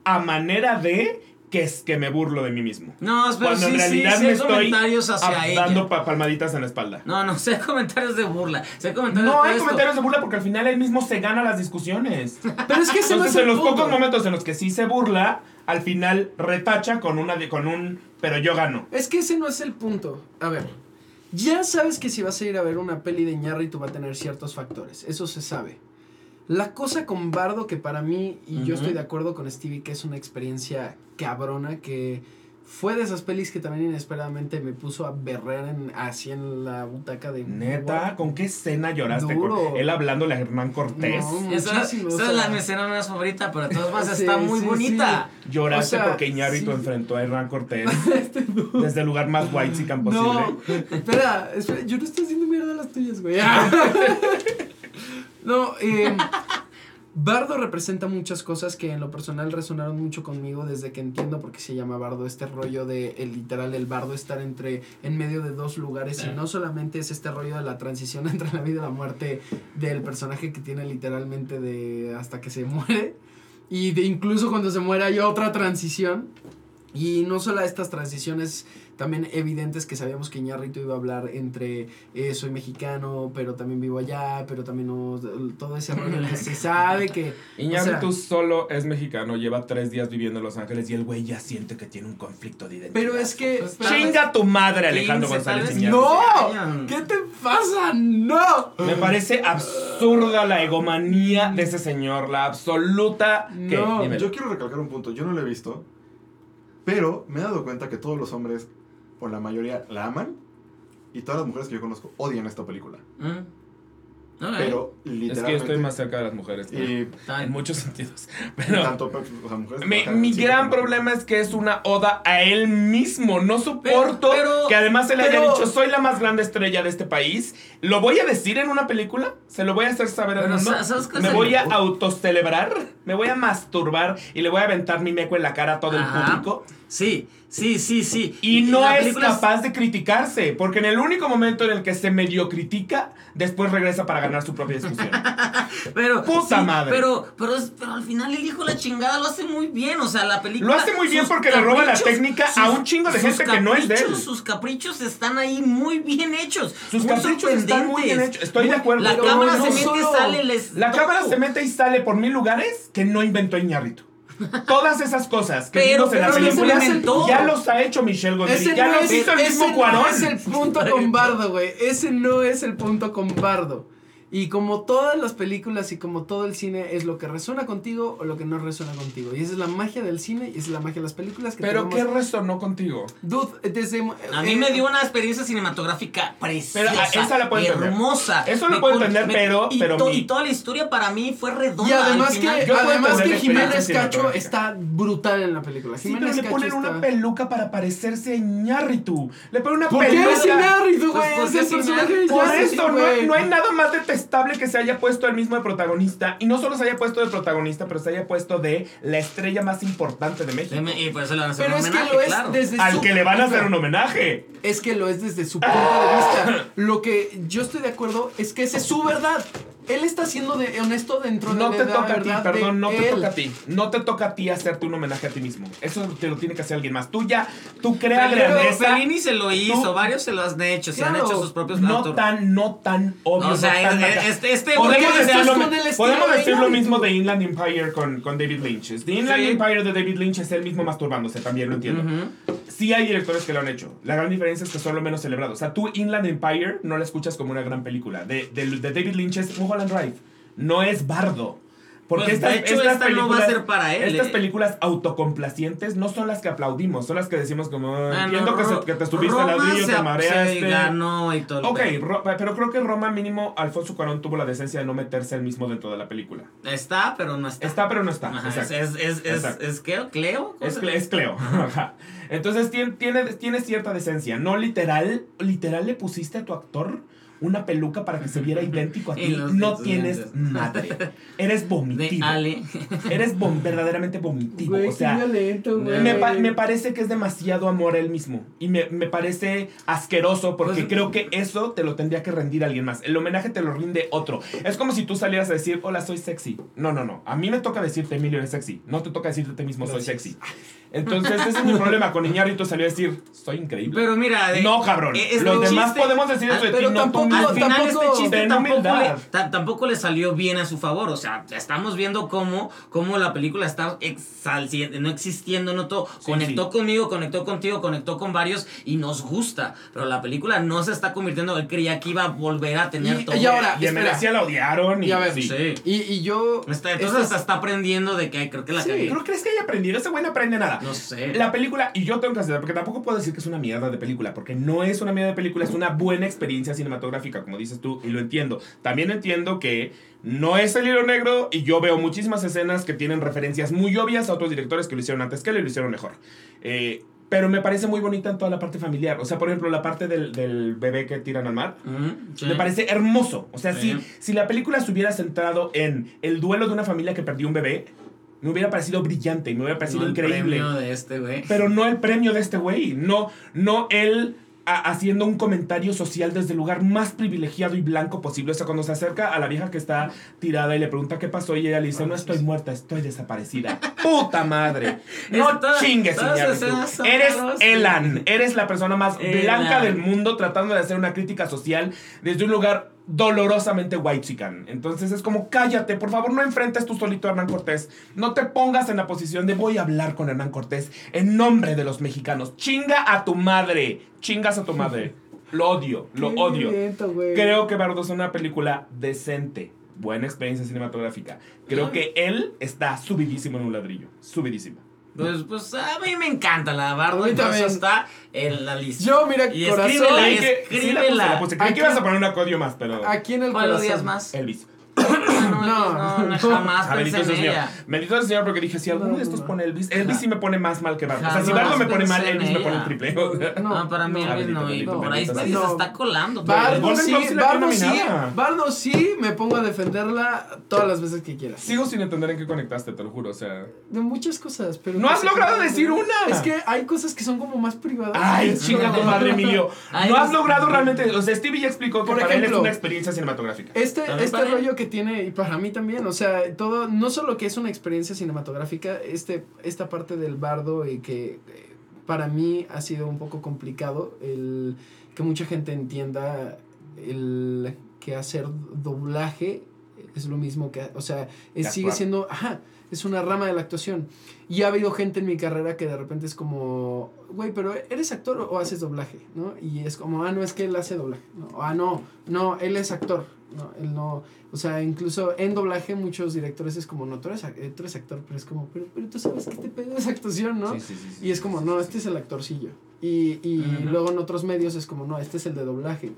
S1: a manera de que es que me burlo de mí mismo.
S3: No, pero
S1: Cuando
S3: sí,
S1: en realidad
S3: sí, sí
S1: me
S3: hay
S1: estoy
S3: comentarios hacia
S1: ah,
S3: ella.
S1: dando pa- palmaditas en la espalda.
S3: No, no, sé comentarios de burla. Sé comentarios
S1: No hay
S3: esto.
S1: comentarios de burla porque al final él mismo se gana las discusiones.
S2: Pero es que ese no
S1: Entonces,
S2: es el
S1: en los
S2: punto.
S1: pocos momentos en los que sí se burla, al final retacha con una con un pero yo gano.
S2: Es que ese no es el punto. A ver, ya sabes que si vas a ir a ver una peli de Iñárritu va a tener ciertos factores. Eso se sabe. La cosa con Bardo, que para mí, y yo estoy de acuerdo con Stevie, que es una experiencia cabrona, que fue de esas pelis que también inesperadamente me puso a berrear en, así en la butaca de...
S1: Neta, ¿con qué escena lloraste?
S2: Duro.
S1: Con él hablándole a Hernán Cortés.
S2: No,
S3: Esa,
S2: muchísimo,
S3: esa
S2: o
S3: es la mi escena más favorita, pero de todas maneras
S2: Sí,
S3: está muy
S2: sí,
S3: bonita.
S1: Lloraste
S2: O sea,
S1: porque Iñárritu
S2: sí.
S1: enfrentó a Hernán Cortés desde el lugar más white y posible.
S2: No, espera, espera, yo no estoy haciendo mierda a las tuyas, güey. no, eh, Bardo representa muchas cosas que en lo personal resonaron mucho conmigo desde que entiendo por qué se llama Bardo. Este rollo de el literal, el bardo estar entre, en medio de dos lugares. Y no solamente es este rollo de la transición entre la vida y la muerte del personaje que tiene literalmente de hasta que se muere. Y de incluso cuando se muere hay otra transición. Y no solo estas transiciones también evidentes que sabíamos que Iñárritu iba a hablar entre eh, soy mexicano, pero también vivo allá, pero también no, todo ese rollo que se sabe que...
S1: Iñárritu
S2: o sea,
S1: solo es mexicano, lleva tres días viviendo en Los Ángeles y el güey ya siente que tiene un conflicto de identidad.
S2: pero es que...
S3: Pues,
S1: ¡Chinga tu madre, Alejandro
S3: 15, tal
S1: González. Iñárritu!
S2: ¡No! ¿Qué te pasa? ¡No!
S1: Me parece absurda la egomanía de ese señor, la absoluta...
S2: No,
S1: Dímelo.
S4: Yo quiero recalcar un punto, yo no lo he visto, pero me he dado cuenta que todos los hombres, o la mayoría, la aman, y todas las mujeres que yo conozco odian esta película.
S3: Mm.
S4: Pero
S1: Es
S4: literalmente...
S1: que yo estoy más cerca de las mujeres.
S4: y.
S1: En muchos sentidos. Pero...
S4: tanto, o sea, mujeres que
S1: Mi, gran problema es que es una oda a él mismo. No soporto
S3: Pero- pero-
S1: que además se le haya dicho soy la más grande estrella de este país. ¿Lo voy a decir en una película? ¿Se lo voy a hacer saber al mundo?
S3: sa- ¿sabes qué
S1: Me
S3: es
S1: voy a autocelebrar, me voy a masturbar y le voy a aventar mi meco en la cara a todo el público.
S3: Sí, sí, sí, sí.
S1: Y no es capaz de criticarse, porque en el único momento en el que se medio critica, después regresa para ganar su propia discusión.
S3: Pero,
S1: Puta
S3: sí,
S1: madre.
S3: Pero, pero, es- pero al final el hijo de la chingada lo hace muy bien. O sea, la película.
S1: Lo hace muy bien porque le roba la técnica a un chingo de gente que no es de él.
S3: caprichos, Sus caprichos están ahí muy bien hechos.
S1: Sus
S3: muy
S1: caprichos están muy bien hecho, estoy de
S3: Muy-
S1: acuerdo.
S3: La cámara
S1: no
S3: se mete,
S2: solo-
S3: sale, les.
S1: La cámara se mete y sale por mil lugares que no inventó Iñárritu. Todas esas cosas que
S3: Pero-
S1: vimos en la
S2: pero no se
S1: película
S2: le hace-
S1: ya los ha hecho Michelle Gondry.
S2: Ese
S1: Ya
S2: no,
S1: los
S2: es,
S1: hizo el
S2: ese
S1: mismo
S2: no
S1: Cuarón.
S2: es el punto con Bardo, güey. Ese no es el punto con Bardo. Y como todas las películas y como todo el cine es lo que resuena contigo o lo que no resuena contigo. Y esa es la magia del cine y esa es la magia de las películas que
S1: Pero ¿qué
S2: tenemos.
S1: resonó contigo?
S2: Dude, desde...
S3: A mí
S2: eh,
S3: me dio una experiencia cinematográfica preciosa,
S1: Pero, ah, esa la puedo entender.
S3: hermosa.
S1: Eso lo
S3: Me
S1: puedo entender,
S3: me-
S1: pero-
S3: y,
S1: pero
S3: to-
S1: mi-
S3: y toda la historia para mí fue redonda.
S2: Y además
S3: al final.
S2: que, además que Jiménez Cacho está brutal en la película.
S1: Sí, pero
S2: Jiménez
S1: le
S2: Cacho
S1: ponen
S2: está...
S1: una peluca para parecerse a Iñárritu. Le ponen una
S2: ¿Por qué
S1: peluca.
S2: es Iñárritu,
S3: Pues,
S2: güey?
S3: ¿por
S2: es
S3: qué
S2: el
S3: es
S2: personaje?
S1: Por eso, no, no hay nada más detestable que se haya puesto el mismo de protagonista. Y no solo se haya puesto de protagonista, pero se haya puesto de la estrella más importante de México.
S3: Y por eso le van a hacer
S2: Pero
S3: un
S2: es que lo es
S3: claro.
S2: desde
S1: Al
S2: su...
S1: que le van a hacer un homenaje.
S2: Es que lo es desde su punto de vista. Lo que yo estoy de acuerdo es que esa es su verdad. Él está siendo de honesto dentro
S1: No
S2: de
S1: te
S2: la
S1: toca a ti, perdón,
S2: de
S1: no te
S2: él.
S1: toca a ti. No te toca a ti hacerte un homenaje a ti mismo. Eso te lo tiene que hacer alguien más. Tú ya, tú crea grandeza.
S3: Fellini se lo hizo,
S1: Tú-
S3: varios se lo han hecho, se han
S2: Claro,
S3: hecho sus propios
S1: No
S3: actor-
S1: tan, no tan obvio.
S3: O sea,
S1: no tan
S3: es-
S1: acá.
S3: este, este
S1: Podemos decir, lo, podemos
S2: de
S1: decir lo mismo de Inland Empire con, con David Lynch. The Inland
S3: Sí.
S1: Empire de David Lynch es él mismo masturbándose, también lo entiendo.
S3: Ujú.
S1: Sí hay directores que lo han hecho. La gran diferencia es que son lo menos celebrados. O sea, tú Inland Empire no la escuchas como una gran película. De, de, de David Lynch es Mulholland Drive. No es Bardo. Porque
S3: Pues,
S1: estas,
S3: de hecho,
S1: estas
S3: esta no va a
S1: películas-
S3: ser para él,
S1: Estas
S3: eh.
S1: películas autocomplacientes no son las que aplaudimos, son las que decimos como, "Ah, entiendo que, se- que te estuviste al ladrillo,
S3: se-
S1: te
S3: se
S1: mareaste.
S3: ganó y todo
S1: Ok. Ro- pero creo que Roma mínimo Alfonso Cuarón tuvo la decencia de no meterse él mismo dentro de la película.
S3: Está, pero no está.
S1: Está, pero no está.
S3: Ajá, es, es, es, es,
S1: Exacto.
S3: es Cleo, Cleo, ¿Cómo
S1: Es,
S3: se
S1: Cle-
S3: llama?
S1: es Cleo. Ajá. Entonces tiene, tiene, tiene cierta decencia. No literal, literal le pusiste a tu actor una peluca para que se viera idéntico a ti. No tienes madre. Eres vomitivo.
S3: Ale.
S1: Eres vom- verdaderamente vomitivo.
S2: Güey,
S1: o sea,
S2: qué violento, güey.
S1: me, pa- me parece que es demasiado amor a él mismo. Y me, me parece asqueroso porque
S2: Pues-
S1: creo que eso te lo tendría que rendir alguien más. El homenaje te lo rinde otro. Es como si tú salieras a decir, hola, soy sexy. No, no, no. A mí me toca decirte, Emilio, eres sexy. No te toca decirte a ti mismo, soy sexy. Entonces, ese es mi problema con Iñárritu. Salió a decir, soy increíble.
S3: Pero mira, de-
S1: no, cabrón.
S3: este
S1: Los demás
S3: chiste-
S1: podemos decir eso de ti, no tú.
S3: Al final
S2: tampoco-
S3: este chiste tampoco le, ta- tampoco le salió bien a su favor. O sea, estamos viendo cómo, cómo la película está exalciendo, no existiendo, no todo.
S1: Sí,
S3: conectó
S1: sí.
S3: conmigo, conectó contigo, conectó con varios y nos gusta. Pero la película no se está convirtiendo. Él creía que iba a volver a tener
S2: Y-
S3: todo.
S2: y ahora-
S1: Y en. Venecia la odiaron. Y,
S2: Y a ver,
S1: sí.
S2: Y, y yo...
S3: Está- entonces
S2: este
S3: hasta está aprendiendo de que creo que la
S2: Sí,
S3: cagué.
S1: ¿Pero crees que haya aprendido? Ese güey no aprende nada.
S3: No sé.
S1: La película, y yo tengo que hacer, porque tampoco puedo decir que es una mierda de película, porque no es una mierda de película, es una buena experiencia cinematográfica, como dices tú, y lo entiendo. También entiendo que no es el hilo negro, y yo veo muchísimas escenas que tienen referencias muy obvias a otros directores que lo hicieron antes que él y lo hicieron mejor. Eh, pero me parece muy bonita en toda la parte familiar. O sea, por ejemplo, la parte del, del bebé que tiran al mar.
S3: Sí.
S1: Me parece hermoso. O sea,
S3: Sí.
S1: si, si la película se hubiera centrado en el duelo de una familia que perdió un bebé, me hubiera parecido brillante y me hubiera parecido
S3: No el
S1: increíble.
S3: premio de este güey.
S1: Pero no el premio de este güey. No, no a- haciendo un comentario social desde el lugar más privilegiado y blanco posible. O sea, cuando se acerca a la vieja que está tirada y le pregunta qué pasó y ella le dice, no estoy muerta, estoy desaparecida. ¡Puta madre! No chingues,
S3: todas
S1: Eres. Elan. Eres la persona más
S3: Elan.
S1: blanca del mundo tratando de hacer una crítica social desde un lugar dolorosamente white Entonces es como, cállate, por favor, no enfrentes tú solito a Hernán Cortés. No te pongas en la posición de voy a hablar con Hernán Cortés en nombre de los mexicanos. Chinga a tu madre. Chingas a tu madre. Lo odio, lo
S2: qué
S1: odio.
S2: violento.
S1: Creo que Bardo es una película decente. Buena experiencia cinematográfica. Creo que él está subidísimo en un ladrillo. Subidísimo.
S3: Pues, pues a mí me encanta la barba.
S2: También.
S3: está en la lista.
S2: Yo, mira,
S3: Y
S2: corazón...
S3: escríbela,
S1: que- sí, la puse,
S3: escríbela.
S1: la puse. Creí que
S2: Aquí-
S1: ibas a poner un acodio más, pero...
S2: Aquí en el
S3: ¿Cuál
S2: corazón.
S3: odias más?
S1: Elvis.
S3: No,
S2: No,
S3: no, jamás
S1: Ah, bendito
S3: pensé
S1: el
S3: en
S1: Señor.
S3: ella.
S1: Bendito el Señor porque dije, si alguno
S2: No,
S1: de estos pone Elvis, Elvis sí me pone más mal que Bardo. O sea, si Bardo me pone mal, Elvis me pone el triple.
S3: No,
S2: No,
S3: para mí
S2: no,
S3: Elvis no, y
S1: bendito,
S3: por ahí
S1: bendito,
S3: se
S2: bendito.
S3: está colando.
S2: Bardo sí, Bardo sí,
S1: nominada.
S2: Bardo sí, me pongo a defenderla todas las veces que quieras.
S1: Sigo sin entender en qué conectaste, te lo juro. O sea.
S2: De muchas cosas, pero...
S1: ¡No has logrado decir una!
S2: Es que hay cosas que son como más privadas.
S1: Ay, chinga tu madre, Emilio. No has logrado realmente. O sea, Stevie ya explicó que
S2: Por
S1: para él es
S2: ejemplo,
S1: una experiencia cinematográfica.
S2: Este, este rollo que tiene, y para mí también, o sea, todo, no solo que es una experiencia cinematográfica, este, esta parte del bardo y que eh, para mí ha sido un poco complicado el que mucha gente entienda el que hacer doblaje es lo mismo que, o sea, es- sigue siendo, ajá, es una rama de la actuación. Y ha habido gente en mi carrera que de repente es como, güey, pero ¿eres actor o haces doblaje? ¿No? Y es como, ah, no, es que él hace doblaje. ¿no? Ah, no, no, él es actor. No, él no, o sea, incluso en doblaje muchos directores es como, no, tú eres, ac- eh, tú eres actor, pero es como, pero, pero tú sabes que te pedo esa actuación, ¿no?
S1: Sí, sí, sí, sí,
S2: Y es como,
S1: sí,
S2: no,
S1: sí,
S2: este
S1: sí.
S2: es el actorcillo. Y, y luego en otros medios es como, no, este es el de doblaje.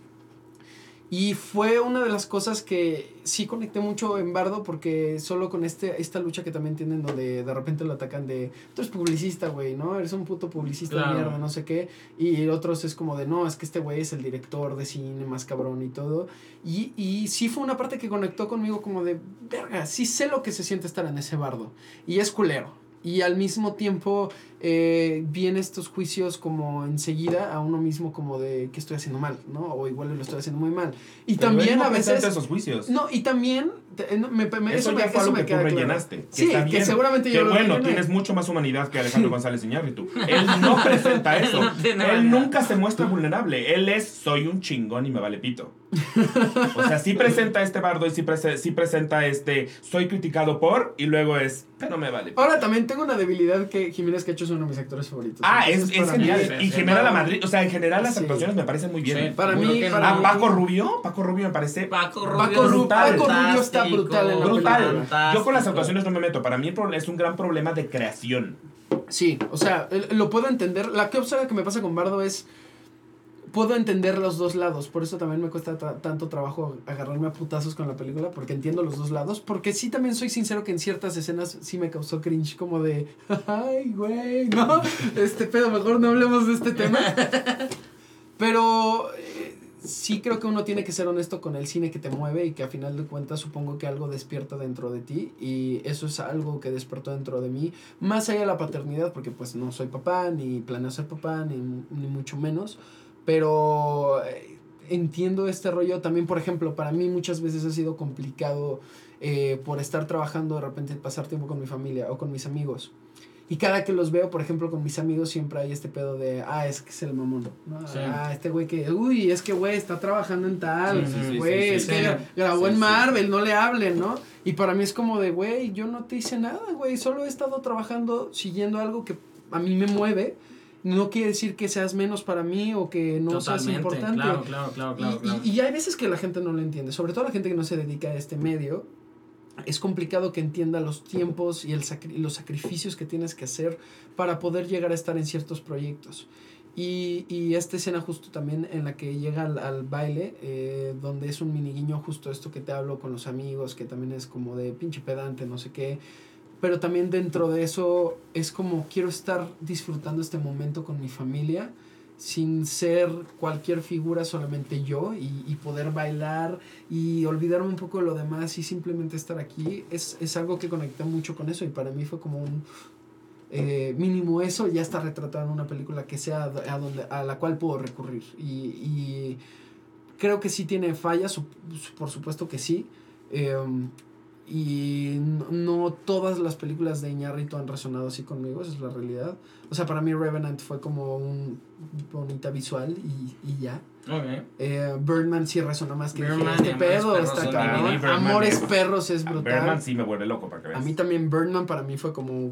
S2: Y fue una de las cosas que sí conecté mucho en Bardo porque solo con este, esta lucha que también tienen donde de repente lo atacan de, tú eres publicista, güey, ¿no? Eres un puto publicista
S3: Claro.
S2: de mierda, no sé qué. Y otros es como de, no, es que este güey es el director de cine más cabrón y todo. Y, y sí fue una parte que conectó conmigo como de, verga, sí sé lo que se siente estar en ese bardo. Y es culero. Y al mismo tiempo eh, vienen estos juicios como enseguida a uno mismo como de que estoy haciendo mal, ¿no? O igual lo estoy haciendo muy mal. Y
S1: Pero
S2: también
S1: no
S2: a
S1: presenta
S2: veces...
S1: esos juicios.
S2: No, y también... te- no, me, me-
S1: eso,
S2: eso,
S1: ya
S2: me,
S1: fue
S2: eso me
S1: que tú
S2: queda claro.
S1: rellenaste. Que
S2: Sí,
S1: está
S2: que seguramente yo
S1: Que
S2: lo
S1: bueno,
S2: rellené.
S1: tienes mucho más humanidad que Alejandro González Iñárritu. Él no presenta eso.
S3: No
S1: Él nunca se muestra vulnerable. Él es soy un chingón y me vale pito. O sea, sí presenta este bardo y sí, prese- sí presenta este soy criticado por y luego es pero me vale. pito.
S2: Ahora también tengo una debilidad que Jiménez Cacho es uno de mis actores favoritos.
S1: Ah, es, es
S2: para mí-
S1: genial. Y Jimena La Madrid, o sea, en general las
S2: Sí.
S1: actuaciones me parecen muy bien.
S3: Sí,
S2: Para mí- para.
S1: Ah, Paco Rubio, Paco Rubio me parece
S3: Paco Rubio,
S2: Paco
S3: es
S2: Ru- Paco Rubio está brutal en la
S1: brutal. Yo con las actuaciones no me meto. Para mí es un gran problema de creación.
S2: Sí, o sea, lo puedo entender. La cosa que me pasa con Bardo es. Puedo entender los dos lados, por eso también me cuesta tanto trabajo agarrarme a putazos con la película, porque entiendo los dos lados, porque sí también soy sincero que en ciertas escenas sí me causó cringe, como de, ay, güey, no, este pedo, mejor no hablemos de este tema. Pero eh, sí creo que uno tiene que ser honesto con el cine que te mueve y que a final de cuentas supongo que algo despierta dentro de ti y eso es algo que despertó dentro de mí, más allá de la paternidad, porque pues no soy papá, ni planeo ser papá, ni, ni mucho menos, pero eh, entiendo este rollo también, por ejemplo, para mí muchas veces ha sido complicado eh, por estar trabajando de repente pasar tiempo con mi familia o con mis amigos. Y cada que los veo, por ejemplo, con mis amigos, siempre hay este pedo de, ah, es que es el mamón, ¿no?
S3: Sí.
S2: Ah, este güey que, uy, es que güey está trabajando en tal,
S1: Sí,
S2: güey,
S1: sí,
S2: es que grabó en. Marvel, no le hablen, ¿no? Y para mí es como de, güey, yo no te hice nada, güey, solo he estado trabajando, siguiendo algo que a mí me mueve. No quiere decir que seas menos para mí o que no seas importante.
S3: claro, claro, claro, claro,
S2: Y-
S3: claro.
S2: Y, y hay veces que la gente no lo entiende, sobre todo la gente que no se dedica a este medio. Es complicado que entienda los tiempos y el sacri- los sacrificios que tienes que hacer para poder llegar a estar en ciertos proyectos. Y, y esta escena justo también en la que llega al, al baile, eh, donde es un mini guiño justo esto que te hablo con los amigos, que también es como de pinche pedante, no sé qué. Pero también dentro de eso es como quiero estar disfrutando este momento con mi familia sin ser cualquier figura, solamente yo y, y poder bailar y olvidarme un poco de lo demás y simplemente estar aquí, es, es algo que conecté mucho con eso y para mí fue como un eh, mínimo eso, ya está retratado en una película que sea a, donde, a la cual puedo recurrir y, y creo que sí tiene fallas, por supuesto que sí. em, y no, no todas las películas de Iñárritu han resonado así conmigo, esa es la realidad. O sea, para mí Revenant fue como un bonita visual y, y ya.
S3: Ok.
S2: Eh, Birdman sí resonó más que dije,
S3: Birdman
S2: este pedo está cabrón.
S1: Birdman
S2: Amores
S1: es-
S2: Perros es
S1: A
S2: brutal.
S1: Berman sí me vuelve loco para que veas.
S2: A mí también Birdman para mí fue como,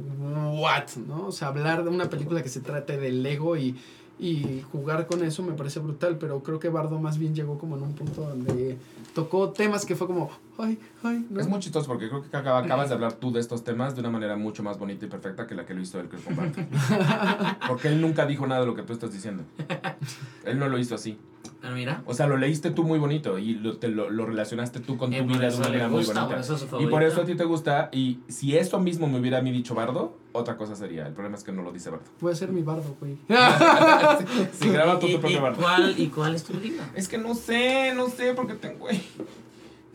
S2: what, ¿no? O sea, hablar de una película que se trate del ego y, y jugar con eso me parece brutal, pero creo que Bardo más bien llegó como en un punto donde tocó temas que fue como, ay, ay, no.
S1: Es muy chistoso porque creo que acaba- acabas de hablar tú de estos temas de una manera mucho más bonita y perfecta que la que lo hizo él que comparte. Porque él nunca dijo nada de lo que tú estás diciendo. Él no lo hizo así.
S3: Pero mira.
S1: O sea, lo leíste tú muy bonito y lo, te lo, lo relacionaste tú con
S3: eh,
S1: tu vida de una manera muy bonita.
S3: por eso es su
S1: Y por eso a ti te gusta. Y si eso mismo me hubiera a mí dicho Bardo, otra cosa sería. El problema es que no lo dice Bardo.
S2: Puede ser mi Bardo, güey.
S1: Si graba tú
S3: ¿Y,
S1: tu propio
S3: y
S1: Bardo.
S3: cuál, ¿Y cuál es tu película?
S1: Es que no sé, no sé, porque tengo. güey.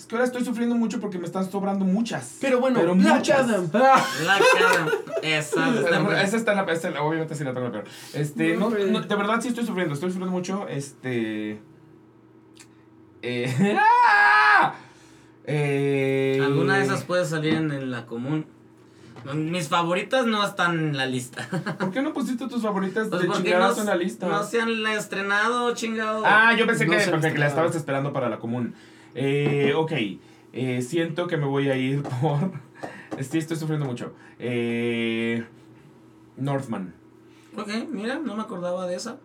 S1: Que ahora estoy sufriendo mucho porque me están sobrando muchas.
S2: Pero bueno,
S1: Pero
S2: Black
S1: muchas.
S2: Adam.
S3: La cara. Esa. Está
S1: esa está en la, esa, obviamente sí la tengo la peor. Este,
S2: No,
S1: no, de verdad sí estoy sufriendo, estoy sufriendo mucho. Este. Eh, ¡ah! Eh,
S3: Alguna de esas puede salir en, en la común. Mis favoritas no están en la lista.
S1: ¿Por qué no pusiste tus favoritas
S3: Pues
S1: de
S3: porque no,
S1: en la lista?
S3: no se han estrenado, chingado.
S1: Ah, yo pensé
S2: No
S1: que porque
S2: han
S1: la estabas esperando para la común. Eh, ok. Eh, siento que me voy a ir por. Sí, estoy sufriendo mucho. Eh, Northman.
S3: Ok, mira, no me acordaba de esa.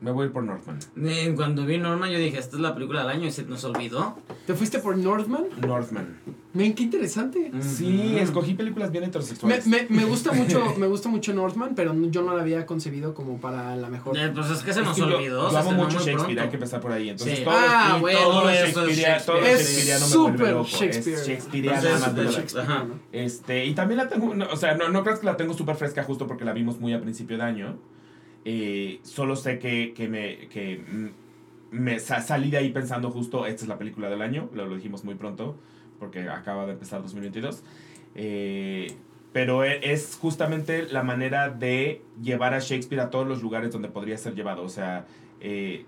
S1: Me voy a ir por Northman.
S3: Eh, Cuando vi Norman, yo dije, esta es la película del año y se nos olvidó.
S2: ¿Te fuiste por Northman?
S1: Northman.
S2: Men, qué interesante.
S1: Sí,
S3: Ujú.
S1: escogí películas bien
S2: Me,
S1: heterosexuales.
S2: me, me gusta mucho, me gusta mucho Northman, pero yo no la había concebido como para la mejor.
S3: Eh, pues es que se
S1: Es
S3: nos
S1: que yo-
S3: olvidó.
S1: Yo,
S3: se
S1: amo mucho
S3: muy
S1: Shakespeare,
S3: pronto.
S1: hay que empezar por ahí. Entonces,
S3: Sí.
S1: todo,
S2: Ah, bueno,
S1: todo
S3: es
S1: Shakespearea- todo
S3: Shakespeare.
S2: Es
S1: me vuelve loco.
S2: Shakespeare.
S1: Es
S3: Pues Shakespeare.
S2: Ajá.
S1: Este, y también la tengo, no, o sea, no, no creas que la tengo súper fresca justo porque la vimos muy a principio de año. Eh, solo sé que, que me, que me sa- salí de ahí pensando justo, esta es la película del año, lo, lo dijimos muy pronto, porque acaba de empezar 2022. Eh, pero e- es justamente la manera de llevar a Shakespeare a todos los lugares donde podría ser llevado. O sea, eh,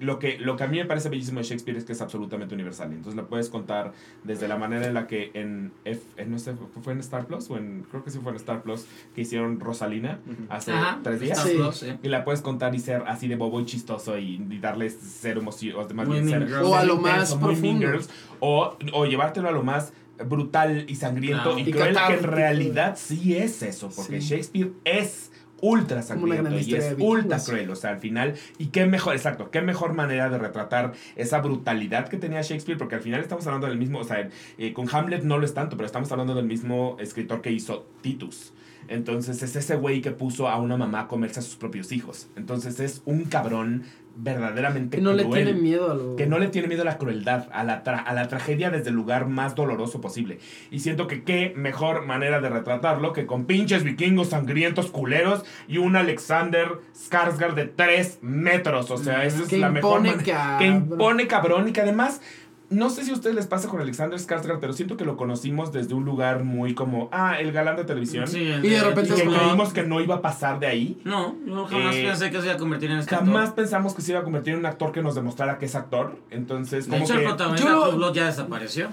S1: lo, que, lo que a mí me parece bellísimo de Shakespeare es que es absolutamente universal. Entonces lo puedes contar desde la manera en la que en, F- en- no sé, ¿fue en Star Plus? O en, creo que sí fue en Star Plus que hicieron Rosalina hace
S3: Ajá,
S1: tres días.
S3: Star
S2: Sí.
S3: Plus, sí.
S1: Y la puedes contar y ser así de bobo y chistoso y, y darles ser emoción, o bien ser.
S2: O a lo más profundo.
S1: Girls, o, o llevártelo a lo más brutal y sangriento
S3: Claro.
S1: y
S2: Y
S1: cruel que en realidad sí es eso, porque
S2: Sí.
S1: Shakespeare es ultra sangriento y es ultra cruel, o sea, al final, y qué mejor, exacto, qué mejor manera de retratar esa brutalidad que tenía Shakespeare, porque al final estamos hablando del mismo, o sea, eh, con Hamlet no lo es tanto, pero estamos hablando del mismo escritor que hizo Titus. Entonces es ese güey que puso a una mamá a comerse a sus propios hijos. Entonces es un cabrón verdaderamente
S2: Que no le
S1: cruel,
S2: tiene miedo a lo.
S1: que no le tiene miedo a la crueldad, a la, tra- a la tragedia desde el lugar más doloroso posible. Y siento que qué mejor manera de retratarlo que con pinches vikingos sangrientos culeros y un Alexander Skarsgård de 3 metros. O sea, esa es la mejor. Que impone cabrón y que además... No sé si a ustedes les pasa con Alexander Skarsgård, pero siento que lo conocimos desde un lugar muy como, ah, el galán de televisión.
S3: Sí,
S2: Y de repente
S1: Y que
S2: como-
S1: creímos que no iba a pasar de ahí.
S3: No, yo jamás
S1: Eh,
S3: pensé que se iba a convertir en escritor.
S1: Jamás pensamos que se iba a convertir en un actor que nos demostrara que es actor. Entonces,
S3: De
S1: como
S3: hecho,
S1: que...
S3: el protagonista
S2: Yo
S3: de ya desapareció.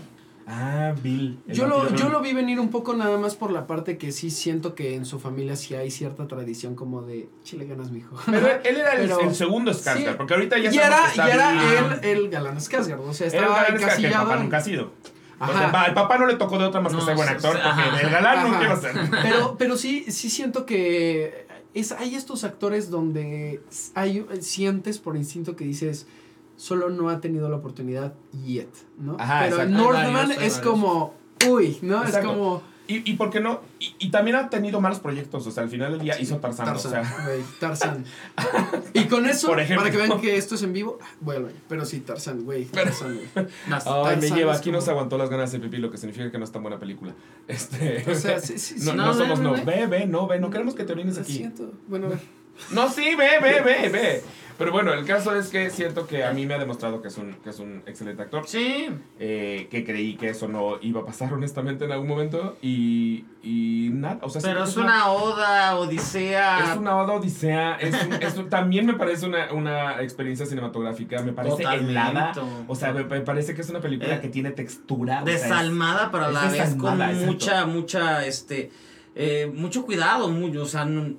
S1: Ah, Bill.
S2: Yo lo, yo lo vi venir un poco nada más por la parte que sí siento que en su familia sí hay cierta tradición como de chile ganas, mijo.
S1: Pero él era el,
S2: Pero-
S1: el segundo Skarsgård,
S2: sí.
S1: porque ahorita ya
S2: y era,
S1: que está
S2: y era él el galán Skarsgård, o sea,
S1: Era el
S2: estaba
S1: galán Skarsgård, que el papá nunca ha sido. Al papá no le tocó de otra más que
S3: No,
S1: ser buen actor, porque
S3: ajá.
S1: el galán
S2: Ajá.
S1: nunca iba a ser.
S2: Pero, pero sí, sí siento que es, hay estos actores donde hay, sientes por instinto que dices, solo no ha tenido la oportunidad yet, ¿no?
S1: Ajá,
S2: pero
S1: exacto.
S2: Northman
S3: hay
S2: es como, uy, ¿no?
S1: Exacto.
S2: Es como
S1: Y, y por qué no, y, y también ha tenido malos proyectos, o sea, al final del día hizo Tarzán,
S2: Tarzan,
S1: o sea,
S2: güey, Tarzan. Y con eso,
S1: Por
S2: para que vean que esto es en vivo, ah, baño. Pero sí, Tarzan, güey, Tarzan, güey.
S1: Ay, me
S2: Tarzán
S1: lleva, aquí
S2: como-
S1: nos aguantó las ganas de pipí, lo que significa que no es tan buena película. Este,
S2: O sea, sí, sí, sí.
S1: no, no
S3: No,
S1: somos,
S3: ve,
S1: no,
S3: ve,
S1: ve, ve, no, ve, no queremos que te orines aquí.
S2: siento. Bueno, a ver.
S1: No, sí, ve, ve, ve, ve. Pero bueno, el caso es que siento que a mí me ha demostrado que es un, que es un excelente actor.
S3: Sí.
S1: eh, que creí que eso no iba a pasar honestamente en algún momento. Y, y nada, o sea,
S3: Pero es una oda, odisea.
S1: Es una oda odisea. Es un- es un- también me parece una, una experiencia cinematográfica. Me parece
S3: Totalmente.
S1: helada. O sea, me, me parece que es una película
S3: Eh,
S1: que tiene textura. o sea, es-
S3: desalmada, pero a la vez
S1: desalmada,
S3: con mucha, mucha, este, eh, mucho cuidado, mucho, o sea, no-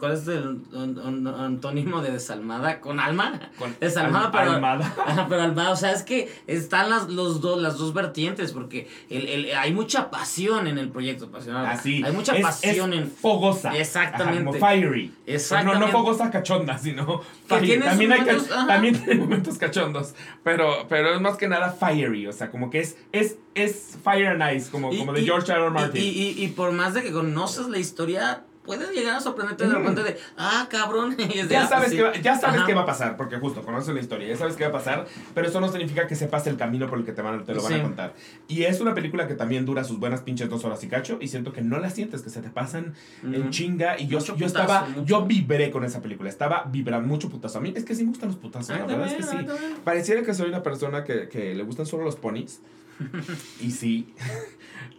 S3: ¿cuál es el an- an- antónimo de desalmada? ¿Con alma?
S1: con-
S3: desalmada,
S1: al-
S3: pero-
S1: almada.
S3: Pero almada, o sea, es que están las, los dos, las dos vertientes, porque el, el- hay mucha pasión en el proyecto pasional.
S1: Así.
S3: Hay mucha
S1: es-
S3: pasión
S1: es
S3: en...
S1: Fogosa.
S3: Exactamente.
S1: Ajá, como fiery.
S3: Exactamente.
S1: No, no fogosa cachonda, sino fiery. También, hay
S3: momentos,
S1: también tiene momentos cachondos. Pero, pero es más que nada fiery. O sea, como que es, es, es fire and ice, como,
S3: y-
S1: como de
S3: y-
S1: George R. R. Martin.
S3: Y, y, y por más de que conoces la historia, puedes llegar a sorprenderte de
S1: Mm.
S3: repente de, ah, cabrón. y de,
S1: Ya
S3: "Ah,
S1: sabes,
S3: pues sí".
S1: qué va, ya sabes
S3: Ajá.
S1: qué va a pasar, porque justo conoces la historia, ya sabes qué va a pasar, pero eso no significa que sepas el camino por el que te, van, te lo van
S3: Sí.
S1: a contar. Y es una película que también dura sus buenas pinches dos horas y cacho, y siento que no la sientes, que se te pasan en
S3: Ujú.
S1: chinga, y yo,
S3: Mucho
S1: yo
S3: putazo,
S1: estaba,
S3: mucho.
S1: yo vibré con esa película, estaba vibrando mucho putazo. A mí es que sí me gustan los putazos,
S3: Ay,
S1: la verdad es que sí.
S3: ay, también.
S1: Pareciera que soy una persona que, que le gustan solo los ponis. y sí.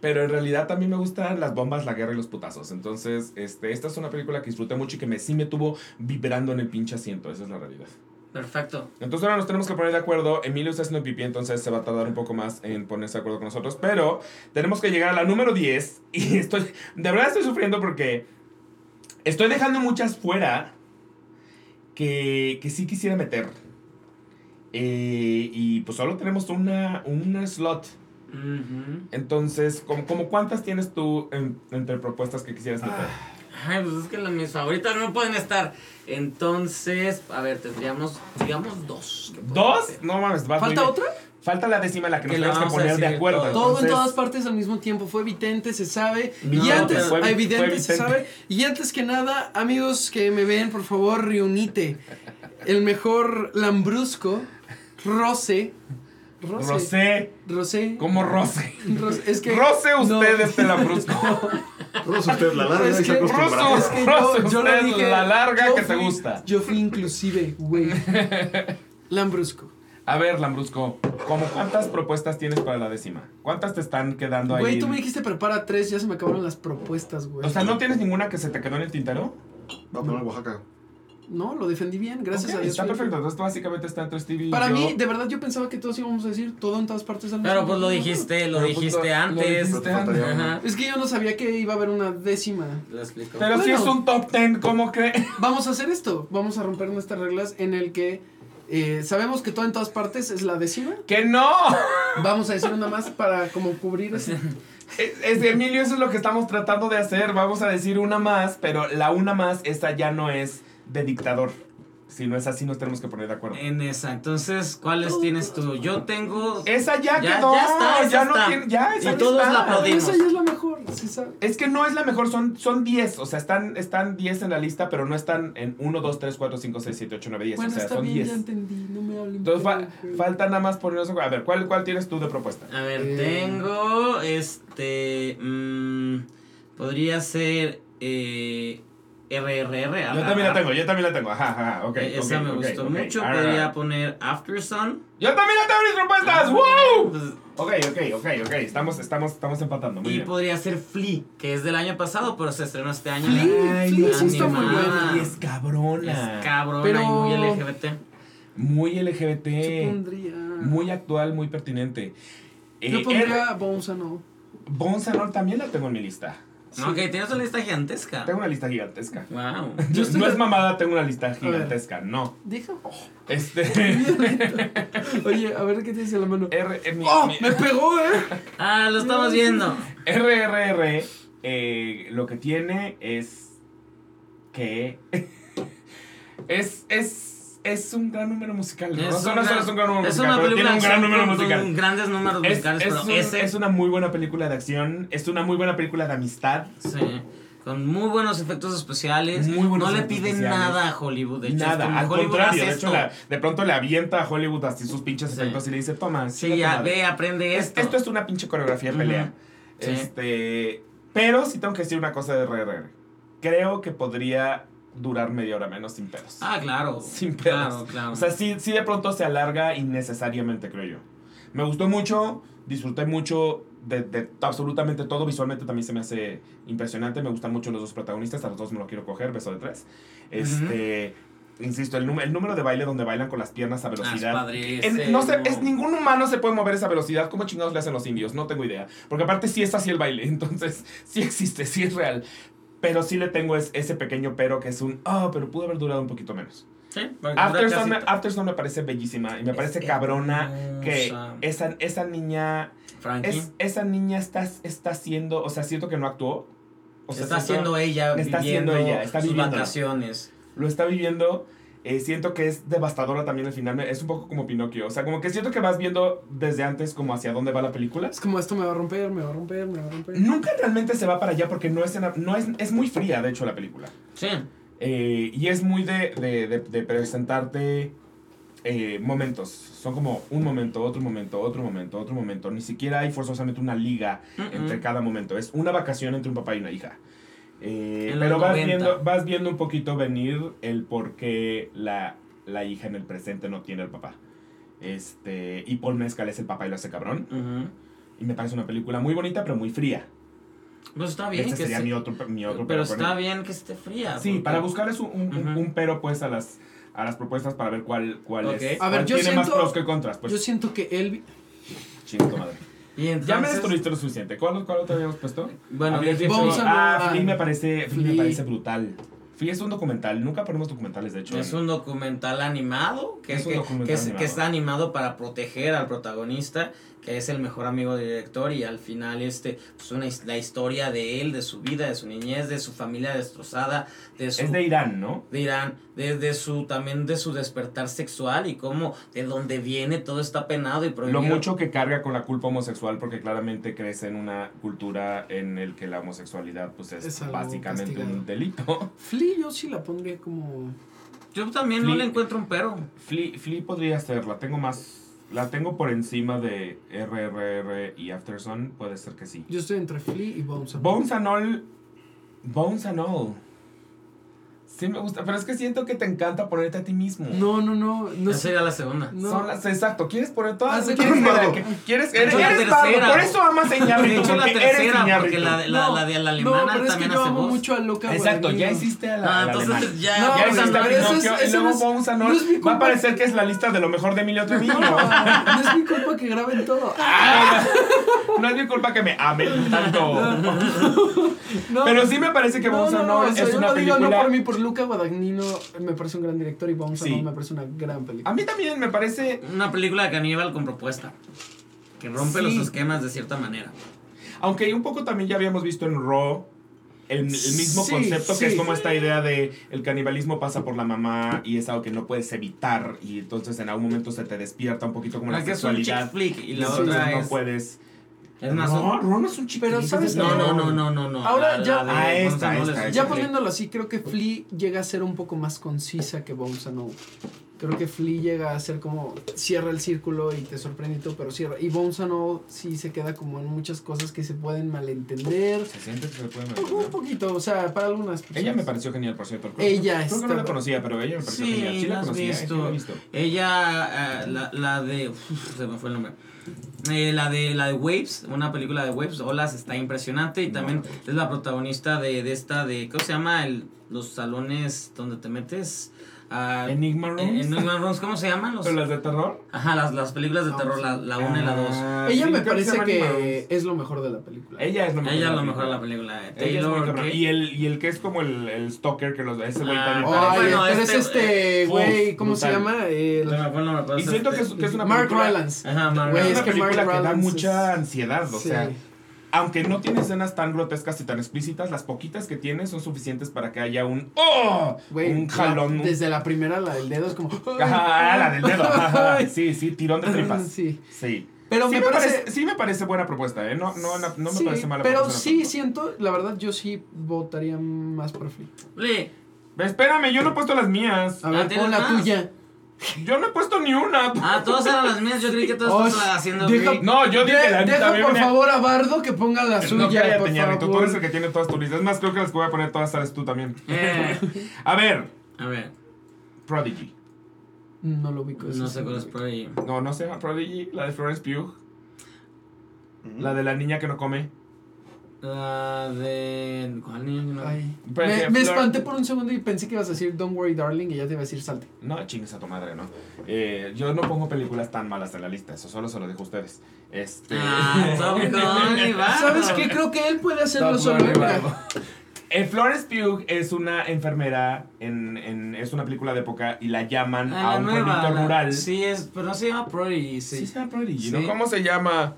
S1: Pero en realidad también me gustan las bombas, la guerra y los putazos. Entonces, este, esta es una película que disfruté mucho y que me, sí me tuvo vibrando en el pinche asiento. Esa es la realidad.
S3: Perfecto.
S1: Entonces ahora nos tenemos que poner de acuerdo. Emilio está haciendo pipí, entonces se va a tardar un poco más en ponerse de acuerdo con nosotros. Pero tenemos que llegar a la número 10. Y estoy. De verdad estoy sufriendo porque. Estoy dejando muchas fuera. Que, que sí quisiera meter. Eh, y pues solo tenemos una, una slot. Entonces, ¿como, como cuántas tienes tú en- entre propuestas que quisieras meter?
S3: Ay, pues es que las mis favoritas no pueden estar. Entonces, a ver, tendríamos, digamos, dos.
S1: ¿Dos? No mames, vas
S2: ¿Falta otra?
S1: Falta la décima, la que nos
S3: Que
S1: tenemos que poner de acuerdo.
S3: todo.
S2: Todo en
S1: Entonces,
S2: todas partes al mismo tiempo. Fue evidente, se sabe.
S3: No,
S2: y antes,
S1: fue- fue
S2: evidente, se
S1: evidente.
S2: sabe. Y antes que nada, amigos que me ven, por favor, reunite. El mejor lambrusco, Rose. Rose.
S1: Rosé.
S2: Rosé.
S1: Como Rose.
S2: Rose. Es que.
S1: Roce usted
S2: no.
S1: este lambrusco.
S4: Rosa usted la larga
S2: Es que-.
S1: Rosa.
S2: Es que
S1: Rose,
S2: yo, yo
S1: usted,
S2: dije.
S1: la larga
S2: yo
S1: que te
S2: fui-
S1: gusta.
S2: Yo fui inclusive, güey. Lambrusco.
S1: A ver, Lambrusco, ¿cómo cuántas propuestas tienes para la décima? ¿Cuántas te están quedando ahí?
S2: Güey, tú me dijiste prepara tres, ya se me acabaron las propuestas, güey.
S1: O sea, ¿no tienes ninguna que se te quedó en el tintero?
S4: Va a poner Oaxaca.
S2: No, lo defendí bien, gracias a Dios.
S1: Está perfecto. Entonces, tú básicamente está entre Stevie y
S2: Para
S1: yo.
S2: mí, de verdad, yo pensaba que todos íbamos a decir todo en todas partes al mismo
S3: Pero pues lo
S2: tiempo.
S3: dijiste, lo
S1: Pero, pues,
S3: dijiste
S1: lo- dijiste antes.
S3: Ajá.
S2: Es que yo no sabía que iba a haber una décima.
S3: Lo explico.
S1: Pero si es un top ten, ¿cómo crees?
S2: Vamos a hacer esto. Vamos a romper nuestras reglas en el que eh, sabemos que todo en todas partes es la décima.
S1: ¡Que no!
S2: Vamos a decir una más para como cubrir ese.
S1: Es, es- Emilio, eso es lo que estamos tratando de hacer. Vamos a decir una más, pero la una más, esa ya no es de dictador. Si no es así, nos tenemos que poner de acuerdo.
S3: En esa, entonces, ¿cuáles tienes tú? Yo tengo.
S1: Esa ya,
S3: Ya-
S1: quedó.
S3: ya está, esa
S1: ya no
S3: está.
S1: tiene. Ya, esa
S3: Y
S1: ya
S3: todos
S1: está.
S3: la aplaudimos.
S2: Esa ya es la mejor. sí.
S1: Es que no es la mejor, son, son 10. O sea, están, están 10 en la lista, pero no están en 1, 2, 3, 4, 5, 6, 7, 8, 9, 10.
S2: Bueno,
S1: o sea,
S2: está
S1: son
S2: bien,
S1: 10.
S2: ya entendí. No me hablen.
S1: Entonces fa-
S2: güey.
S1: falta nada más ponernos. A ver, ¿cuál, ¿cuál tienes tú de propuesta?
S3: A ver,
S2: Eh.
S3: tengo. Este. mm, podría ser. Eh, RRR.
S1: Yo también la tengo, yo también la tengo. Ajá, ajá, ok.
S3: Eh, Esa me gustó mucho. Podría poner After Sun.
S1: Yo también la tengo mis propuestas. ¡Wow!
S3: Pues,
S1: Ok, ok, ok, ok. Estamos, estamos, estamos empatando. Muy
S3: y
S1: bien.
S3: podría ser Flea, que es del año pasado, pero se estrenó este año.
S2: Flea,
S1: Ay,
S2: Flea sí está muy buena.
S1: Y es cabrona.
S3: Es cabrona
S2: Pero-
S3: y muy LGBT.
S1: Muy LGBT.
S2: Yo pondría.
S1: Muy actual, muy pertinente.
S2: Yo
S1: Eh,
S2: pondría Bonza, no.
S1: Bonsanol también la tengo en mi lista.
S2: Sí.
S3: Ok, tienes una lista gigantesca.
S1: Tengo una lista gigantesca.
S3: Wow.
S2: Yo estoy
S1: no
S2: de-
S1: es mamada, tengo una lista gigantesca. No.
S2: Deja.
S1: Este.
S2: Oye, a ver qué tienes en la mano.
S1: R, eh, mi-
S2: ¡Oh!
S1: mi-
S2: ¡Me pegó, eh!
S3: Ah, lo estamos viendo.
S1: RRR eh, lo que tiene es que es, es, es un gran número musical. ¿no?
S3: Es
S1: No solo
S3: gran-
S1: es un gran número
S3: Es
S1: musical,
S3: una película
S1: tiene un gran número
S3: con-
S1: musical.
S3: con grandes números
S1: Es,
S3: musicales,
S1: es
S3: pero
S1: un-
S3: ese.
S1: es una muy buena película de acción, es una muy buena película de amistad.
S3: Sí, con muy buenos efectos especiales.
S1: Muy buenos
S3: no le piden
S1: especiales.
S3: nada a Hollywood. De hecho,
S1: Nada,
S3: como
S1: al
S3: Hollywood
S1: contrario, de hecho la- de pronto le avienta a Hollywood así sus pinches
S3: Sí.
S1: efectos y le dice, toma,
S3: Sí, ya,
S1: madre".
S3: ve, aprende
S1: Es-
S3: esto.
S1: esto es una pinche coreografía de pelea.
S3: Sí.
S1: Este, pero sí tengo que decir una cosa de RRR. Creo que podría durar media hora menos sin pedos.
S3: Ah, claro.
S1: Sin pedos.
S3: Claro, claro.
S1: O sea, sí, sí de pronto se alarga innecesariamente, creo yo. Me gustó mucho, disfruté mucho de, de absolutamente todo. Visualmente también se me hace impresionante. Me gustan mucho los dos protagonistas, a los dos me lo quiero coger, beso de tres. Este, insisto, el, el número de baile donde bailan con las piernas a
S3: Ah, es
S1: velocidad.
S3: padrísimo.
S1: En- no sé, es, ningún humano se puede mover esa velocidad. ¿Cómo chingados le hacen los indios? No tengo idea. Porque aparte sí es así el baile. Entonces, sí existe, sí es real. Pero sí le tengo es- ese pequeño pero que es un, ah, pero pudo haber durado un poquito menos.
S3: Sí,
S1: Aftersun me,
S3: casi-
S1: Aftersun me parece bellísima y me
S3: Es
S1: parece cabrona que esa, esa niña, es, esa niña está, está haciendo, o sea, siento que no actuó. O sea,
S3: está haciendo ella
S1: está
S3: viviendo
S1: haciendo ella, está
S3: sus
S1: viviéndolo.
S3: vacaciones.
S1: lo está viviendo. Eh, siento que es devastadora también al final. Es un poco como Pinocchio. O sea, como que siento que vas viendo desde antes como hacia dónde va la película.
S2: Es como esto me va a romper, me va a romper, me va a romper.
S1: Nunca realmente se va para allá porque no es, en- no es, es muy fría, de hecho, la película.
S3: Sí.
S1: Eh, y es muy de, de, de- de presentarte eh, momentos. Son como un momento, otro momento, otro momento, otro momento. Ni siquiera hay forzosamente una liga entre cada momento. Es una vacación entre un papá y una hija. Eh, pero vas
S3: 90.
S1: viendo, vas viendo un poquito venir el por qué la, la hija en el presente no tiene el papá. Este, y Paul Mescal es el papá y lo hace cabrón.
S3: Ujú.
S1: Y me parece una película muy bonita, pero muy fría.
S3: Pues está bien
S1: Este
S3: que
S1: sería
S3: se-
S1: mi otro, mi otro
S3: Pero está
S1: él.
S3: bien que esté fría.
S1: Sí,
S3: porque-
S1: para buscarles un, un- un-
S3: Ujú.
S1: un pero pues a las, a las propuestas para ver cuál, cuál
S3: Ok.
S1: es.
S2: A ver,
S1: cuál
S2: yo
S1: tiene más
S2: siento-
S1: pros que contras. Pues,
S2: Yo siento que Elvis.
S1: chinga tu madre.
S3: Y
S1: Ya me destruiste lo suficiente. ¿Cuál, cuál otro habíamos puesto?
S3: Bueno,
S2: Vamos a-
S1: ah, Flea me parece, Flea me parece brutal. Flea es un documental. Nunca ponemos documentales, de hecho.
S3: Es un documental animado que,
S1: Es un
S3: que-
S1: documental
S3: que es-
S1: animado.
S3: que está animado para proteger al protagonista, que es el mejor amigo del director y al final este pues una, la historia de él, de su vida, de su niñez, de su familia destrozada, de su
S1: Es de Irán, ¿no?
S3: de Irán, de, de su también de su despertar sexual y cómo de dónde viene todo está penado y prohibido.
S1: Lo mucho que carga con la culpa homosexual porque claramente crece en una cultura en el que la homosexualidad pues es, básicamente
S2: castigado.
S1: un delito.
S2: Flea yo sí la pondría como.
S3: Yo también no le encuentro un pero.
S1: Flea, Flea podría ser, la tengo más, la tengo por encima de RRR y Aftersun, puede ser que sí.
S2: Yo estoy entre Flea y Bones. and
S1: Bones and All, Bones and All. Sí me gusta, pero es que siento que te encanta ponerte a ti mismo.
S2: No, no, no. no
S3: Esa sería la segunda.
S2: No.
S1: Son las, exacto, quieres poner todas
S2: de
S1: ¿Quieres,
S2: cuenta.
S1: que- quieres,
S3: De
S1: eres,
S3: hecho, la
S1: eres vago,
S3: tercera.
S1: por eso amas a
S3: De
S1: Iñárritu,
S3: hecho, la tercera, porque la, de- la,
S2: No,
S3: la de la
S2: no,
S3: alemana
S2: pero es que
S3: también
S2: yo
S3: hace
S2: amo
S3: voz.
S2: mucho a Luca
S1: Exacto, ya hiciste a la,
S3: Ah, entonces ya,
S2: No,
S1: Ya hiciste a Pinocchio y luego All.
S2: no es mi
S1: Va a parecer que es la lista de lo mejor de Emilio Treviño.
S2: No, no es mi culpa que graben todo.
S1: No es mi culpa que me amen tanto. Pero sí me parece que
S2: no,
S1: es una película...
S2: no por mí, por Luca Guadagnino me parece un gran director y Bones
S1: Sí.
S2: Me parece una gran película.
S1: A mí también me parece...
S3: Una película de caníbal con propuesta. Que rompe
S1: Sí.
S3: los esquemas de cierta manera.
S1: Aunque un poco también ya habíamos visto en Raw el, el mismo
S2: Sí,
S1: concepto que es como esta idea de el canibalismo pasa por la mamá y es algo que no puedes evitar y entonces en algún momento se te despierta un poquito como la
S3: La que es un chick
S1: sexualidad
S3: flick y la otra
S1: no
S3: es...
S1: puedes
S3: Es más...
S1: no, no es un chico
S2: Pero ¿sabes
S3: No, no, no, no, no, no.
S2: Ahora
S3: La-
S2: ya-
S3: la
S1: Ah, esta, esta,
S3: es-
S2: Ya poniéndolo así, creo que Flea llega a ser un poco más concisa que Bones and All. Creo que Flea llega a ser como cierra el círculo y te sorprende y todo, pero cierra. Y All sí se queda como en muchas cosas que se pueden malentender.
S1: se siente que se puede
S2: Un, un poquito, o sea, para algunas personas.
S1: ella me pareció genial por cierto Creo-
S2: Ella
S1: creo que no
S2: está-
S1: la conocía pero ella me pareció
S3: Sí,
S1: genial sí
S3: la
S1: la
S3: has
S1: conocía. Sí
S3: visto.
S1: la he visto
S3: Ella, eh, la, la de. uf, se me fue el nombre. Eh, la de la de Waves, una película de Waves, Olas, está impresionante. Y
S1: No,
S3: también
S1: no.
S3: es la protagonista de, de esta, de. ¿Cómo se llama? El, los salones donde te metes. Ah,
S1: Enigma
S3: en-
S1: Rooms
S3: en Enigma Rooms, ¿cómo se llaman? Los,
S1: pero las de terror
S3: ajá, las, las películas de
S2: Ah,
S3: terror,
S2: sí.
S3: la, la 1 y la 2.
S1: Ah,
S2: Ella
S1: sí,
S2: me parece
S1: llama
S2: que es lo mejor de la película.
S1: ella es lo mejor
S3: Ella
S1: de
S3: es
S1: la
S3: lo mejor de la
S1: película. es muy
S3: Taylor. ¿qué?
S1: Y el, y el que es como el, el stalker que los ese güey
S3: Ah,
S2: Ay,
S3: bueno,
S2: pero
S3: este-
S2: es este,
S1: Uf,
S2: güey, ¿cómo se
S1: brutal.
S2: llama? El-
S3: Se me fue el nombre, pero
S1: Y
S3: es
S1: siento
S3: este-
S1: que es, que es una
S2: Mark
S1: película,
S2: Rylance.
S3: Ajá, Mark
S1: es
S3: Rylance.
S2: es
S1: una
S2: que
S1: película
S2: Mark
S1: que da mucha
S2: es-
S1: ansiedad, o sea, aunque no tiene escenas tan grotescas y tan explícitas, las poquitas que tiene son suficientes para que haya un ¡Oh! Un jalón.
S2: desde la primera, la del dedo es como.
S1: Ajá, la del dedo. ajá, sí, sí, tirón de tripas.
S2: Sí.
S1: Sí.
S2: Pero
S1: sí
S2: me parece.
S1: sí me parece buena propuesta, ¿eh? No, no, no, no me
S2: sí,
S1: parece mala
S2: Pero
S1: propuesta.
S2: sí siento, la verdad, yo sí votaría más por Flea.
S1: Espérame, yo no he puesto las mías.
S2: A
S3: Ah,
S2: ver,
S3: ¿tienes
S2: pon la
S3: más?
S2: tuya.
S1: Yo no he puesto ni una.
S3: Ah, todas eran las mías. Yo creí que todas
S2: Oh,
S3: estaban haciendo.
S2: deja-.
S1: No, yo dije
S2: De-
S1: la
S2: deja por
S1: venía-
S2: favor a Bardo que ponga la
S1: No,
S2: suya,
S1: cállate,
S2: por
S1: Ñarrito, tú
S2: favor.
S1: eres el que tiene todas tus listas. Es más, creo que las que voy a poner todas sabes tú también.
S3: Eh,
S1: A ver,
S3: a ver,
S1: Prodigy.
S2: No lo ubico. eso
S3: no sé
S2: no
S3: cuál es ahí.
S1: No, no llama Prodigy. La de Florence Pugh.
S4: Mm.
S1: La de la niña que no come.
S3: La de. ¿Cuál niño? no?
S2: Ay. Me,
S1: que
S2: me
S1: Flor-
S2: espanté por un segundo y pensé que ibas a decir Don't worry darling y ya te iba a decir salte.
S1: No, chingues a tu madre, ¿no? Eh, yo no pongo películas tan malas en la lista. Eso solo se lo dejo a ustedes. Este...
S3: Ah.
S2: ¿Sabes qué? Creo que él puede hacerlo solo.
S1: ¿eh? Florence Pugh es una enfermera, en, en- es una película de época y la llaman
S3: Ah,
S1: a
S3: la
S1: un
S3: nueva.
S1: pueblito
S3: la-
S1: rural.
S3: Sí, es, pero no se llama Prodigy.
S1: Sí,
S3: Sí.
S1: se llama Prodigy,
S3: Sí.
S1: ¿no? ¿Cómo se llama?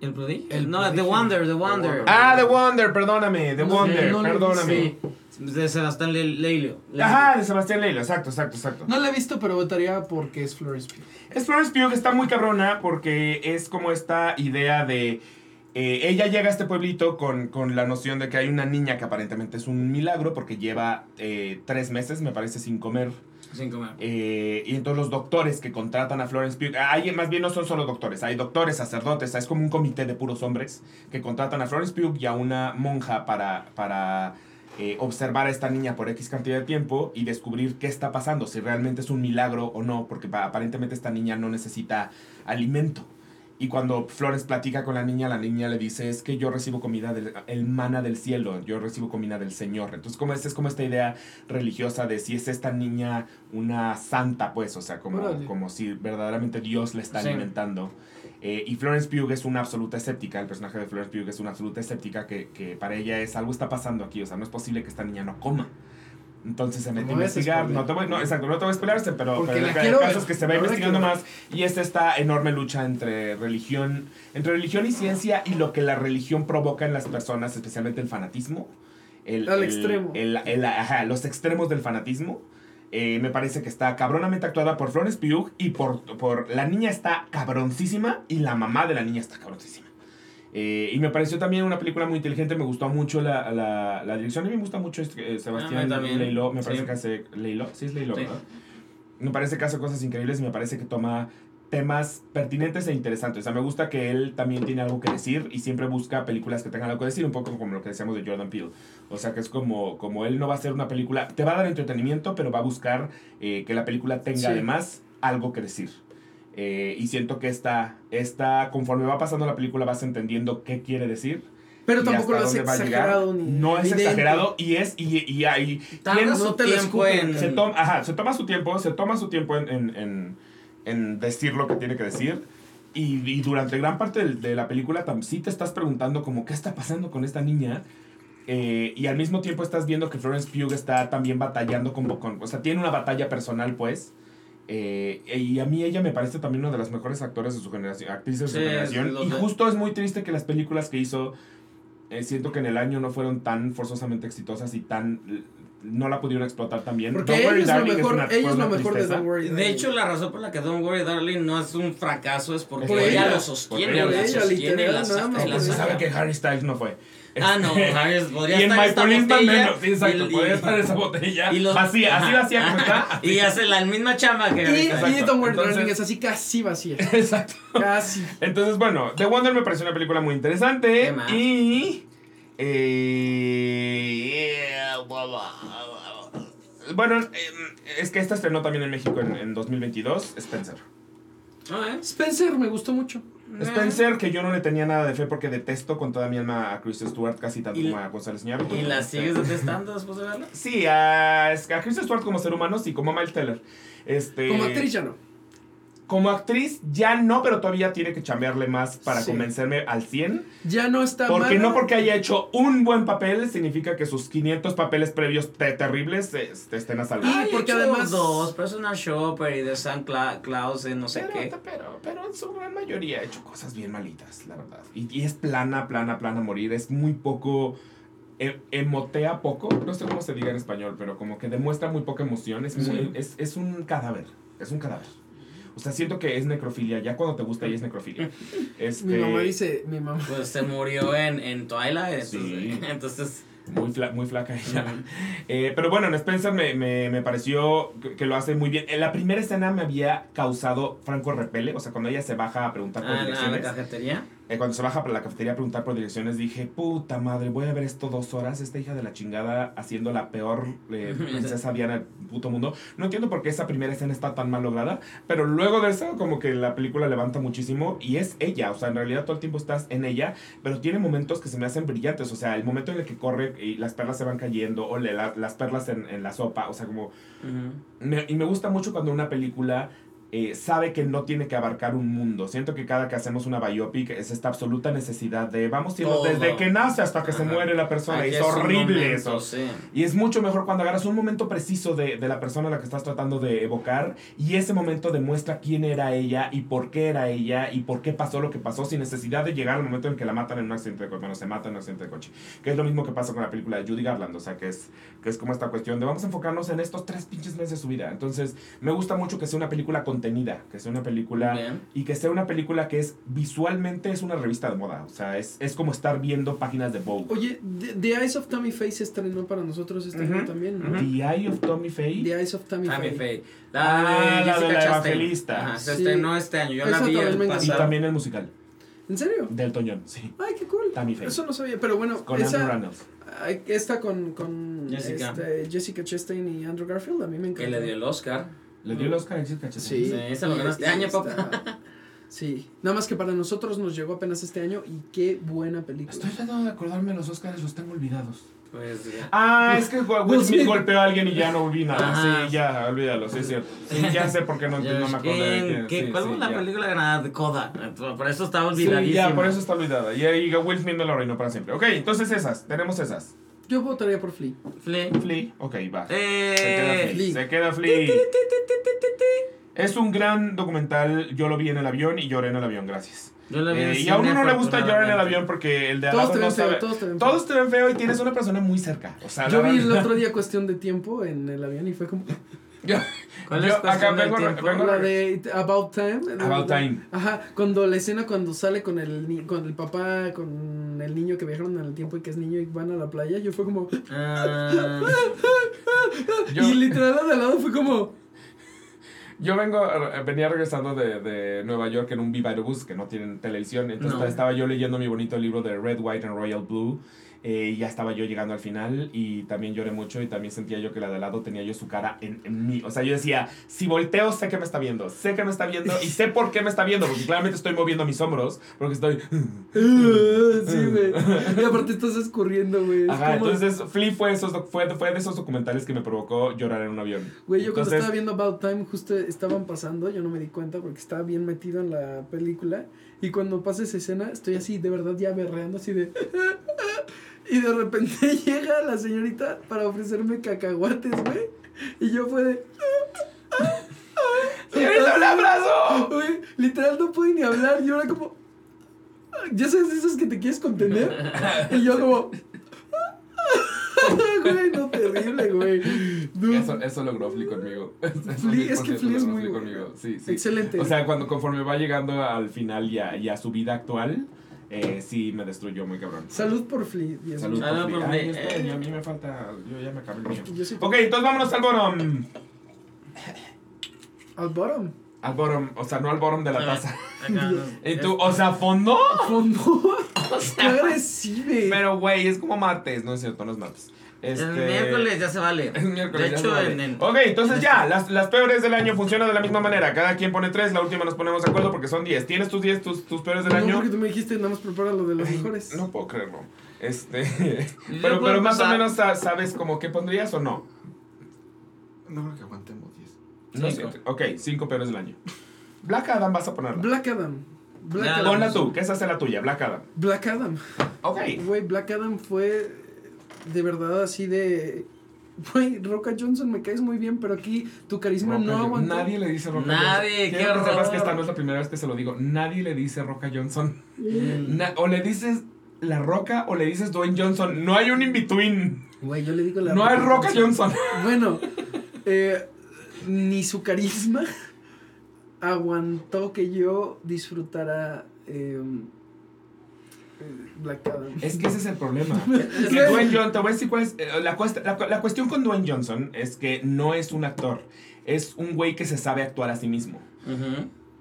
S3: ¿El Prodigy?
S2: El
S3: no, The
S2: Prodigio.
S3: Wonder, The Wonder.
S1: Ah, The Wonder, perdóname, The
S2: No,
S1: Wonder,
S2: no
S1: perdóname.
S3: Sí, de Sebastián Le- Leilio.
S1: Ajá, de Sebastián Leilo, exacto, exacto, exacto.
S2: No la he visto, pero votaría porque es Florence Pugh.
S1: Es Florence Pugh, está muy cabrona porque es como esta idea de... eh, ella llega a este pueblito con, con la noción de que hay una niña que aparentemente es un milagro porque lleva eh, tres meses, me parece, sin comer.
S3: Sin comer.
S1: Eh, y entonces los doctores que contratan a Florence Pugh, hay, más bien no son solo doctores, hay doctores, sacerdotes, es como un comité de puros hombres que contratan a Florence Pugh y a una monja para, para eh, observar a esta niña por X cantidad de tiempo y descubrir qué está pasando, si realmente es un milagro o no, porque pa- aparentemente esta niña no necesita alimento. Y cuando Flores platica con la niña, la niña le dice, es que yo recibo comida del el mana del cielo, yo recibo comida del Señor. Entonces, como es, es como esta idea religiosa de si es esta niña una santa, pues, o sea, como,
S2: Órale.
S1: como si verdaderamente Dios le está
S3: Sí.
S1: alimentando. Eh, y Florence Pugh es una absoluta escéptica, el personaje de Florence Pugh es una absoluta escéptica que, que para ella es algo está pasando aquí, o sea, no es posible que esta niña no coma. Entonces se mete a
S2: No
S1: investigar, no te voy, no, exacto, no te voy a spoilerse, pero, pero el
S2: quiero
S1: caso es que se va investigando más y es esta enorme lucha entre religión, entre religión y ciencia y lo que la religión provoca en las personas, especialmente el fanatismo. El,
S2: Al
S1: el-
S2: extremo.
S1: el- el- ajá, los extremos del fanatismo. Eh, me parece que está cabronamente actuada por Florence Pugh y por, por la niña está cabroncísima y la mamá de la niña está cabroncísima. Eh, y me pareció también una película muy inteligente, me gustó mucho la, la, la dirección. A mí me gusta mucho este, eh, Sebastián
S3: A mí también.
S1: Leilo, me parece
S3: Sí.
S1: que hace Leilo, sí es Leilo,
S3: Sí.
S1: ¿verdad? Me parece que hace cosas increíbles y me parece que toma temas pertinentes e interesantes. O sea, me gusta que él también tiene algo que decir y siempre busca películas que tengan algo que decir, un poco como lo que decíamos de Jordan Peele. O sea, que es como, como él no va a hacer una película, te va a dar entretenimiento, pero va a buscar eh, que la película tenga
S2: Sí.
S1: además algo que decir. Eh, y siento que esta, esta, conforme va pasando la película, vas entendiendo qué quiere decir.
S2: Pero
S1: y
S2: tampoco lo
S1: llegar.
S2: exagerado ni
S1: No es
S2: evidente.
S1: exagerado y es, y, y,
S3: Tarda
S1: tiene-
S3: su
S2: no te
S3: tiempo en...
S1: se toma, ajá, se toma su tiempo, se toma su tiempo en, en, en, decir lo que tiene que decir. Y, y durante gran parte del- de, la película tam- sí te estás preguntando como qué está pasando con esta niña. Eh, y al mismo tiempo estás viendo que Florence Pugh está también batallando con, con o sea, tiene una batalla personal, pues. Eh, y a mí ella me parece también una de las mejores actores de su generación, actrices de su generación. Y
S3: de-
S1: justo es muy triste que las películas que hizo, eh, siento que en el año no fueron tan forzosamente exitosas y tan no la pudieron explotar tan bien.
S2: Porque
S1: Don't
S2: ella
S1: Worry,
S2: es lo
S1: Darling
S2: mejor,
S1: una-
S2: ella es lo mejor de. Don't Worry.
S3: De
S2: Darling.
S3: hecho, la razón por la que Don't Worry Darling no es un fracaso es porque
S2: Por
S3: ella,
S2: ella.
S3: lo sostiene,
S1: Por ella,
S3: la sostiene,
S2: literal, nada más
S1: sabe que Harry Styles no fue.
S3: Ah, no,
S1: Este,
S3: Harry, podría
S1: y en
S3: estar
S1: Policeman
S3: botella
S1: menos. Sí, exacto,
S3: y-
S1: podría estar esa botella
S3: y los-
S1: vacía, así vacía como
S3: ajá.
S1: está.
S3: Y hace la misma chamba que
S2: Y, y. Don't Worry
S1: Entonces-
S2: Darling es así casi vacía.
S1: Exacto.
S2: Casi.
S1: Entonces, bueno, The Wonder me pareció una película muy interesante.
S3: ¿Qué más?
S1: Y. eh, bueno, eh, es que esta estrenó también en México en, en 2022, Spencer.
S3: Ah, ¿eh?
S2: Spencer me gustó mucho.
S1: Spencer, que yo no le tenía nada de fe porque detesto con toda mi alma a Chris Stewart, casi tanto como a González Iñárritu.
S3: ¿Y la sigues detestando después de verla?
S1: Sí, a, a Chris Stewart como ser humano, sí, como a Miles Teller. Este,
S2: Como actriz ya no.
S1: Como actriz, ya no, pero todavía tiene que chambearle más para
S2: Sí.
S1: convencerme al 100.
S2: Ya no está
S1: Porque
S2: mala.
S1: no porque haya hecho un buen papel significa que sus 500 papeles previos te- terribles este, estén a salvo.
S2: Y
S3: Ay,
S2: porque además-
S3: dos, Personal Shopper y de San Cla Claus de no sé
S1: pero,
S3: qué.
S1: pero, pero en su gran mayoría ha hecho cosas bien malitas, la verdad. Y, y es plana, plana, plana a morir. Es muy poco. e- emotea poco. No sé cómo se diga en español, pero como que demuestra muy poca emoción. Es, muy-
S3: Sí.
S1: es, es un cadáver. Es un cadáver. O sea, siento que es necrofilia. Ya cuando te gusta, ya es necrofilia. Este,
S2: Mi mamá dice, mi mamá.
S3: Pues se murió en, en Twilight.
S1: Sí.
S3: Entonces,
S1: Muy, fla- muy flaca ella. Eh, pero bueno, en Spencer me, me, me pareció que, que lo hace muy bien. En la primera escena me había causado franco repele. O sea, cuando ella se baja a preguntar por
S3: ah, en la,
S1: direcciones.
S3: cafetería.
S1: Eh, cuando se baja para la cafetería a preguntar por direcciones, dije, puta madre, voy a ver esto dos horas. Esta hija de la chingada haciendo la peor eh, princesa Diana del puto mundo. No entiendo por qué esa primera escena está tan mal lograda. Pero luego de eso, como que la película levanta muchísimo. Y es ella. O sea, en realidad todo el tiempo estás en ella. Pero tiene momentos que se me hacen brillantes. O sea, el momento en el que corre y las perlas se van cayendo. O le- la- las perlas en, en la sopa. O sea, como me- y me gusta mucho cuando una película eh, sabe que no tiene que abarcar un mundo. Siento que cada que hacemos una biopic es esta absoluta necesidad de vamos siendo
S3: Todo.
S1: desde que nace hasta que se
S3: Ajá.
S1: muere la persona.
S3: Aquí
S1: y es horrible
S3: momento,
S1: eso.
S3: sí.
S1: Y es mucho mejor cuando agarras un momento preciso de, de la persona a la que estás tratando de evocar y ese momento demuestra quién era ella y por qué era ella y por qué pasó lo que pasó sin necesidad de llegar al momento en que la matan en un accidente de coche. Bueno, se mata en un accidente de coche. Que es lo mismo que pasa con la película de Judy Garland. O sea, que es, que es como esta cuestión de vamos a enfocarnos en estos tres pinches meses de su vida. Entonces, me gusta mucho que sea una película contenida, que sea una película
S3: Bien.
S1: y que sea una película que es visualmente es una revista de moda. O sea, es, es como estar viendo páginas de Vogue.
S2: Oye, The, The Eyes of Tommy Faye se estrenó para nosotros este año también, ¿no?
S1: The Eye of Tommy Faye.
S2: The Eyes of Tommy
S3: Tammy
S2: Faye.
S3: Faye.
S1: Ah,
S3: La de
S1: la de la
S3: Chastain.
S1: evangelista.
S3: Ajá, se
S2: Sí.
S3: estrenó este año. Yo la
S2: Esa
S3: vi el
S2: también me
S1: Y también el musical
S2: ¿En serio?
S1: del Toñón, sí.
S2: Ay, qué cool.
S1: Tammy Faye.
S2: Eso no sabía, pero bueno,
S1: Con Andrew
S2: esa,
S1: Reynolds.
S2: ay, esta con, con
S3: Jessica.
S2: este, Jessica Chastain y Andrew Garfield, a mí me encanta.
S3: Que le dio el Oscar.
S1: Le dio el Oscar a Jessica Chastain.
S2: Sí.
S3: Sí, se lo ganó este año,
S2: Está-
S3: papá.
S2: Sí, nada más que para nosotros nos llegó apenas este año y qué buena película.
S1: Estoy tratando de acordarme de los Oscars, los tengo olvidados.
S3: Pues ya.
S1: Ah, es que Will Smith golpeó a alguien y ya no volví nada.
S3: Ajá.
S1: Sí, ya, olvídalo, sí, es cierto. Sí, ya sé por qué no, no me acuerdo sí,
S3: ¿Cuál
S1: sí,
S3: fue la
S1: ya.
S3: película ganada de Coda? Por eso estaba
S1: Sí,
S3: olvidadísima.
S1: ya, por eso está olvidada. Y ahí Will Smith me lo arruinó para siempre. Ok, entonces esas, tenemos esas.
S2: Yo votaría por Flea.
S3: Flea.
S1: Flea, ok, va. Se queda
S3: Eh.
S1: Flea.
S2: Flea.
S1: Se queda Flea. Es un gran documental. Yo lo vi en el avión y lloré en el avión, gracias.
S3: Yo la vi en
S1: Eh, y a uno no le gusta llorar en el avión porque el de al
S2: Todos
S1: lado no
S2: feo, todos te ven feo.
S1: Todos te ven feo y tienes una persona muy cerca. O sea,
S2: Yo vi el otro día cuestión de tiempo en el avión y fue como
S1: Yo-
S3: ¿Cuál
S1: yo
S3: es
S1: acá
S3: cuestión del
S1: vengo,
S3: tiempo?
S1: vengo
S2: la de About Time.
S1: About Time.
S2: Ajá, cuando la escena cuando sale con el con el papá, con el niño que viajaron en el tiempo y que es niño y van a la playa, yo fue como
S3: Ah,
S1: yo-
S2: y literal al lado fue como
S1: Yo vengo, eh, venía regresando de, de Nueva York en un Viva Aerobús que no tienen televisión. Entonces
S3: No.
S1: estaba yo leyendo mi bonito libro de Red, White and Royal Blue. Eh, y ya estaba yo llegando al final y también lloré mucho y también sentía yo que la de al lado tenía yo su cara en, en mí. O sea, yo decía, si volteo sé que me está viendo, sé que me está viendo y sé por qué me está viendo, porque claramente estoy moviendo mis hombros, porque estoy...
S2: Sí, güey. Y aparte estás escurriendo, güey.
S1: Ajá,
S2: como-
S1: entonces Flea fue, esos, fue, fue de esos documentales que me provocó llorar en un avión.
S2: Güey, yo cuando estaba viendo About Time, justo estaban pasando, yo no me di cuenta porque estaba bien metido en la película. Y cuando pasa esa escena, estoy así, de verdad, ya berreando, así de. Y de repente llega la señorita para ofrecerme cacahuates, güey. Y yo fue de.
S1: ¡Señorita, un abrazo!
S2: Güey, literal no pude ni hablar. Yo era como. Ya sabes, esos que te quieres contener. Y yo como. Güey, no, terrible, güey.
S1: Eso, eso logró Flea conmigo.
S2: Flea- es que
S1: 100%
S2: Flea es muy
S1: conmigo. Sí, sí.
S2: Excelente.
S1: O sea, cuando conforme va llegando al final y a, y a su vida actual, eh, sí me destruyó muy cabrón.
S2: Salud por Flea.
S1: Salud por
S3: por
S1: Flea. Ay, a mí me falta. Yo ya me acabé el mío.
S2: Sí-
S1: Ok, entonces vámonos al bottom.
S2: Al bottom.
S1: Al bottom, o sea, no al bottom de la
S3: Ah,
S1: taza. ¿Y tú, o sea, fondo?
S2: Fondo. Qué agresive.
S1: Pero, güey, es como martes, no es cierto, no es martes. Este...
S3: El miércoles ya se vale.
S1: Es miércoles,
S3: De
S1: ya
S3: hecho,
S1: se vale.
S3: en el-
S1: Ok, entonces ya, las, las peores del año funcionan de la misma manera. Cada quien pone tres, la última nos ponemos de acuerdo porque son 10. ¿Tienes tus 10, tus, tus peores del
S2: no,
S1: año?
S2: porque tú me dijiste, nada más prepara lo de los mejores.
S1: No puedo creerlo. Este. Pero, pero más o menos sa- sabes como qué pondrías o no.
S4: No creo que aguantemos 10.
S1: No
S3: Cinco.
S1: sé. Ok, cinco peores del año. Black Adam vas a ponerla.
S2: Black Adam. Black
S3: Ya,
S2: Adam.
S1: Ponla tú, que esa sea la tuya, Black Adam.
S2: Black Adam.
S1: Ok.
S2: Güey, Black Adam fue de verdad así de. Güey, Roca Johnson, me caes muy bien, pero aquí tu carisma
S1: Roca
S2: no aguantó.
S1: Nadie le dice Roca
S3: Nadie,
S1: Johnson.
S3: qué
S1: Quiero que sepas que esta no es la primera vez que se lo digo. Nadie le dice Roca Johnson. Na- o le dices La Roca o le dices Dwayne Johnson. No hay un in-between.
S2: Güey, yo le digo la
S1: No hay Roca Johnson.
S2: Bueno, eh, ni su carisma aguantó que yo disfrutara eh, Black Adam.
S1: Es que ese es el problema.
S2: Es
S1: Que
S2: que-
S1: Dwayne Johnson, te voy a decir cuál es. eh, La, cuesta- la, la cuestión con Dwayne Johnson es que no es un actor. Es un güey que se sabe actuar a sí mismo.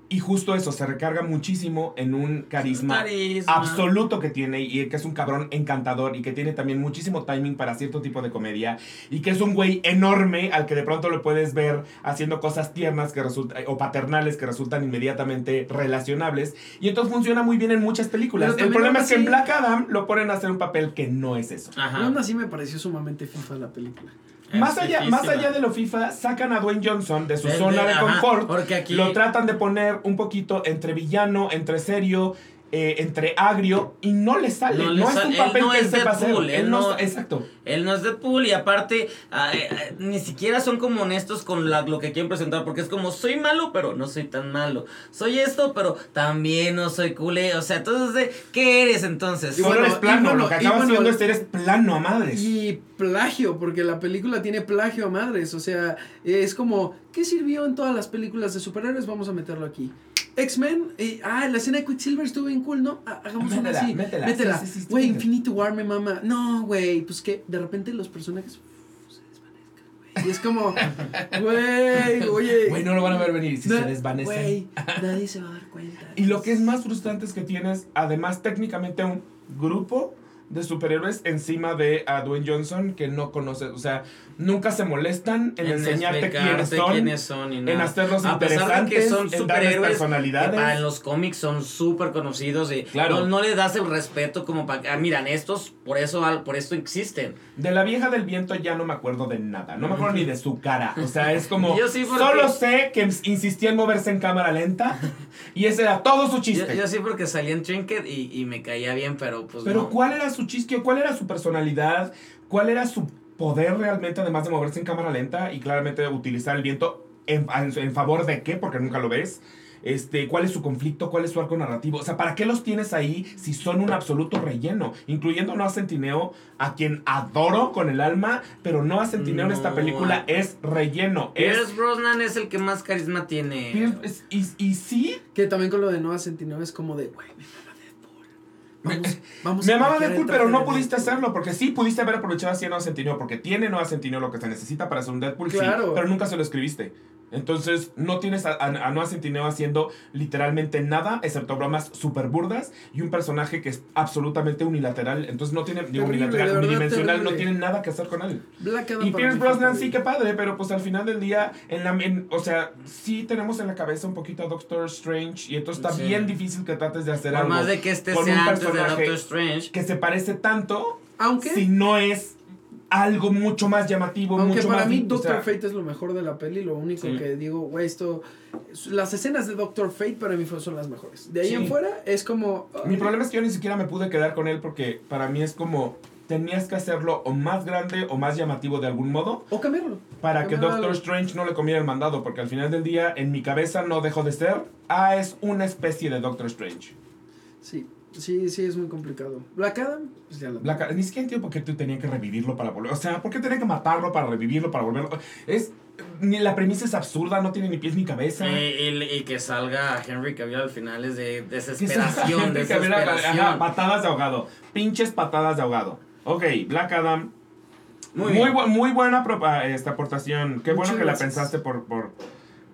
S1: Y justo eso, se recarga muchísimo en un carisma,
S3: Carisma.
S1: absoluto que tiene y que es un cabrón encantador y que tiene también muchísimo timing para cierto tipo de comedia y que es un güey enorme al que de pronto lo puedes ver haciendo cosas tiernas que resultan o paternales que resultan inmediatamente relacionables y entonces funciona muy bien en muchas películas. El problema es que en Black Adam lo ponen a hacer un papel que no es eso.
S3: Ajá.
S2: Aún así me pareció sumamente FIFA la película.
S1: Más allá, más allá de lo FIFA, sacan a Dwayne Johnson de su zona
S3: de-
S1: de
S3: ajá,
S1: confort.
S3: porque aquí-
S1: Lo tratan de poner un poquito entre villano, entre serio, eh, entre agrio, y no le sale.
S3: No
S1: No,
S3: le
S1: es
S3: sale.
S1: un
S3: Él
S1: papel
S3: no
S1: que
S3: es
S1: él sepa hacer.
S3: Deadpool,
S1: Él
S3: él
S1: no,
S3: no-
S1: exacto.
S3: Él no es Deadpool y aparte ah, eh, eh, ni siquiera son como honestos con la- lo que quieren presentar porque es como soy malo pero no soy tan malo. Soy esto pero también no soy culé. O sea, entonces ¿de ¿qué eres entonces?
S2: Y bueno,
S1: eres plano.
S2: y bueno,
S1: lo que acabas
S2: bueno,
S1: haciendo es eres plano a madres.
S2: Y plagio, porque la película tiene plagio a madres. O sea, es como, ¿qué sirvió en todas las películas de superhéroes? Vamos a meterlo aquí. X-Men, eh, ah, la escena de Quicksilver estuvo bien cool, ¿no? Hagamos una así.
S1: métela.
S2: Métela.
S1: Sí, sí, sí, estuvo
S2: Güey. Infinity War me mama. No, güey, pues que de repente los personajes uf, se desvanezcan, güey. Y es como, güey, oye.
S1: Güey, no lo van a ver venir si se desvanecen.
S2: Güey, nadie se va a dar cuenta.
S1: Y lo que es más frustrante es que tienes, además, técnicamente un grupo de superhéroes encima de a Dwayne Johnson que no conoces. O sea, nunca se molestan en, enseñarte quiénes son.
S3: quiénes son y
S1: en hacerlos
S3: a pesar de
S1: interesantes,
S3: que son
S1: en
S3: superhéroes
S1: personalidades.
S3: que para los cómics son súper conocidos y
S1: Claro.
S3: no, no le das el respeto como para ah, miran estos por eso por esto existen
S1: De la vieja del viento ya no me acuerdo de nada. No me acuerdo ni de su cara. O sea, es como.
S3: Yo sí, porque-
S1: Solo sé que insistía en moverse en cámara lenta. Y ese era todo su chiste.
S3: yo sí porque salí en Trinket y, y me caía bien pero pues
S1: Pero
S3: no.
S1: ¿cuál era su chiste? ¿Cuál era su personalidad? ¿Cuál era su poder realmente, además de moverse en cámara lenta y claramente utilizar el viento en, en- en favor de qué? Porque nunca lo ves. Este, ¿Cuál es su conflicto? ¿Cuál es su arco narrativo? O sea, ¿para qué los tienes ahí si son un absoluto relleno? Incluyendo Noah Centineo, a quien adoro con el alma, pero Noah Centineo en esta
S3: No.
S1: película es relleno.
S3: Pierce
S1: Es,
S3: Brosnan es el que más carisma tiene
S1: Pierce- es- y, y sí,
S2: Que también con lo de Noah Centineo es como de, güey. Vamos, vamos
S1: Me amaba Deadpool, pero no pudiste hacerlo, porque sí pudiste haber aprovechado así a Noah Centineo, porque tiene Noah Centineo lo que se necesita para hacer un Deadpool, sí,
S2: Claro.
S1: pero nunca se lo escribiste. Entonces, no tienes a, a, a Noah Centineo haciendo literalmente nada, excepto bromas súper burdas, y un personaje que es absolutamente unilateral. Entonces, no tiene, digo,
S2: Terrible,
S1: unilateral,
S2: verdad,
S1: unidimensional, no tiene nada que hacer con él. Y Pierce Brosnan sí que padre, pero pues al final del día, en la, en- o sea, sí tenemos en la cabeza un poquito a Doctor Strange, y entonces está
S3: Sí.
S1: bien difícil que trates de hacer
S3: por
S1: algo
S3: más de que este
S1: con un
S3: sea antes de Doctor Strange
S1: que se parece tanto
S2: Aunque,
S1: si no es algo mucho más llamativo,
S2: aunque
S1: mucho
S2: para
S1: más
S2: mí
S1: di- o
S2: Doctor
S1: sea,
S2: Fate es lo mejor de la peli, lo único
S1: Sí.
S2: que digo, güey, esto... Las escenas de Doctor Fate para mí son las mejores. De ahí
S1: Sí.
S2: en fuera es como...
S1: Mi problema es que yo ni siquiera me pude quedar con él porque para mí es como tenías que hacerlo o más grande o más llamativo de algún modo
S2: O cambiarlo.
S1: para que
S2: Cambiar
S1: Doctor. Strange no le comiera el mandado porque al final del día en mi cabeza no dejó de ser ah es una especie de Doctor Strange.
S2: Sí, sí, sí, es muy complicado. Black Adam, pues ya lo...
S1: Black- ni siquiera entiendo por qué tú tenías que revivirlo para volver. O sea, ¿por qué tenía que matarlo para revivirlo, para volverlo? Es. Ni la premisa es absurda, no tiene ni pies ni cabeza.
S3: Eh, y, y que salga Henry Cavill al final es de desesperación,
S1: ajá, patadas de ahogado. Pinches patadas de ahogado. Ok, Black Adam.
S3: Muy
S1: Muy, bu- muy buena propa- esta aportación. Qué bueno que la pensaste por, por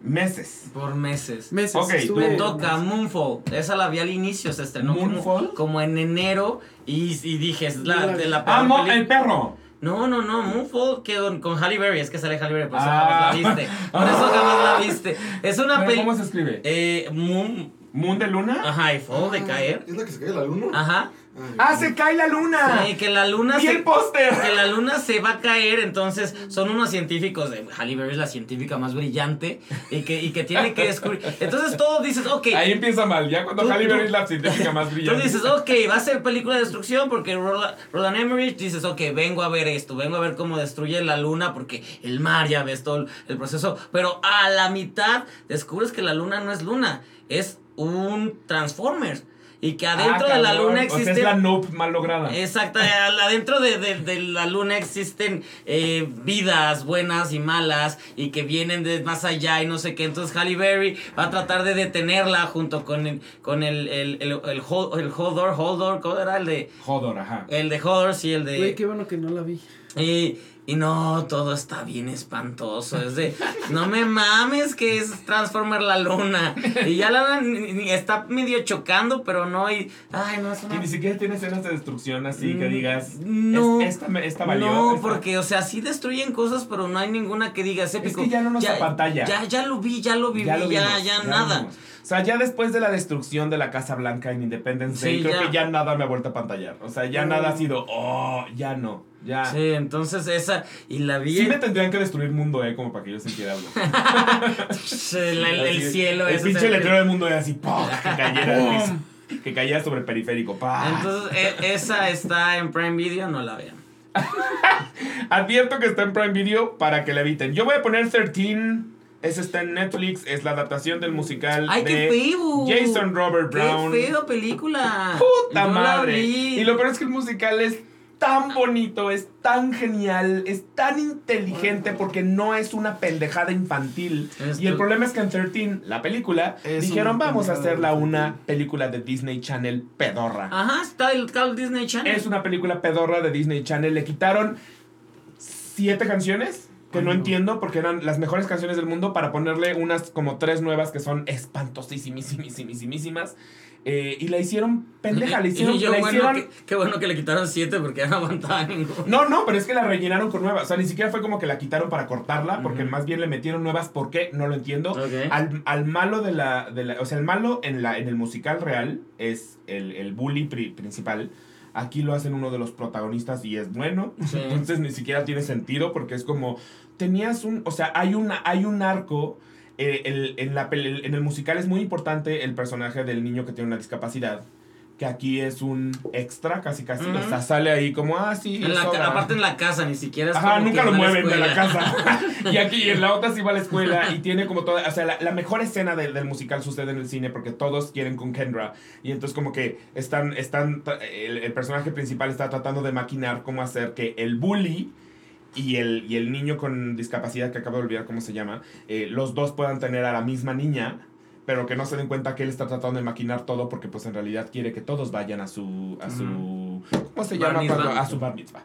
S1: meses.
S3: Por meses.
S2: Meses.
S1: Ok,
S2: estuve-
S3: Me toca Moonfall. Esa la vi al inicio, se estrenó como,
S1: ¿Moonfall?
S3: como en enero. Y, y dije, es la, de la peor
S1: ¡Amo
S3: peli-
S1: el perro!
S3: No, no, no, Moonfall que con, con Halle Berry, es que sale Halle Berry, por eso
S1: Ah.
S3: jamás la viste. Por eso jamás la viste. Es una
S1: ¿Pero
S3: peli.
S1: ¿Cómo se escribe?
S3: Eh, Moon.
S1: ¿Moon de luna?
S3: Ajá, y Fall de
S4: Ah,
S3: caer.
S4: ¿Es la que se cae la luna?
S3: Ajá.
S4: Ay,
S1: ¡Ah, se cae la luna!
S3: Sí, que la luna
S1: ¡Vi
S3: se.
S1: el póster!
S3: que la luna se va a caer, entonces son unos científicos, de Halle Berry es la científica más brillante y que, y que tiene que descubrir. Entonces todos dices, ok,
S1: Ahí empieza mal, ya cuando
S3: Tú-
S1: Halle Berry
S3: tú-
S1: es la científica más
S3: tú
S1: brillante.
S3: dices, ok, va a ser película de destrucción porque Roland, Roland Emmerich dices, ok, vengo a ver esto, vengo a ver cómo destruye la luna porque el mar ya ves todo el, el proceso, pero a la mitad descubres que la luna no es luna, es un Transformers y que adentro
S1: Ah,
S3: de la luna
S1: O sea, es la noob mal lograda.
S3: Exacto, al- adentro de, de- de la luna existen eh, vidas buenas y malas y que vienen de más allá y no sé qué. Entonces Halle Berry va a tratar de detenerla junto con el, con el, el, el, el, el Hodor, Hodor, ¿cómo era? El de,
S1: Joder, ajá.
S3: el de Hodor, sí, el de...
S2: Güey, qué bueno que no la vi.
S3: Y, y no, todo está bien espantoso. Es de, no me mames que es Transformer la luna. Y ya la está medio chocando, pero no. Y, ay, no es una
S1: Y ni siquiera tiene escenas de destrucción así que
S3: Mm,
S1: digas.
S3: no.
S1: "Es- esta, esta valió.
S3: No,
S1: esta".
S3: porque, o sea, sí destruyen cosas, pero no hay ninguna que digas épico.
S1: que ya no nos apantalla.
S3: Ya, ya lo vi, ya lo viví, ya,
S1: lo
S3: ya,
S1: vimos, lo
S3: nada.
S1: vimos. O sea, ya después de la destrucción de la Casa Blanca en Independence Day,
S3: Sí,
S1: creo
S3: ya.
S1: que ya nada me ha vuelto a pantallar. O sea, ya
S2: No.
S1: nada ha sido, oh, ya no, ya.
S3: Sí, entonces esa, y la vi.
S1: Sí me tendrían que destruir el mundo, eh, como para que yo sintiera algo.
S3: el, el- el cielo,
S1: El pinche letrero del mundo era así, ¡pum! que cayera piso. Que cayera sobre el periférico, ¡pah!
S3: Entonces, e- esa está en Prime Video, no la vean.
S1: Advierto que está en Prime Video para que la eviten. Yo voy a poner 13. Ese está en Netflix. Es la adaptación del musical
S3: ¡Ay,
S1: de
S3: qué feo!
S1: Jason Robert Brown.
S3: ¡Qué feo película!
S1: ¡Puta madre! Y lo peor es que el musical es tan bonito, es tan genial, es tan inteligente porque no es una pendejada infantil.
S3: Esto-
S1: Y el problema es que en 13, la película, dijeron vamos a hacerla
S2: infantil".
S1: una película de Disney Channel pedorra.
S3: Ajá, está el Disney Channel.
S1: Es una película pedorra de Disney Channel. Le quitaron siete canciones que no, entiendo porque eran las mejores canciones del mundo para ponerle unas como tres nuevas que son espantosísimas. Eh, y la hicieron pendeja, la hicieron,
S3: y yo,
S1: la
S3: bueno,
S1: hicieron-
S3: qué bueno que le quitaron siete porque ya no aguantaba.
S1: No, no, pero es que la rellenaron con nuevas. O sea, ni siquiera fue como que la quitaron para cortarla, porque más bien le metieron nuevas. ¿Por qué? No lo entiendo. Al, al malo de la, de la- O sea, el malo en, la, en el musical real es el, el bully pri- principal. Aquí lo hacen uno de los protagonistas y es bueno.
S3: Sí.
S1: Entonces ni siquiera tiene sentido porque es como. Tenías un. O sea, hay, una, hay un arco. eh, el- en, la, pel- en el musical es muy importante el personaje del niño que tiene una discapacidad. Que aquí es un extra, casi casi. O sea, sale ahí como, ah, sí.
S3: En la
S1: eso
S3: ca-
S1: va".
S3: aparte en la casa, ni siquiera es
S1: Ajá,
S3: como
S1: nunca lo mueven de la casa. y aquí en la otra sí va a la escuela y tiene como toda, o sea, la, la mejor escena del, del musical sucede en el cine porque todos quieren con Kendra y entonces como que están, están, el, el personaje principal está tratando de maquinar cómo hacer que el bully y el, y el niño con discapacidad, que acabo de olvidar cómo se llama, eh, los dos puedan tener a la misma niña. Pero que no se den cuenta que él está tratando de maquinar todo porque pues en realidad quiere que todos vayan a su... A su ¿Cómo se
S3: Bar
S1: llama?
S3: mitzvah.
S1: cuando- a su bar mitzvah.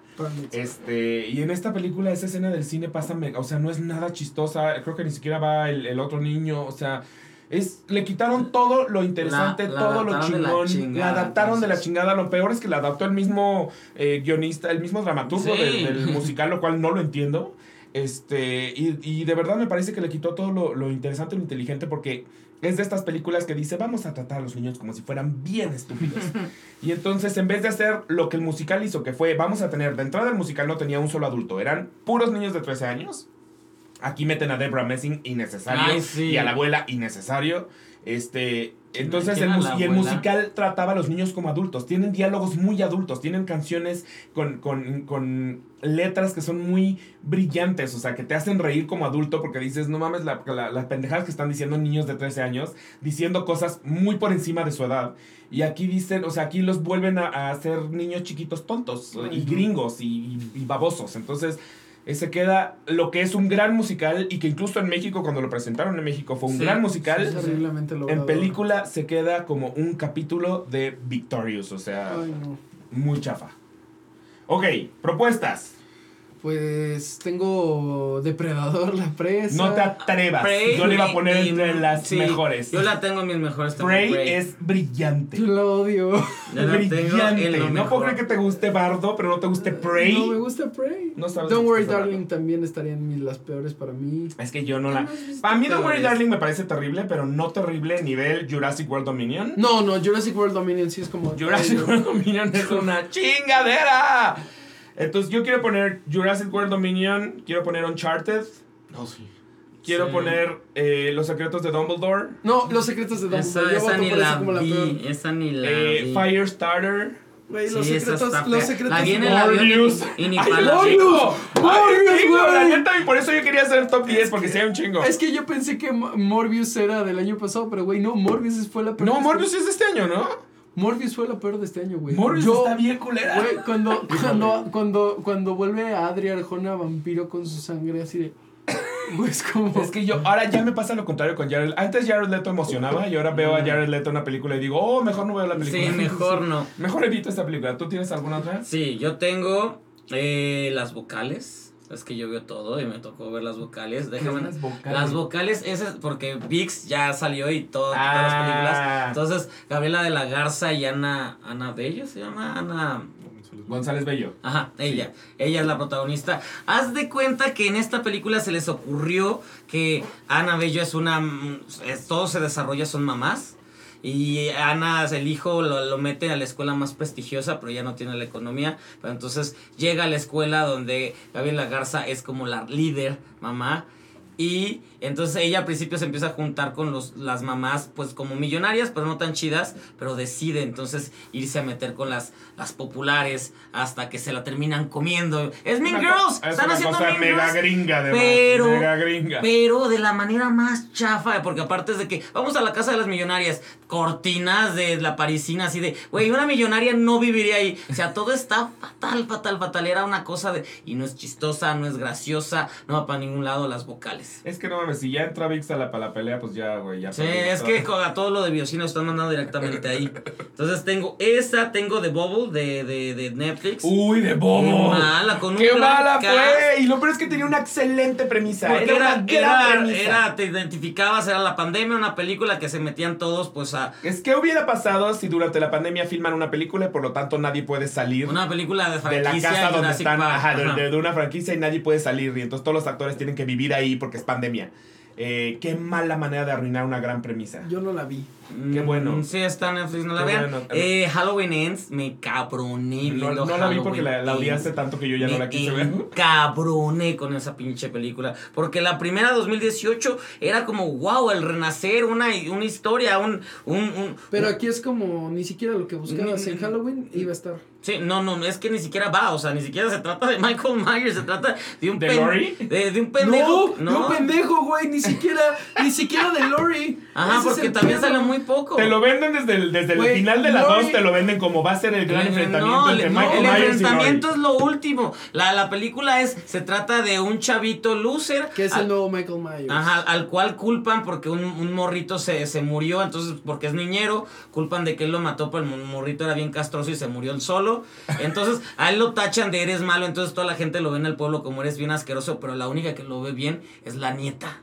S1: Este, y en esta película, esa escena del cine pasa, o sea, no es nada chistosa. Creo que ni siquiera va el, el otro niño, o sea, es, le quitaron todo lo interesante,
S3: La- la
S1: todo lo
S3: la
S1: chingón. La,
S3: chingada,
S1: adaptaron de la chingada. Lo peor es que la adaptó el mismo eh, guionista, el mismo dramaturgo
S3: Sí.
S1: del, del musical, lo cual no lo entiendo. Este, y, y de verdad me parece que le quitó todo lo, lo interesante y lo inteligente porque es de estas películas que dice, vamos a tratar a los niños como si fueran bien estúpidos. y entonces, en vez de hacer lo que el musical hizo, que fue, vamos a tener, de entrada el musical no tenía un solo adulto, eran puros niños de 13 años. Aquí meten a Debra Messing innecesario
S3: Ay, sí.
S1: y a la abuela innecesario. Este, entonces
S3: ¿Quién
S1: el, y el musical trataba a los niños como adultos. Tienen diálogos muy adultos, tienen canciones con, con, con letras que son muy brillantes, o sea, que te hacen reír como adulto porque dices, no mames, la, la- las pendejadas que están diciendo niños de 13 años, diciendo cosas muy por encima de su edad. Y aquí dicen, o sea, aquí los vuelven a, a hacer niños chiquitos tontos y gringos y, y- y babosos. Entonces, se queda lo que es un gran musical y que incluso en México, cuando lo presentaron en México, fue un
S3: Sí,
S1: gran musical.
S2: terriblemente logrado.
S1: En película se queda como un capítulo de Victorious, o sea,
S2: Ay, no.
S1: muy chafa. Ok, propuestas.
S2: Pues tengo Depredador, la presa.
S1: No te atrevas.
S3: Prey
S1: Yo le iba a poner entre las
S3: sí,
S1: mejores.
S3: Yo la tengo en mis mejores también,
S1: Prey es brillante.
S2: Yo la odio.
S3: Yo la
S1: brillante.
S3: lo
S1: No
S3: mejor.
S1: puedo creer que te guste Bardo, pero no te guste Prey.
S2: No me gusta Prey.
S1: No sabes
S2: Don't Worry
S1: hablando.
S2: Darling también estarían mis- las peores para mí.
S1: Es que yo no la. Para mí, Don't Worry. Darling me parece terrible, pero no terrible nivel Jurassic World Dominion.
S2: No, no, Jurassic World Dominion sí es como.
S1: Jurassic World Dominion es una chingadera. Entonces yo quiero poner Jurassic World Dominion, quiero poner Uncharted,
S4: No, sí.
S1: quiero
S3: Sí.
S1: poner eh, Los secretos de Dumbledore,
S2: No, Los secretos de Dumbledore.
S3: Esa, ni la vi, esa ni la
S1: eh,
S3: vi.
S1: Firestarter.
S2: Güey, los
S3: Sí, esa
S2: secretos, los secretos
S3: La vi en
S2: de
S3: el avión
S1: Morbius.
S3: y, ni
S1: Ay,
S3: para la
S2: Morbius.
S1: la
S2: güey.
S1: neta, y por eso yo quería hacer top 10, porque hay un chingo.
S2: Es que yo pensé que Mo- Morbius era del año pasado, pero güey, no, Morbius fue la peor.
S1: No, Morbius es de este año, ¿no?
S2: Morbius fue la peor de este año, güey.
S1: Morbius
S2: Yo-
S1: está bien culera.
S2: Güey, cuando, cuando, cuando, cuando vuelve a Adri Arjona vampiro con su sangre así de. Güey, es como.
S1: Es que yo, ahora ya me pasa lo contrario con Jared. Antes Jared Leto emocionaba y ahora veo a Jared Leto en una película y digo, oh, mejor no veo la película.
S3: Sí, mejor no.
S1: Mejor evito esta película. ¿Tú tienes alguna otra?
S3: Sí, yo tengo eh, las vocales. Es que yo veo todo y me tocó ver las vocales. Déjame.
S1: Las vocales?
S3: Las vocales, porque VIX ya salió y todo,
S1: Ah.
S3: todas las películas. Entonces, Gabriela de la Garza y Ana. Ana Bello se llama. Ana.
S1: González Bello.
S3: Ajá, ella. Ella es la protagonista. Haz de cuenta que en esta película se les ocurrió que Ana Bello es una. es- todo se desarrolla, son mamás. Y Ana, el hijo, lo, lo mete a la escuela más prestigiosa, pero ya no tiene la economía. Pero entonces llega a la escuela donde Gabriela Garza es como la líder, mamá. Y entonces ella al principio se empieza a juntar con los, las mamás, pues como millonarias, pero no tan chidas, pero decide entonces irse a meter con las, las populares hasta que se la terminan comiendo. Es Mean Girls,
S1: Es
S3: están haciendo Mean
S1: mega
S3: Girls.
S1: gringa, además.
S3: Pero,
S1: Mega gringa.
S3: pero de la manera más chafa, porque aparte es de que vamos a la casa de las millonarias, cortinas de la parisina, así de, güey, una millonaria no viviría ahí. O sea, todo está fatal, fatal, fatal. Era una cosa de, y no es chistosa, no es graciosa, no va para ningún lado las vocales.
S1: Es que no mames, si ya entra VIX a la, para la pelea, pues ya, güey, ya.
S3: Sí, es
S1: todo.
S3: que con- a todo lo de Biocino están mandando directamente ahí. Entonces tengo esa, tengo The Bubble de, de, de Netflix.
S1: Uy, de
S3: Qué
S1: bobo.
S3: mala, con un
S1: ¡Qué mala
S3: cast.
S1: fue! Y lo peor es que tenía una excelente premisa.
S3: Porque
S1: era,
S3: era,
S1: una gran
S3: era,
S1: premisa.
S3: era- te identificabas, era la pandemia, una película que se metían todos, pues a
S1: Es que hubiera pasado si durante la pandemia filman una película y por lo tanto nadie puede salir
S3: una película de
S1: de
S3: franquicia
S1: la casa donde están, de,
S3: Ajá.
S1: de- de una franquicia y nadie puede salir y entonces todos los actores tienen que vivir ahí porque es pandemia. Eh, qué mala manera de arruinar una gran premisa.
S2: Yo no la vi.
S1: Qué bueno.
S3: Mm, Sí, está en Netflix, no la
S1: Qué
S3: vean.
S1: bueno.
S3: Eh, Halloween Ends, me cabroné
S1: No,
S3: viendo
S1: no la vi porque la, la odiaste tanto que yo ya no la quise
S3: Me
S1: ver.
S3: cabroné con esa pinche película. Porque la primera 2018 era como, wow, el renacer, una, una historia, un, un, un-
S2: Pero aquí es como ni siquiera lo que buscabas en Halloween iba a estar.
S3: Sí, no, no, es que ni siquiera va, o sea, ni siquiera se trata de Michael Myers, se trata de un
S1: ¿De Laurie?
S3: De, de un pendejo.
S2: No, no, pendejo, güey, ni siquiera, ni siquiera de Lori.
S3: Ajá,
S2: Ese
S3: porque también sale muy poco.
S1: Te lo venden desde el, desde el final de la
S2: Lori-
S1: 2, te lo venden como va a ser el gran
S3: Eh,
S1: enfrentamiento
S3: no,
S1: entre
S3: no,
S1: Michael
S3: el
S1: Myers y
S3: enfrentamiento es lo último. La, la película es, se trata de un chavito loser.
S2: Que es
S3: al-
S2: el nuevo Michael Myers.
S3: Ajá, al cual culpan porque un, un morrito se, se murió, entonces porque es niñero, culpan de que él lo mató, pero el morrito era bien castroso y se murió él solo. Entonces a él lo tachan de eres malo, entonces toda la gente lo ve en el pueblo como eres bien asqueroso, pero la única que lo ve bien es la nieta.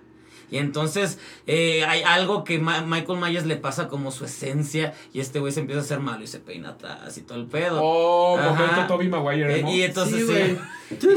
S3: Y entonces eh, hay algo que Ma- Michael Myers le pasa como su esencia y este güey se empieza a hacer malo y se peina atrás y todo el pedo.
S1: Oh, momento Toby Maguire.
S3: Eh, y entonces
S2: Sí.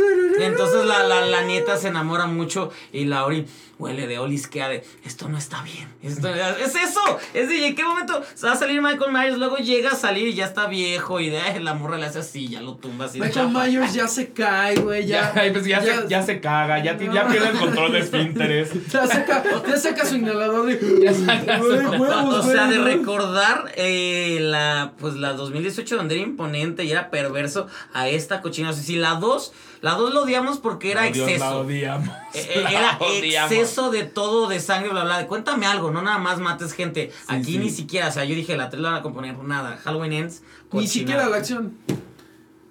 S3: Entonces la, la, la nieta se enamora mucho y Lauri huele de olisquea de esto no está bien. Esto, es eso. Es de ¿en qué momento se va a salir Michael Myers? Luego llega a salir y ya está viejo y de "Ay, la morra le hace así, ya lo tumba así.
S2: Michael
S3: chapa".
S2: Myers ya se cae, güey,
S1: Ya,
S2: ya.
S1: pues ya, Se, ya se caga, ya, pierde el control de esfínteres.
S2: Ya saca, ya saca su inhalador de.
S1: Ya saca su-
S2: Güey, huevos,
S3: O sea,
S2: güey,
S3: de recordar eh, la pues la 2018 donde era imponente y era perverso a esta cochina. O sea, si la 2, la 2 lo odiamos porque era
S1: Dios,
S3: exceso.
S1: la odiamos.
S3: Eh, eh,
S1: La
S3: Era
S1: odiamos.
S3: exceso de todo, de sangre, bla, bla. Cuéntame algo, no nada más mates gente. Aquí
S1: sí.
S3: ni siquiera, o sea, yo dije, la 3 la van a componer nada. Halloween Ends,
S2: Ni siquiera la acción.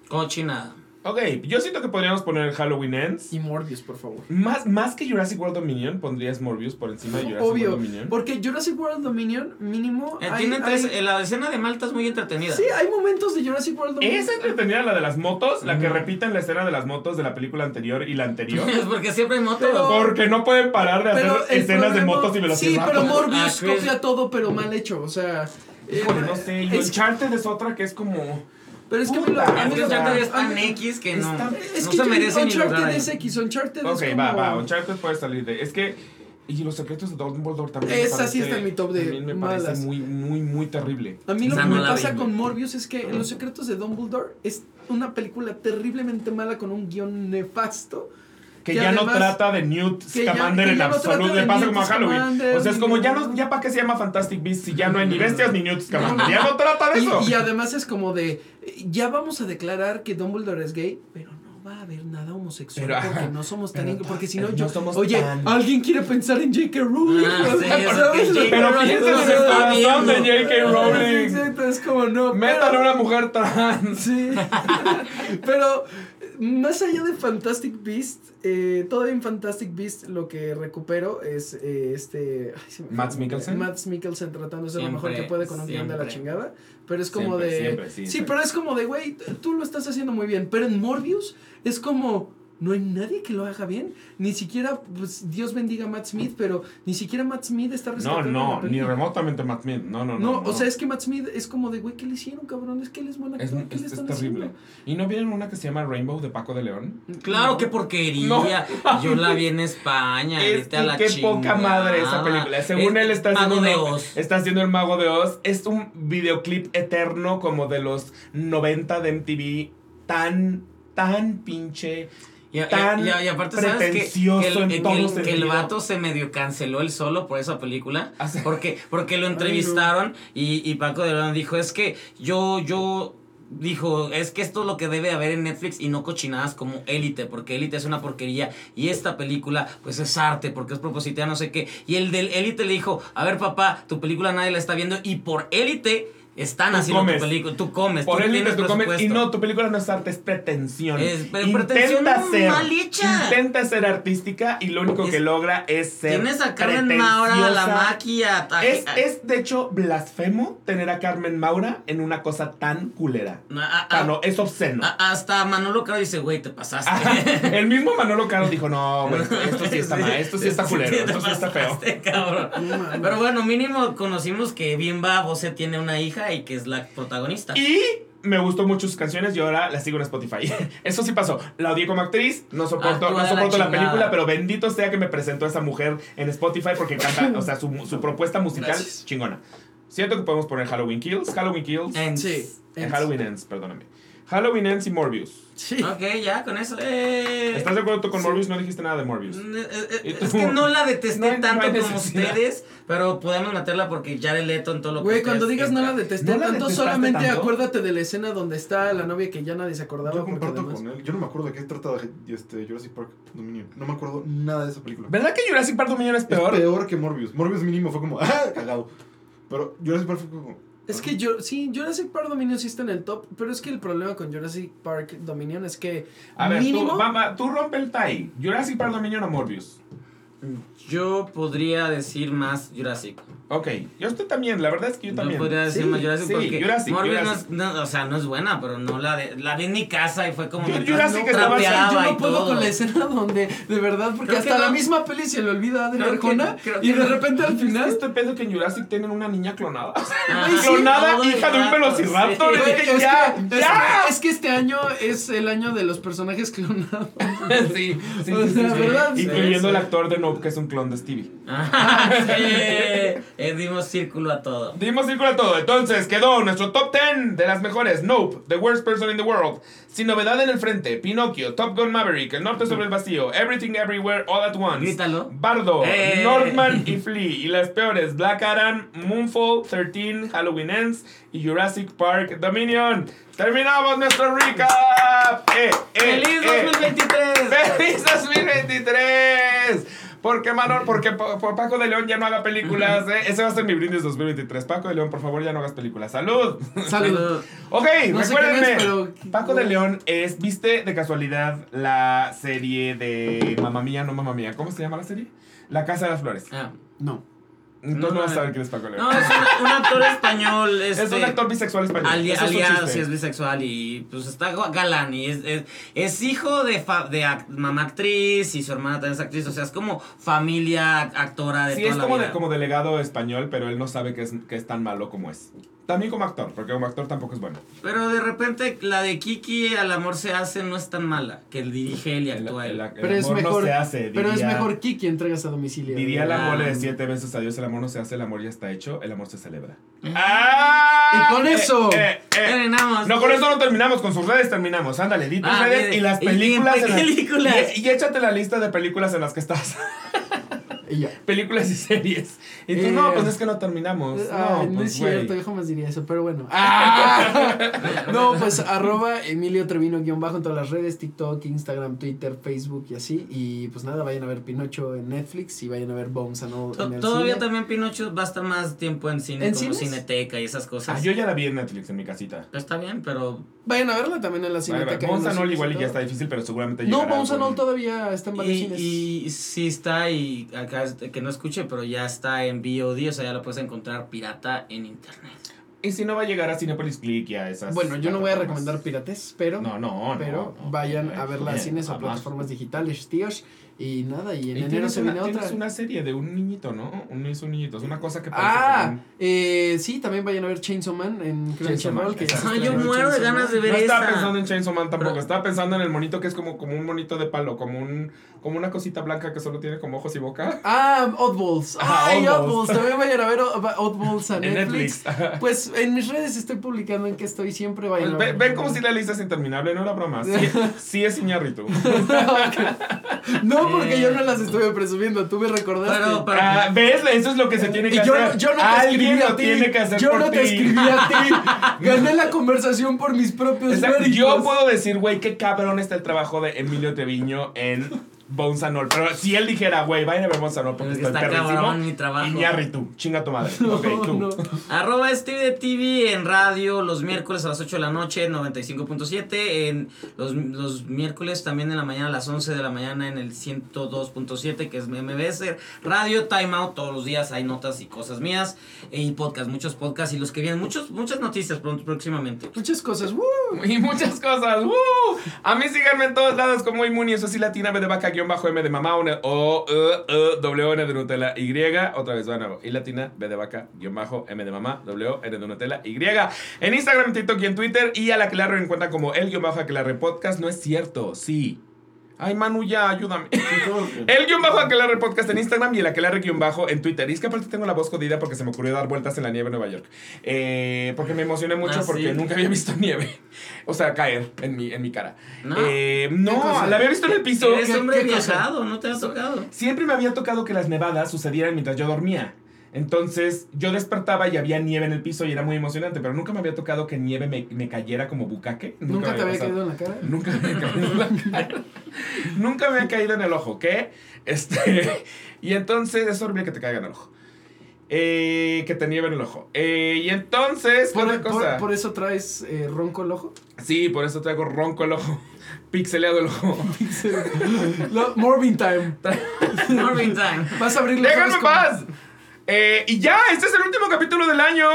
S3: Cochinada.
S1: Ok, yo siento que podríamos poner Halloween Ends.
S2: Y Morbius, por favor.
S1: Más, más que Jurassic World Dominion, pondrías Morbius por encima de Jurassic
S2: Obvio.
S1: World Dominion.
S2: Porque Jurassic World Dominion, mínimo.
S3: Eh,
S2: hay-
S3: tienen tres,
S2: hay-
S3: eh, la escena de Malta es muy entretenida.
S2: Sí, hay momentos de Jurassic World Dominion.
S1: Es entretenida la de las motos, la que repiten la escena de las motos de la película anterior y la anterior.
S3: Es porque siempre hay motos.
S2: Pero-
S1: Porque no pueden parar de hacer escenas de motos y
S2: Sí,
S1: velociraptor.
S2: pero Morbius
S3: Ah,
S2: copia todo, pero mal hecho. O sea. eh,
S1: Híjole, no sé. Y
S2: es-
S1: Uncharted es otra que es como.
S2: Pero es que
S1: Puta,
S2: a mí
S3: Es
S2: lo-
S3: que
S1: o
S3: Uncharted
S1: sea,
S3: es tan
S2: a mí-
S3: X que no,
S1: está-
S2: Es
S3: no
S2: que
S3: se
S2: yo-
S3: merece ni lugar
S2: Uncharted es X, Uncharted
S1: Ok,
S2: es
S1: va,
S2: como...
S1: va. Uncharted puede salir de. Es que. Y los secretos de Dumbledore también.
S2: Esa sí
S1: parece-
S2: está en mi top de
S1: También me parece
S2: malas.
S1: muy, muy, muy terrible.
S2: A mí lo que
S3: no
S2: me pasa
S3: vi,
S2: con. Morbius es que Los secretos de Dumbledore es una película terriblemente mala con un guion nefasto.
S1: Que,
S2: Que
S1: ya no trata de Newt
S2: ya-
S1: Scamander en
S2: ya no
S1: absoluto. Le
S2: de
S1: pasa como a Halloween.
S2: Scamander,
S1: o sea, es como ya no, ya para qué se llama Fantastic Beasts si ya no hay ni bestias ni Newt Scamander. Ya no trata de eso.
S2: Y, y además es como de, ya vamos a declarar que Dumbledore es gay, pero no va a haber nada homosexual
S1: Pero, ajá,
S2: porque no somos tan...
S1: pero
S2: porque si
S1: no
S2: yo...
S1: somos
S2: oye,
S1: tan-
S2: alguien quiere pensar en J.K. Rowling.
S3: Ah.
S1: Pero piensa en el corazón de. J.K. Rowling.
S2: Exacto, es como no.
S1: Metan a una mujer trans.
S2: Sí. Pero más allá de Fantastic Beast, eh, todavía en Fantastic Beast lo que recupero es eh, este. ay, se me nombre.
S1: Mikkelsen.
S2: Mads Mikkelsen tratando de ser lo mejor que puede con un guion de la chingada. Pero es como
S1: Siempre,
S2: de.
S1: siempre,
S2: sí,
S1: siempre.
S2: pero es como de, güey, tú lo estás haciendo muy bien. Pero en Morbius es como. No hay nadie que lo haga bien. Ni siquiera, pues, Dios bendiga a Matt Smith, pero ni siquiera Matt Smith está
S1: No,
S2: rescatando la
S1: no, ni remotamente Matt Smith. No, no,
S2: No,
S1: no.
S2: o sea, es que Matt Smith es como de, güey, ¿qué le hicieron, cabrón? Es que él es buena
S1: Es,
S2: actor, ¿qué
S1: es-
S2: le
S1: es
S2: están
S1: terrible.
S2: haciendo?
S1: ¿Y no vieron una que se llama Rainbow de Paco de León?
S3: Claro, qué porquería.
S1: No.
S3: Yo la vi en España.
S1: Es
S3: a la
S1: qué poca madre esa película. Según
S3: Es
S1: él está
S3: Mago
S1: haciendo,
S3: de Oz.
S1: está haciendo el Mago de Oz. Es un videoclip eterno como de los 90 de MTV. Tan, tan pinche.
S3: Y,
S1: tan
S3: y- y aparte, ¿sabes que, el,
S1: en
S3: que el- que el vato se medio canceló él solo por esa película.
S1: Ah, sí.
S3: Porque, porque lo
S2: Ay,
S3: entrevistaron y, y Paco de León dijo, es que yo, yo, dijo, es que esto es lo que debe haber en Netflix y no cochinadas como Élite, porque Élite es una porquería y esta película pues es arte, porque es propositiva, no sé qué. Y el del Élite le dijo, a ver papá, tu película nadie la está viendo y por Élite están
S1: Tú
S3: haciendo
S1: comes.
S3: tu película. Tú comes.
S1: Por
S3: tú
S1: él
S3: tienes
S1: tú comes y no, tu película no es arte, es pretensión.
S3: Es pre- pretensión mal hecha.
S1: Intenta ser artística y lo único
S3: Es-
S1: que logra es ser
S3: Tienes a Carmen Maura, a la maquia. a-
S1: Es,
S3: a-
S1: es, de hecho, blasfemo tener a Carmen Maura en una cosa tan culera.
S3: a- a-
S1: Ah, no, es obsceno.
S3: hasta Manolo Caro dice, güey, te pasaste.
S1: Ajá. El mismo Manolo Caro dijo, no, güey, esto, sí está mal, esto sí está culero, esto sí está feo.
S3: cabrón. Pero bueno, mínimo conocimos que Bimba Bose tiene una hija y que es la protagonista.
S1: Y me gustó mucho sus canciones y ahora la sigo en Spotify. Eso sí pasó. La odié como actriz, no soporto,
S3: Actúa
S1: no
S3: la
S1: soporto la, película, pero bendito sea que me presentó esa mujer en Spotify porque canta, o sea, su, su propuesta musical
S2: Gracias.
S1: chingona. Siento que podemos poner Halloween Kills, Halloween Kills,
S3: En-
S2: Sí.
S1: eh,
S2: es-
S1: Halloween Ends, perdóname. Halloween Ends y Morbius.
S2: Sí.
S3: Ok, ya, con eso. eh.
S1: ¿Estás de acuerdo tú con
S2: Sí.
S1: Morbius? No dijiste nada de Morbius.
S3: Mm, eh, eh,
S1: ¿Y
S3: Es que no la detesté
S1: No hay- no
S3: tanto como ustedes, pero podemos meterla porque Jared Leto en todo lo que
S2: Güey, cuando digas no la detesté
S1: ¿No la
S2: tanto, solamente
S1: tanto?
S2: acuérdate de la escena donde está la novia que ya nadie se acordaba.
S4: Yo comparto
S2: además-
S4: con él. Yo no me acuerdo de qué trata este, Jurassic Park Dominion. No me acuerdo nada de esa película.
S1: ¿Verdad que Jurassic Park Dominion es
S4: Es
S1: peor?
S4: peor que Morbius. Morbius mínimo fue como, ¡ah! Cagado. Pero Jurassic Park fue como.
S2: Es que yo, sí, Jurassic Park Dominion sí está en el top, pero es que el problema con Jurassic Park Dominion es que
S1: A ver,
S2: mínimo...
S1: tú, va- va, tú rompe el tie. Jurassic Park Dominion o Morbius.
S3: Yo podría decir más Jurassic.
S1: Ok, yo estoy también, la verdad es que yo también.
S3: Yo podría decir
S1: Sí,
S3: más Jurassic
S1: sí,
S3: porque
S1: Jurassic,
S3: Morbius no
S1: Jurassic.
S3: es- no, o sea, no es buena, pero no la de, la vi en mi casa y fue como
S1: Yo- Jurassic
S3: no
S1: estaba-
S3: trapeaba
S2: yo
S3: y
S2: no puedo
S3: todo.
S2: con la escena donde, de verdad, porque
S3: Creo
S2: hasta la
S3: no.
S2: misma peli se le olvida a Arjona y de
S3: no.
S2: repente al
S1: ¿Es
S2: final...
S1: este pedo que en Jurassic tienen una niña clonada? Clonada, hija de un velociraptor.
S3: sí.
S1: Es que
S2: es, que,
S1: ya,
S2: es
S1: ya.
S2: que- es que este año es el año de los personajes clonados.
S1: sí, sí,
S2: O
S1: sí,
S2: sea,
S1: sí,
S2: ¿verdad?
S1: sí.
S2: Sí,
S1: Incluyendo
S3: sí.
S1: el actor de Nope, que es un clon de Stevie.
S3: Eh, dimos círculo a todo.
S1: Dimos círculo a todo. Entonces quedó nuestro top 10 de las mejores. Nope, The Worst Person in the World. Sin novedad en el frente. Pinocchio, Top Gun Maverick, El Norte sobre el Vacío, Everything Everywhere All at Once.
S3: Grítalo.
S1: Bardo,
S3: Eh.
S1: Northman y Flea. Y las peores, Black Adam, Moonfall, 13, Halloween Ends y Jurassic Park Dominion. Terminamos nuestro recap. Eh, eh,
S3: ¡Feliz
S1: eh.
S3: 2023!
S1: ¡Feliz 2023! Porque Manor, porque Pa- Pa- Paco de León ya no haga películas. ¿eh? Ese va a ser mi brindis 2023. Paco de León, por favor, ya no hagas películas. ¡Salud!
S2: Salud.
S1: Ok,
S2: No
S1: recuérdenme.
S2: quién es, pero-
S1: Paco de León es, ¿viste de casualidad la serie de Mamá Mía, no Mamá Mía? ¿Cómo se llama la serie? La Casa de las Flores.
S3: Ah,
S2: No.
S1: Entonces no,
S3: no,
S1: vas a saber quién es Paco León.
S3: No, es un, un actor español. Este,
S1: es un actor bisexual español.
S3: Ali-
S1: es
S3: aliado, sí, es bisexual y pues está galán y es, es, es hijo de, fa- de ac- mamá actriz y su hermana también es actriz, o sea, es como familia actora de
S1: Sí,
S3: toda
S1: es
S3: la vida.
S1: de, como delegado español, pero él no sabe que es, que es tan malo como es. También como actor, porque como actor tampoco es bueno.
S3: Pero de repente la de Kiki al amor se hace no es tan mala, que él dirige él y
S1: El,
S3: actúa él.
S1: el- el
S2: Pero es
S1: amor
S2: mejor.
S1: no se hace.
S2: pero es mejor Kiki entregas a domicilio.
S1: Diría la
S3: Ah.
S1: mole de siete veces adiós, el amor no se hace, el amor ya está hecho, el amor se celebra.
S3: Ah.
S2: Y con eso-
S3: Terminamos.
S1: No, con eso no terminamos, con sus redes terminamos. Ándale, di tus
S3: Ah,
S1: redes y las
S3: Y
S1: películas.
S3: bien,
S1: en las-
S3: películas.
S1: y, y échate la lista de películas en las que estás.
S2: Y ya.
S1: películas y series. Y tú,
S2: Eh,
S1: no, pues es que no terminamos.
S2: Ah,
S1: no,
S2: no,
S1: pues,
S2: es cierto, yo jamás diría eso, pero bueno. Ah. No, pues arroba Emilio Trevino guion bajo en todas las redes, TikTok, Instagram, Twitter, Facebook y así. Y pues nada, vayan a ver Pinocho en Netflix y vayan a ver Bones en el
S3: Todavía
S2: cine.
S3: también Pinocho va a estar más tiempo en cine,
S2: ¿En
S3: como
S2: cines?
S3: Cineteca y esas cosas.
S1: Ah, yo ya la vi en Netflix en mi casita.
S3: Está bien, pero
S2: Vayan a verla también en la cineteca. en
S1: Bones
S2: los
S1: and All
S2: cines
S1: igual y ya está difícil, pero seguramente
S2: No, All todavía está en varios
S3: y,
S2: cines.
S3: y sí está y acá que no escuche, pero ya está en VOD, o sea, ya lo puedes encontrar pirata en internet.
S1: Y si no va a llegar a Cinepolis Click y a esas.
S2: Bueno, yo no voy a recomendar pirates, pero,
S1: No, no, no.
S2: pero
S1: no,
S2: vayan
S1: no,
S2: a verla a cines o plataformas digitales, tíos. Y nada, y en
S1: Y
S2: enero se
S1: una,
S2: viene otra.
S1: tienes una serie de un niñito, ¿no? Un, es un niñito, es una cosa que parece
S2: Ah,
S1: un-
S2: eh, sí, también vayan a ver Chainsaw Man en
S1: Chainsaw Man,
S2: Crunchyroll. que
S3: Ah, yo muero de ganas
S2: Man.
S3: de ver
S1: No estaba
S3: esa.
S1: pensando en Chainsaw Man tampoco,
S3: Pero-
S1: estaba pensando en el monito que es como, como un monito de palo, como un como una cosita blanca que solo tiene como ojos y boca.
S2: Ah, Oddballs.
S1: Ajá,
S2: Ay,
S1: Oddballs.
S2: Oddballs. También vayan a ver Oddballs a
S1: En
S2: Netflix.
S1: Netflix.
S2: Pues en mis redes estoy publicando en que estoy siempre. Vayan a
S1: Ven,
S2: ver.
S1: ven como si la lista es interminable, no era broma. Sí, sí es Iñárritu.
S2: No, porque
S3: Eh.
S2: yo no las estuve presumiendo. Tú me recordaste.
S3: Pero, pero-
S1: Ah, ¿Ves? Eso es lo que se tiene que
S2: Y
S1: hacer.
S2: yo no te
S1: Alguien
S2: escribí a
S1: lo
S2: ti.
S1: tiene que hacer
S2: yo
S1: por
S2: no te
S1: ti.
S2: escribí a ti. Gané la conversación por mis propios méritos.
S1: yo puedo decir, güey, qué cabrón está el trabajo de Emilio Treviño en Bones and All. Pero si él dijera, güey, vayan a ver Bones and All porque
S3: Es que
S1: estoy
S3: cabrón mi trabajo.
S1: Iñárritu, chinga tu madre.
S2: No,
S1: ok, tú.
S2: no.
S3: Arroba Steve de TV en radio los miércoles a las 8 de la noche en 95.7. En los, los miércoles también en la mañana a las 11 de la mañana en el 102.7 que es MBS. Radio Time Out todos los días hay notas y cosas mías. Y podcast, muchos podcasts y los que vienen, muchos, muchas noticias pronto, próximamente.
S2: Muchas cosas. ¡woo!
S1: Y muchas cosas. ¡Woo! A mí síganme en todos lados como Inmuni, eso sí, latina, de vaca, guion bajo, M de mamá, una, O, E, E, W, N de Nutella, Y. Otra vez, van a Y latina, B de vaca, guion bajo, M de mamá, W, N de Nutella, Y. En Instagram, TikTok y en Twitter. Y a la la encuentra como el guion bajo, a que la podcast. No es cierto, sí. Ay, Manu, ya, ayúdame. El guion bajo Aquelarre Podcast en Instagram y el Aquelarre guion bajo en Twitter. Y es que aparte tengo la voz jodida porque se me ocurrió dar vueltas en la nieve en Nueva York. Eh, porque me emocioné mucho
S3: Ah,
S1: porque
S3: sí.
S1: nunca había visto nieve. O sea, caer en mi, en mi cara.
S3: No.
S1: Eh, la había visto en el piso.
S3: Eres
S2: ¿Qué-
S3: hombre viajado, no te ha tocado.
S1: Siempre me había tocado que las nevadas sucedieran mientras yo dormía. Entonces yo despertaba y había nieve en el piso y era muy emocionante, pero nunca me había tocado que nieve me, me cayera como bucaque.
S2: ¿Nunca te
S1: me
S2: había caído en la cara?
S1: Nunca me había caído en la cara. Nunca me ha caído en el ojo, ¿qué? Este, y entonces es horrible que te caiga en el ojo. Eh, que te nieve en el ojo. Eh, y entonces, ¿qué
S2: ¿Por,
S1: cosa?
S2: por eso traes eh, ronco el ojo?
S1: Sí, por eso traigo ronco el ojo. Pixeleado el ojo.
S2: No, Morbin time.
S3: Marvin Time.
S2: Vas a abrir los
S1: ¡Déjame
S2: ojos
S1: en paz! Eh, y ya, este es el último capítulo del año.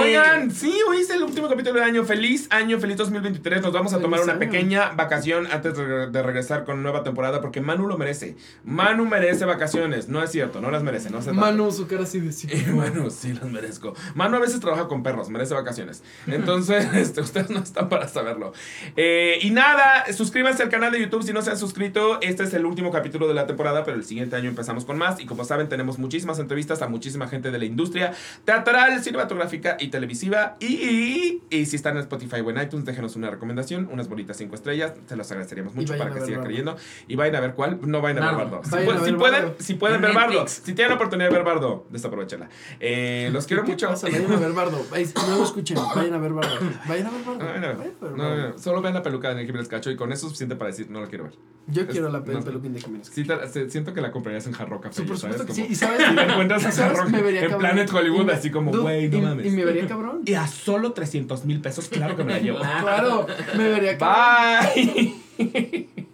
S1: Oigan, sí, hoy es el último capítulo del año. Feliz año, feliz 2023. Nos vamos a tomar una pequeña vacación antes de, regresar con nueva temporada porque Manu lo merece. Manu merece vacaciones. No es cierto, no las merece. No se
S2: Manu, su cara sí.
S1: y Manu, sí las merezco. Manu a veces trabaja con perros, merece vacaciones. Entonces, este, ustedes no están para saberlo. Eh, y nada, suscríbanse al canal de YouTube si no se han suscrito. Este es el último capítulo de la temporada, pero el siguiente año empezamos con más. Y como saben, tenemos muchísimas entrevistas a muchísima gente de la industria teatral, cinematográfica y televisiva. Y, y si están en Spotify o en iTunes, déjenos una recomendación, unas bonitas cinco estrellas. Se los agradeceríamos mucho para que sigan creyendo. Y vayan a ver cuál. No vayan a ver
S3: Bardo.
S1: Si, pueden, si pueden
S3: En
S1: ver Bardo. Si tienen la oportunidad de ver Bardo, desaprovechenla. Eh, los quiero
S2: ¿Qué
S1: mucho.
S2: pasa? Vayan a ver Bardo. No lo escuchen. Vayan a ver Bardo. Vayan a ver Bardo.
S1: No, no,
S2: Vayan a ver
S1: no,
S2: Bardo.
S1: no, solo vean la peluca de Jiménez Cacho y con eso es suficiente para decir no la quiero ver.
S2: Yo quiero la pel-
S1: No.
S2: peluquín de Jiménez.
S1: Sí, se- siento que la comprarías en Jarro Café.
S2: Sí, por
S1: ¿sabes?
S2: que sí. Y sabes,
S1: Si la encuentras en
S2: Me vería
S1: en
S2: cabrón.
S1: Planet Hollywood,
S2: me-
S1: así como, güey, no
S2: y-
S1: mames.
S2: Y me vería cabrón.
S1: Y a solo 300 mil pesos, claro que me la llevo.
S2: Claro, me vería cabrón.
S1: Bye.